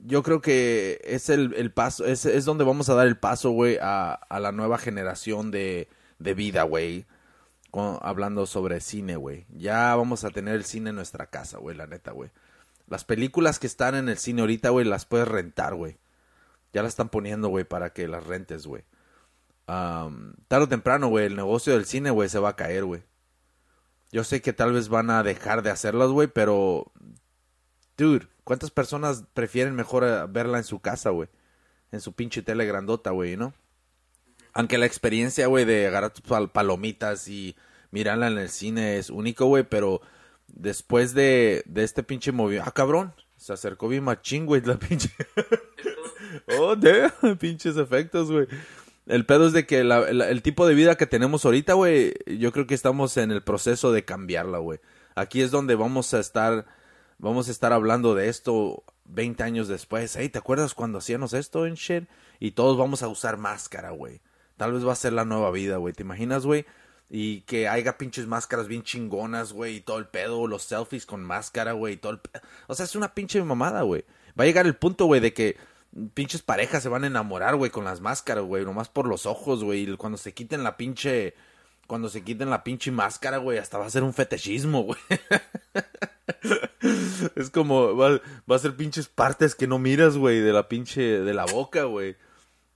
yo creo que es el, el paso, es, es donde vamos a dar el paso, güey, a, a la nueva generación de, de vida, güey. Hablando sobre cine, güey. Ya vamos a tener el cine en nuestra casa, güey, la neta, güey. Las películas que están en el cine ahorita, güey, las puedes rentar, güey. Ya las están poniendo, güey, para que las rentes, güey. Am, tarde o temprano, güey, el negocio del cine, güey, se va a caer, güey. Yo sé que tal vez van a dejar de hacerlas, güey, pero... Dude, ¿cuántas personas prefieren mejor eh, verla en su casa, güey? En su pinche tele grandota, güey, ¿no? Aunque la experiencia, güey, de agarrar tus pal- palomitas y mirarla en el cine es único, güey, pero después de, de este pinche movimiento... Ah, cabrón, se acercó bien machín, güey, la *laughs* pinche... Oh, damn, pinches efectos, güey. El pedo es de que la- la- el tipo de vida que tenemos ahorita, güey, yo creo que estamos en el proceso de cambiarla, güey. Aquí es donde vamos a estar, vamos a estar hablando de esto 20 años después. Hey, ¿te acuerdas cuando hacíamos esto en shit? Y todos vamos a usar máscara, güey. Tal vez va a ser la nueva vida, güey. ¿Te imaginas, güey? Y que haya pinches máscaras bien chingonas, güey, y todo el pedo, los selfies con máscara, güey, y todo el O sea, es una pinche mamada, güey. Va a llegar el punto, güey, de que pinches parejas se van a enamorar, güey, con las máscaras, güey, nomás por los ojos, güey, y cuando se quiten la pinche... Cuando se quiten la pinche máscara, güey, hasta va a ser un fetichismo, güey. *laughs* *laughs* es como, va, va a ser pinches partes que no miras, güey, de la pinche, de la boca, güey.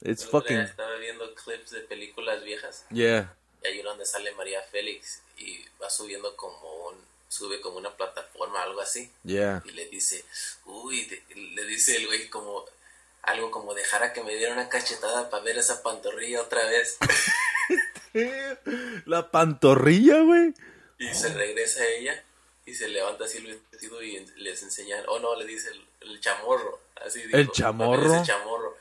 It's fucking...
Estaba viendo clips de películas viejas
Yeah.
y hay uno donde sale María Félix y va subiendo como un, sube como una plataforma, algo así.
Yeah.
Y le dice, uy, de- le dice el güey como algo como dejara que me diera una cachetada para ver esa pantorrilla otra vez. *laughs*
La pantorrilla, güey.
Y se regresa ella y se levanta así el vestido y les enseña, oh no, le dice el, el chamorro. Así dijo,
¿El chamorro?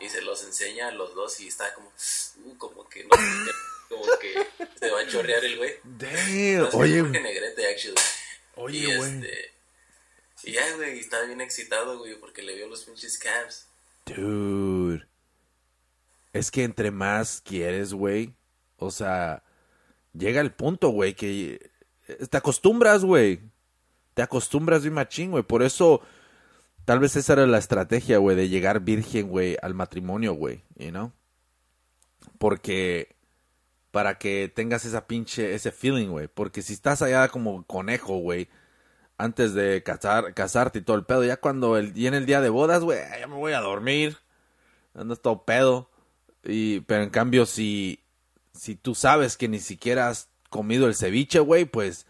Y se los enseña a los dos y está como, uh, como que no, *laughs* como que se va a chorrear el güey.
Damn. Oye,
negrete, actually.
Oye,
y
güey.
este, y ya, güey, estaba bien excitado, güey, porque le vio los pinches cams.
Dude. Es que entre más quieres, güey. O sea, llega el punto, güey, que te acostumbras, güey. Te acostumbras bien machín, güey. Por eso, tal vez esa era la estrategia, güey, de llegar virgen, güey, al matrimonio, güey. You know? Porque para que tengas esa pinche, ese feeling, güey. Porque si estás allá como conejo, güey, antes de casar, casarte y todo el pedo, ya cuando el, y en el día de bodas, güey, ya me voy a dormir. Andas todo pedo. Y, pero en cambio, si, si tú sabes que ni siquiera has comido el ceviche, güey, pues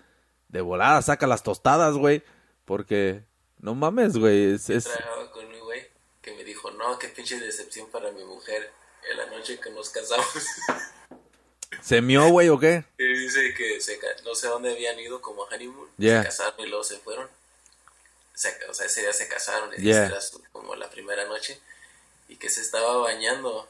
de volada saca las tostadas, güey. Porque, no mames, güey. Es, es-
Trabajaba con un güey que me dijo, no, qué pinche decepción para mi mujer en la noche que nos casamos. *laughs*
¿Se mió, güey, o qué?
y dice que se, no sé dónde habían ido como honeymoon,
Yeah.
se casaron y luego se fueron. Se- o sea, ese día se casaron, y
Yeah.
era como la primera noche, y que se estaba bañando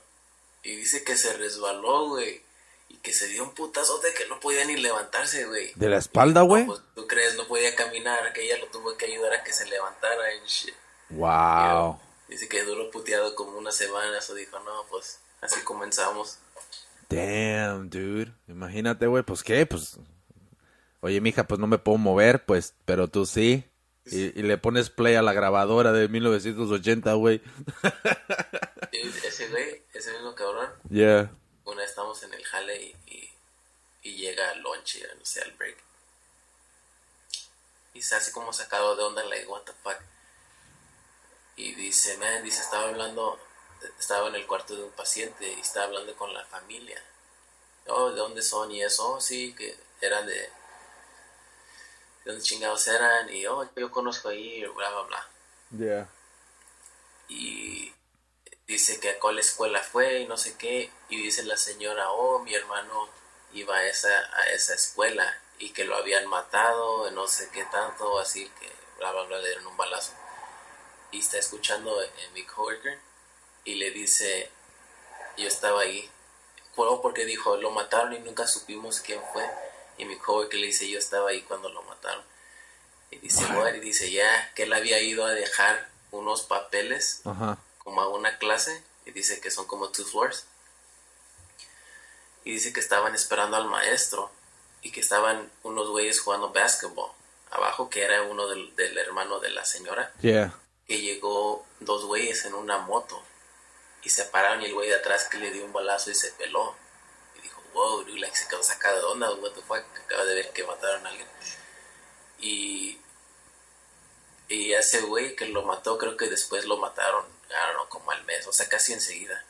Y dice que se resbaló, güey. Y que se dio un putazote que no podía ni levantarse, güey.
¿De la espalda, güey?
No, pues, ¿Tú crees? No podía caminar, que ella lo tuvo que ayudar a que se levantara y shit.
Wow.
Dice que duró puteado como una semana, eso dijo, no, pues así comenzamos.
Damn, dude. Imagínate, güey, pues qué, pues. Oye, mija, pues no me puedo mover, pues, pero tú sí. Y, y le pones play a la grabadora de 1980, güey.
Ese güey, ese mismo cabrón, *laughs*
Yeah.
Una vez estamos en el jale y, y, y llega al lunch, no sé, al break. Y se hace como sacado de onda, like, what the fuck. Y dice, man, dice, estaba hablando, estaba en el cuarto de un paciente y estaba hablando con la familia. Oh, ¿de dónde son? Y eso, oh, sí, que eran de, de dónde chingados eran. Y, oh, yo conozco ahí, bla, bla, bla.
Yeah.
y dice que a cuál escuela fue y no sé qué y dice la señora oh mi hermano iba a esa a esa escuela y que lo habían matado no sé qué tanto así que bla bla bla le dieron un balazo y está escuchando en mi coworker y le dice yo estaba ahí fue porque dijo lo mataron y nunca supimos quién fue y mi coworker le dice yo estaba ahí cuando lo mataron y dice what? y dice ya que él había ido a dejar unos papeles
Ajá.
Como a una clase y dice que son como two floors. Y dice que estaban esperando al maestro y que estaban unos güeyes jugando basketball abajo que era uno del, del hermano de la señora.
Yeah.
que llegó dos güeyes en una moto y se pararon y el güey de atrás que le dio un balazo y se peló. Y dijo wow dude, like, se quedó sacado de onda what the fuck acaba de ver que mataron a alguien y y ese güey que lo mató creo que después lo mataron know, como al mes o sea casi enseguida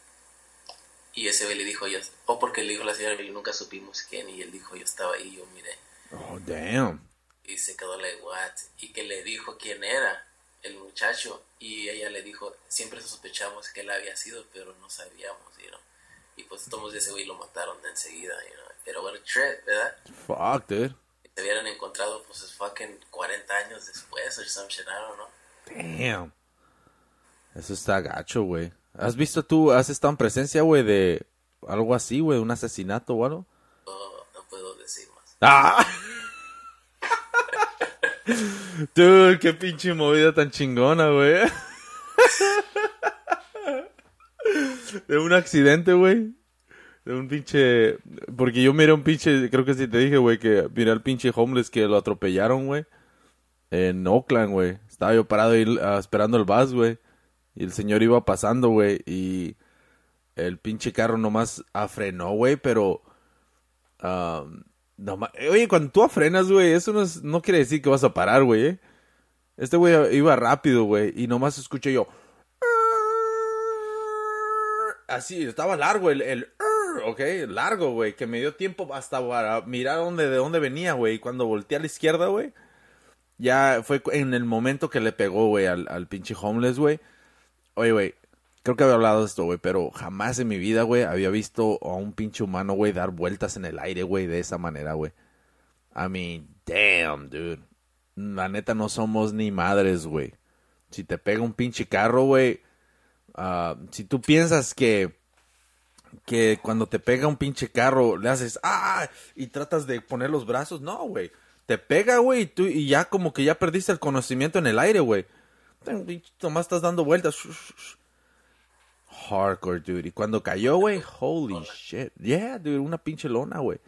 y ese güey le dijo yo o porque le dijo la señora y nunca supimos quién y él dijo yo estaba ahí yo miré
Oh, damn.
y se quedó like what y que le dijo quién era el muchacho y ella le dijo siempre sospechamos que él había sido pero no sabíamos you know? y pues todos ese güey lo mataron de enseguida you know? pero bueno trip verdad
Fuck, dude.
Si te hubieran encontrado pues es fucking 40 años después o some shit, I don't know.
Damn. Eso está gacho, güey. ¿Has visto tú, has estado en presencia, güey, de algo así, güey, un asesinato o algo?
no no puedo decir más *laughs*
¡Ah! Dude, qué pinche movida tan chingona, güey. *laughs* De un accidente, güey. De un pinche... Porque yo miré un pinche... Creo que sí te dije, güey, que miré al pinche homeless que lo atropellaron, güey. En Oakland, güey. Estaba yo parado ahí ah, esperando el bus, güey. Y el señor iba pasando, güey. Y el pinche carro nomás afrenó, güey, pero... nomás- Oye, cuando tú afrenas, güey, eso no, es- no quiere decir que vas a parar, güey, ¿eh? Este güey iba rápido, güey, y nomás escuché yo... Así, estaba largo el ok, largo, güey, que me dio tiempo hasta para mirar dónde, de dónde venía, güey. Y cuando volteé a la izquierda, güey, ya fue en el momento que le pegó, güey, al, pinche homeless, güey. Oye, güey, creo que había hablado de esto, güey, pero jamás en mi vida, güey, había visto a un pinche humano, güey, dar vueltas en el aire, güey, de esa manera, güey. I mean, damn, dude. La neta no somos ni madres, güey. Si te pega un pinche carro, güey, ah, si tú piensas que que cuando te pega un pinche carro le haces ah y tratas de poner los brazos, no, güey. Te pega, güey, y tú y ya como que ya perdiste el conocimiento en el aire, güey. Nomás estás dando vueltas. Hardcore, dude. Y cuando cayó, güey, holy shit. Yeah, dude, una pinche lona, güey.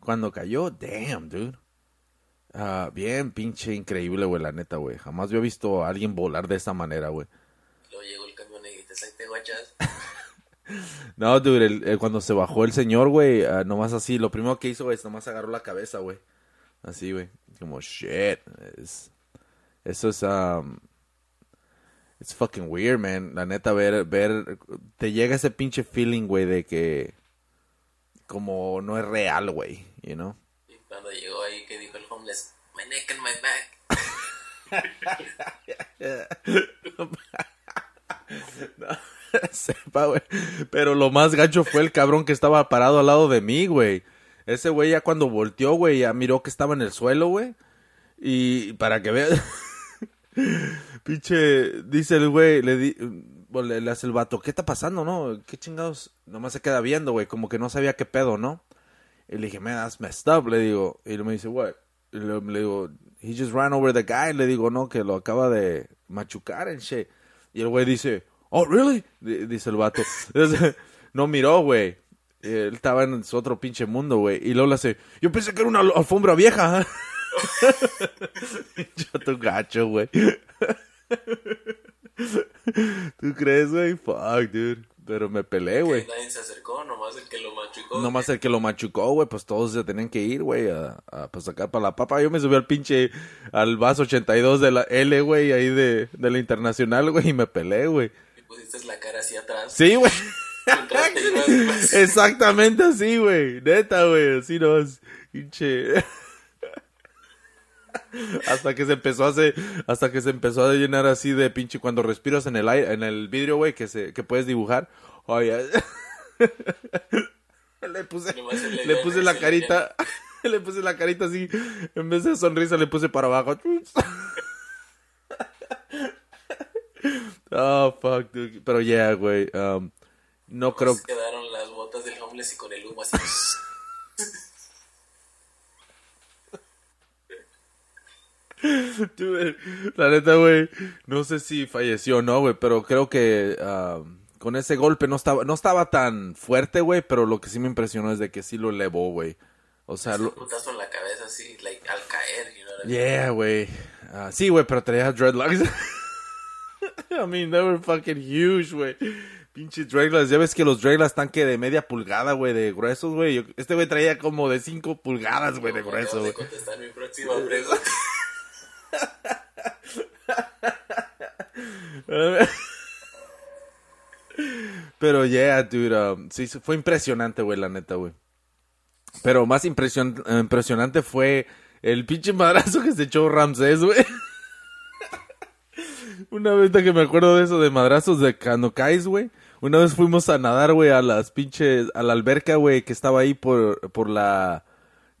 Cuando cayó, damn, dude. Ah, bien, pinche increíble, güey, la neta, güey. Jamás había visto a alguien volar de esa manera, güey.
luego llegó el camión y dijiste "Ahí te guachas *laughs*
No, dude, el- el- cuando se bajó el señor, güey, ah, nomás así, lo primero que hizo, güey, es nomás agarró la cabeza, güey. Así, güey. Como, shit. Es- eso es, um, it's fucking weird, man. La neta, ver, ver, te llega ese pinche feeling, güey, de que como no es real, güey, you know?
y cuando llegó ahí que dijo el homeless my neck and my back *laughs* *laughs* *laughs*
Pero lo más gacho fue el cabrón que estaba parado al lado de mí, güey. Ese güey ya cuando volteó, güey, ya miró que estaba en el suelo, güey. Y para que veas... *laughs* Pinche, dice el güey, le di... pues, le, hace el vato, ¿qué está pasando, no? ¿Qué chingados? Nomás se queda viendo, güey, como que no sabía qué pedo, ¿no? Y le dije, man, that's messed up, le digo. Y me dice, what? Y le, le digo, he just ran over the guy. Le digo, no, que lo acaba de machucar en shit. Y el güey dice, oh, really? Di- Dice el vato. *laughs* No miró, güey. Él estaba en su otro pinche mundo, güey. Y le hace, yo pensé que era una al- alfombra vieja. *laughs* yo tu gacho, güey. *laughs* ¿Tú crees, güey? Fuck, dude. Pero me peleé, güey.
Nadie se acercó, nomás el que lo machucó.
Nomás el que lo machucó, güey, pues todos se tenían que ir, güey, a, a pues, sacar para la papa. Yo me subí al pinche, al vaso 82 de la L, güey, ahí de, de la internacional, güey, y me peleé, güey.
Pusiste la cara hacia atrás.
Sí, güey. *laughs*
Ibas- *laughs*
Exactamente así, güey. Neta, güey, así no es. Pinche. *laughs* Hasta que se empezó a hacer, hasta que se empezó a llenar así de pinche cuando respiras en el aire, en el vidrio, güey, que se, que puedes dibujar. Oye, le puse,
le
puse
se
la carita, le puse la carita así, en vez de sonrisa le puse para abajo. Oh, fuck, dude. Pero yeah, güey, um, no creo
Nomás quedaron las botas del homeless y con el humo así. *laughs*
Dude, La neta, güey, no sé si falleció o no, güey, pero creo que ah, con ese golpe no estaba, no estaba tan fuerte, güey, pero lo que sí me impresionó es de que sí lo elevó, güey. O sea,
Un
lo...
putazo en la cabeza así, like, al caer, you know?
Yeah, güey. Ah, sí, güey, pero traía dreadlocks. *laughs* *laughs* I mean, they were fucking huge, güey. Pinches dreadlocks. Ya ves que los dreadlocks están que de media pulgada, güey, de gruesos, güey. Este güey traía como de cinco pulgadas, güey, de grueso, güey.
contestar mi próxima pregunta. *laughs*
Pero yeah, dude, um, sí, fue impresionante, güey, la neta, güey. Pero más impresion- impresionante fue el pinche madrazo que se echó Ramsés, güey. *laughs* Una vez que me acuerdo de eso, de madrazos de cuando caes, güey. Una vez fuimos a nadar, güey, a las pinches, a la alberca, güey, que estaba ahí por, por la,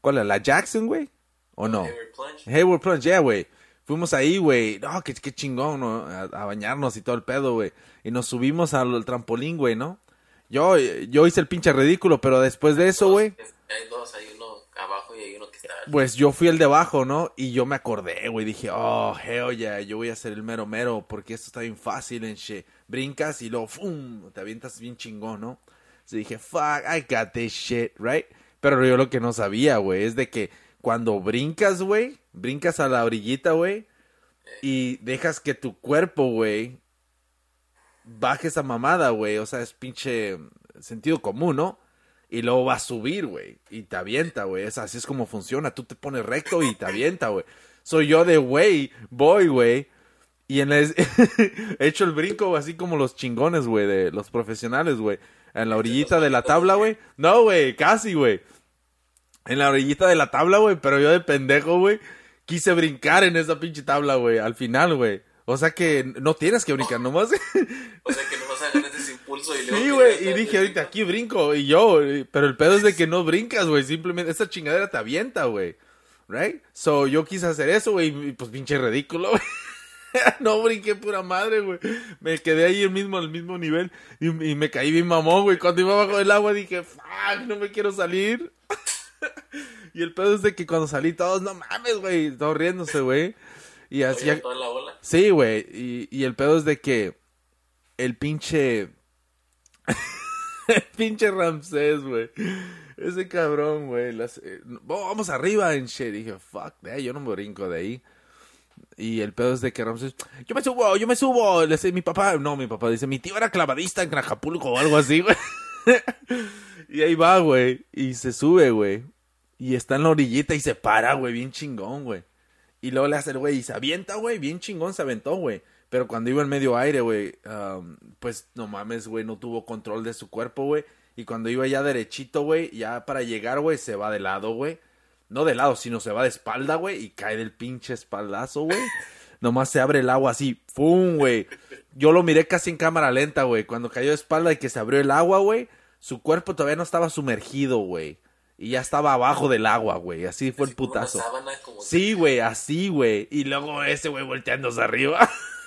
¿cuál es? ¿La Jackson, güey? ¿O no?
Hayward Plunge.
Hayward Plunge, yeah, güey. Fuimos ahí, güey. No, qué, qué chingón, ¿no? A, a bañarnos y todo el pedo, güey. Y nos subimos al, al trampolín, güey, ¿no? Yo, yo hice el pinche ridículo, pero después de eso, güey,
Hay dos, hay uno abajo y hay uno que está.
Pues yo fui el de abajo, ¿no? Y yo me acordé, güey. Dije, oh, hell yeah, yo voy a ser el mero mero porque esto está bien fácil en shit. Brincas y luego, ¡fum! Te avientas bien chingón, ¿no? Entonces dije, fuck, I got this shit, right? Pero yo lo que no sabía, güey, es de que cuando brincas, güey, brincas a la orillita, güey, y dejas que tu cuerpo, güey, baje esa mamada, güey. O sea, es pinche sentido común, ¿no? Y luego va a subir, güey. Y te avienta, güey. Así es como funciona. Tú te pones recto y te avienta, güey. Soy yo de güey, voy, güey. Y en el... *laughs* he hecho el brinco así como los chingones, güey, de los profesionales, güey. En la orillita de la tabla, güey. No, güey, casi, güey. En la orillita de la tabla, güey. Pero yo de pendejo, güey, quise brincar en esa pinche tabla, güey. Al final, güey. O sea que no tienes que brincar, nomás.
O sea que no vas a ganar ese impulso y luego.
Sí, güey, y dije, ahorita aquí brinco, y yo, pero el pedo es de que no brincas, güey, simplemente esa chingadera te avienta, güey, right? So, yo quise hacer eso, güey, y pues pinche ridículo, güey. *laughs* No brinqué pura madre, güey. Me quedé ahí mismo, al mismo nivel y, y me caí bien mamón, güey. Cuando iba bajo el agua dije, fuck, no me quiero salir. *laughs* y el pedo es de que cuando salí todos, no mames, güey, todos riéndose, güey. Y así,
Oye, toda la bola.
Sí, güey. Y, y el pedo es de que el pinche. *laughs* pinche Ramsés, güey. Ese cabrón, güey. eh, vamos arriba en shit. Dije, fuck, that, yo no me brinco de ahí. Y el pedo es de que Ramsés, yo me subo, yo me subo. Le dice mi papá, no, mi papá dice, mi tío era clavadista en Acapulco o algo así, güey. *laughs* y ahí va, güey. Y se sube, güey. Y está en la orillita y se para, güey, bien chingón, güey. Y luego le hace el güey y se avienta, güey, bien chingón se aventó, güey. Pero cuando iba en medio aire, güey, um, pues no mames, güey, no tuvo control de su cuerpo, güey. Y cuando iba ya derechito, güey, ya para llegar, güey, se va de lado, güey. No de lado, sino se va de espalda, güey, y cae del pinche espaldazo, güey. *laughs* Nomás se abre el agua así, ¡pum, güey! Yo lo miré casi en cámara lenta, güey. Cuando cayó de espalda y que se abrió el agua, güey, su cuerpo todavía no estaba sumergido, güey. Y ya estaba abajo del agua, güey. Así fue el
Así como una
putazo.
sábana, como
Sí, güey, así, güey. Y luego ese güey volteándose arriba. *laughs*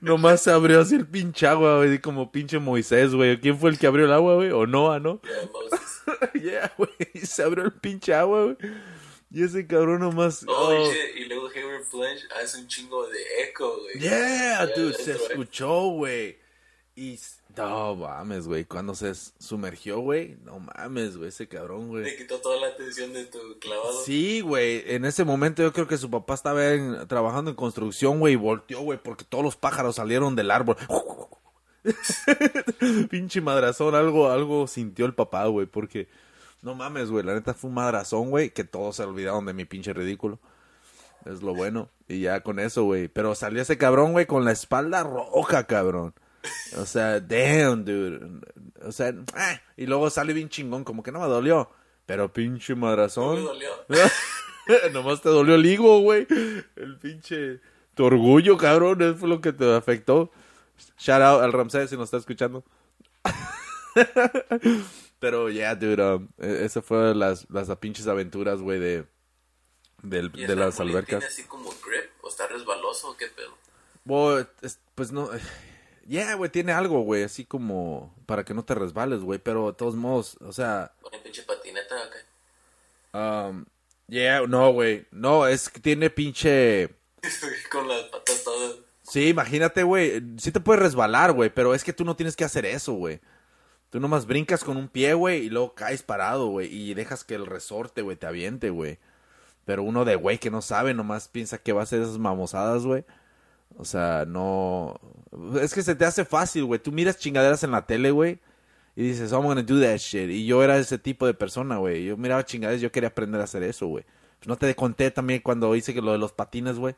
Nomás se abrió así el pinche agua, güey, como pinche Moisés, güey. ¿Quién fue el que abrió el agua, güey? O Noah, ¿no?
Yeah, Moses. *laughs*
yeah, güey. Se abrió el pinche agua, güey. Y ese cabrón nomás.
Oh,
oh.
Y luego Hayward Flash hace un chingo de eco, güey.
Yeah,
Ya,
dude, se escuchó, güey. Y. No mames, güey. Cuando se sumergió, güey. No mames, güey, ese cabrón, güey.
Te quitó toda la atención de tu clavado.
Sí, güey. En ese momento yo creo que su papá estaba en- trabajando en construcción, güey, y volteó, güey, porque todos los pájaros salieron del árbol. *laughs* Pinche madrazón, algo, algo sintió el papá, güey, porque no mames, güey, la neta fue un madrazón, güey, que todos se olvidaron de mi pinche ridículo. Es lo bueno. Y ya con eso, güey. Pero salió ese cabrón, güey, con la espalda roja, cabrón. O sea, damn, dude. O sea, ah, y luego sale bien chingón, como que no me dolió. Pero pinche
No
madrazón.
me dolió. *laughs*
Nomás te dolió el higo, güey. El pinche. Tu orgullo, cabrón. Eso fue lo que te afectó. Shout out al Ramsés si nos está escuchando. *laughs* Pero, yeah, dude. Um, e- esa fue las, las pinches aventuras, güey, de. del-
¿Y
de las albercas.
¿Tiene así como grip? ¿O está resbaloso o qué pedo?
Es- pues no. Yeah, güey, tiene algo, güey. Así como. Para que no te resbales, güey. Pero de todos modos, o sea.
¿Con el pinche patineta o qué?
Um, yeah, no, güey. No, es que tiene pinche. *laughs*
Con las patas todas.
Sí, imagínate, güey. Sí te puedes resbalar, güey, pero es que tú no tienes que hacer eso, güey. Tú nomás brincas con un pie, güey, y luego caes parado, güey, y dejas que el resorte, güey, te aviente, güey. Pero uno de güey que no sabe, nomás piensa que va a hacer esas mamosadas, güey. O sea, no... Es que se te hace fácil, güey. Tú miras chingaderas en la tele, güey, y dices, I'm gonna do that shit. Y yo era ese tipo de persona, güey. Yo miraba chingaderas, yo quería aprender a hacer eso, güey. Pues no te conté también cuando hice que lo de los patines, güey.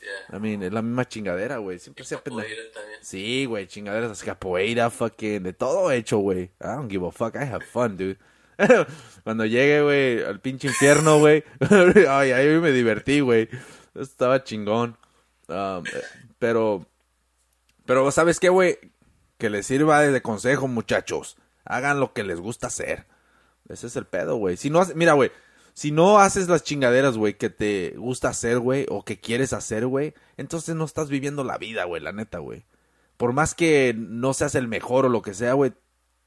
Yeah.
I mean, es la misma chingadera, güey. Siempre se aprende.
Capoeira también.
Sí, güey, chingaderas así, capoeira, fucking, de todo hecho, güey. I don't give a fuck, I have fun, dude. *laughs* Cuando llegue, güey, al pinche infierno, güey. *laughs* Ay, ahí me divertí, güey. Estaba chingón. Um, eh, pero, pero, ¿sabes qué, güey? Que les sirva de consejo, muchachos. Hagan lo que les gusta hacer. Ese es el pedo, güey. Si no, mira, güey. Si no haces las chingaderas, güey, que te gusta hacer, güey, o que quieres hacer, güey, entonces no estás viviendo la vida, güey, la neta, güey. Por más que no seas el mejor o lo que sea, güey,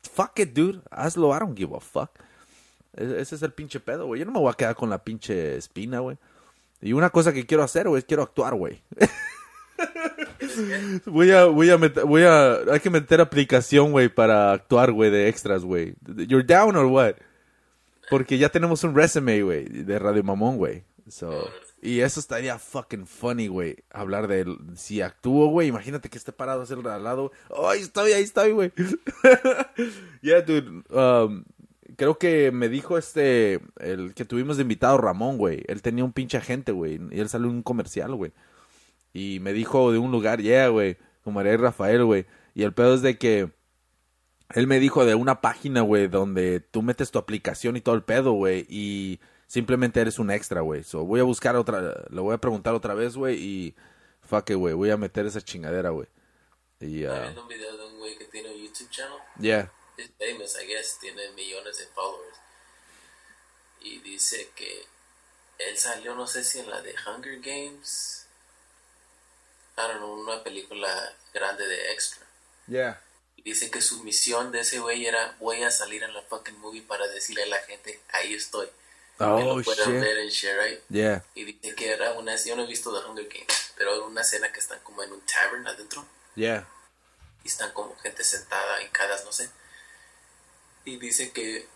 fuck it, dude. Hazlo, I don't give a fuck. E- Ese es el pinche pedo, güey. Yo no me voy a quedar con la pinche espina, güey. Y una cosa que quiero hacer, güey, es quiero actuar, güey. *laughs* voy a, voy a meter, voy a, hay que meter aplicación, güey, para actuar, güey, de extras, güey. You're down or what? Porque ya tenemos un resume, güey, de Radio Mamón, güey. So, y eso estaría fucking funny, güey. Hablar de si actúo, güey. Imagínate que esté parado así al lado. Oh, ahí estoy, ahí estoy, güey. *laughs* yeah, dude. Um, creo que me dijo este, el que tuvimos de invitado Ramón, güey. Él tenía un pinche agente, güey. Y él salió en un comercial, güey. Y me dijo de un lugar, yeah, güey. Con María y Rafael, güey. Y el pedo es de que él me dijo de una página, güey, donde tú metes tu aplicación y todo el pedo, güey, y simplemente eres un extra, güey. So, voy a buscar otra, le voy a preguntar otra vez, güey, y fuck güey, voy a meter esa chingadera, güey. Y, uh,
un video de un güey que tiene un YouTube channel.
yeah,
Es famous, I guess. Tiene millones de followers. Y dice que él salió, no sé si en la de Hunger Games. I don't know, una película grande de extra.
yeah.
Y dice que su misión de ese güey era voy a salir en la fucking movie para decirle a la gente, ahí estoy. que
Oh,
lo puedan
shit.
ver en share, right?
Yeah,
Y dice que era una, yo no he visto The Hunger Games, pero era una escena que están como en un tavern adentro.
yeah.
y están como gente sentada, hincadas, no sé. Y dice que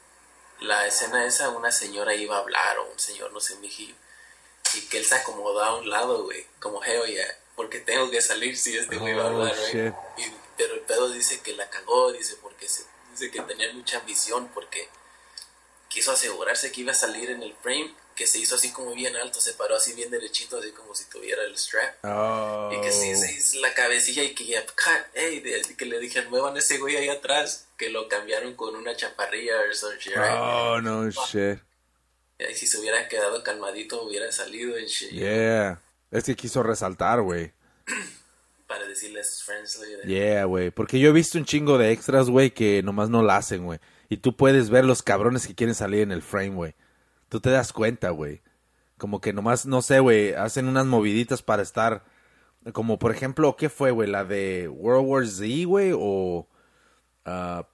la escena esa, una señora iba a hablar, o un señor, no sé, viejillo, y que él se acomodó a un lado, güey, como hell yeah, porque tengo que salir si este güey va a
Oh,
hablar, right?
shit.
Y, pero el pedo dice que la cagó, dice, porque se, dice que tenía mucha ambición, porque quiso asegurarse que iba a salir en el frame, que se hizo así como bien alto, se paró así bien derechito, así como si tuviera el strap.
Oh.
Y que sí, se hizo la cabecilla y que ya, hey, de- que le dijeron, muevan ese güey ahí atrás, que lo cambiaron con una chaparrilla o some shit, right?
Oh, no shit.
Y si se hubiera quedado calmadito, hubiera salido en shit.
Yeah. Es que quiso resaltar, güey. *clears throat*
Para decirle a sus friends.
Yeah, güey. Porque yo he visto un chingo de extras, güey, que nomás no la hacen, güey. Y tú puedes ver los cabrones que quieren salir en el frame, güey. Tú te das cuenta, güey. Como que nomás, no sé, güey, hacen unas moviditas para estar como por ejemplo, ¿qué fue, güey? La de World War Z, güey, o ah,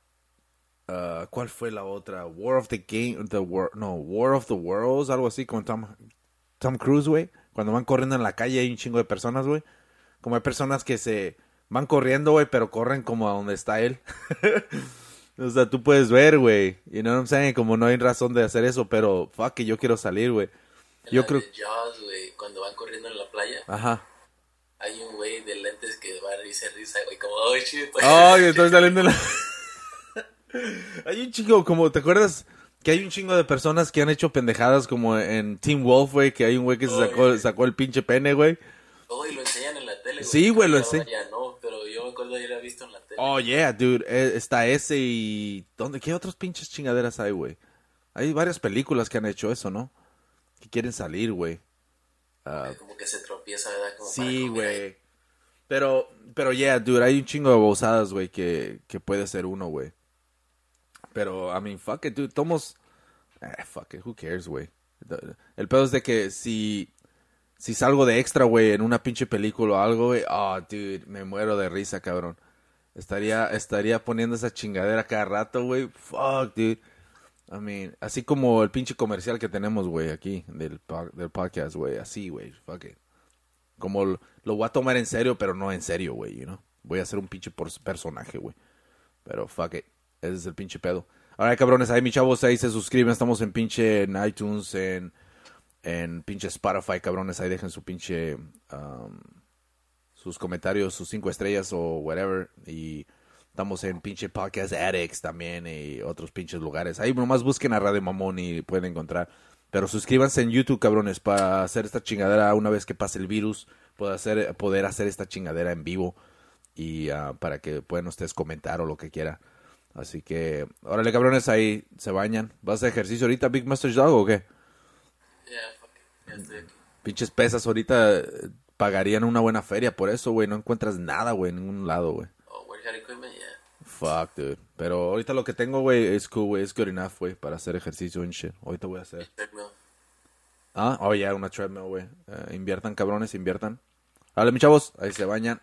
ah, ¿cuál fue la otra? War of the Game, the War, no, War of the Worlds, algo así con Tom, Tom Cruise, güey. Cuando van corriendo en la calle hay un chingo de personas, güey. Como hay personas que se van corriendo, güey, pero corren como a donde está él. *laughs* o sea, tú puedes ver, güey. You know what I'm saying? Como no hay razón de hacer eso, pero fuck, que yo quiero salir, güey. Yo creo-
Jaws, güey, cuando van corriendo en la playa,
Ajá.
hay un güey de lentes que va a risa y risa, güey, como, oh shit.
Ay, estoy *laughs* saliendo en la... *laughs* hay un chingo, como, ¿te acuerdas? Que hay un chingo de personas que han hecho pendejadas como en Team Wolf, güey, que hay un güey que se sacó, sacó el pinche pene, güey.
Oh, y lo enseñan en la tele,
Sí, güey, lo enseñan.
No, pero yo me acuerdo de visto en la tele.
Oh, yeah, dude. eh, está ese y... ¿Dónde? ¿Qué otras pinches chingaderas hay, güey? Hay varias películas que han hecho eso, ¿no? Que quieren salir, güey. Ah,
Como que se tropieza, ¿verdad? Como
sí, güey. Pero, pero, yeah, dude, hay un chingo de bozadas, güey, que, que puede ser uno, güey. Pero, I mean, fuck it, dude. Tomos... Eh, fuck it, who cares, güey. El pedo es de que si... Si salgo de extra, güey, en una pinche película o algo, güey, oh, dude, me muero de risa, cabrón. Estaría, estaría poniendo esa chingadera cada rato, güey. Fuck, dude. I mean, así como el pinche comercial que tenemos, güey, aquí, del, del podcast, güey. Así, güey. Fuck it. Como lo, voy a tomar en serio, pero no en serio, güey, you know. Voy a ser un pinche personaje, güey. Pero fuck it. Ese es el pinche pedo. Ahora, cabrones, ahí mis chavos, ahí se suscriben. Estamos en pinche en iTunes, en, en pinche Spotify, cabrones. Ahí dejen su pinche... um, sus comentarios, sus cinco estrellas o whatever. Y estamos en pinche Podcast Addicts también y otros pinches lugares. Ahí nomás busquen a Radio Mamón y pueden encontrar. Pero suscríbanse en YouTube, cabrones, para hacer esta chingadera una vez que pase el virus. Poder hacer, poder hacer esta chingadera en vivo. Y ah, para que puedan ustedes comentar o lo que quieran. Así que, órale, cabrones, ahí se bañan. ¿Vas a ejercicio ahorita, Big Master Dog, o qué?
Ya, fuck it, ya estoy aquí.
Pinches pesas ahorita eh, pagarían una buena feria por eso, güey. No encuentras nada, güey, en ningún lado, güey.
Oh, workout equipment, yeah.
Fuck, dude. Pero ahorita lo que tengo, güey, es cool, güey. Es good enough, güey, para hacer ejercicio en shit. Ahorita voy a hacer.
Treadmill.
Ah, oh, yeah, una treadmill, güey. Eh, inviertan, cabrones, inviertan. Vale, mis chavos, ahí se bañan.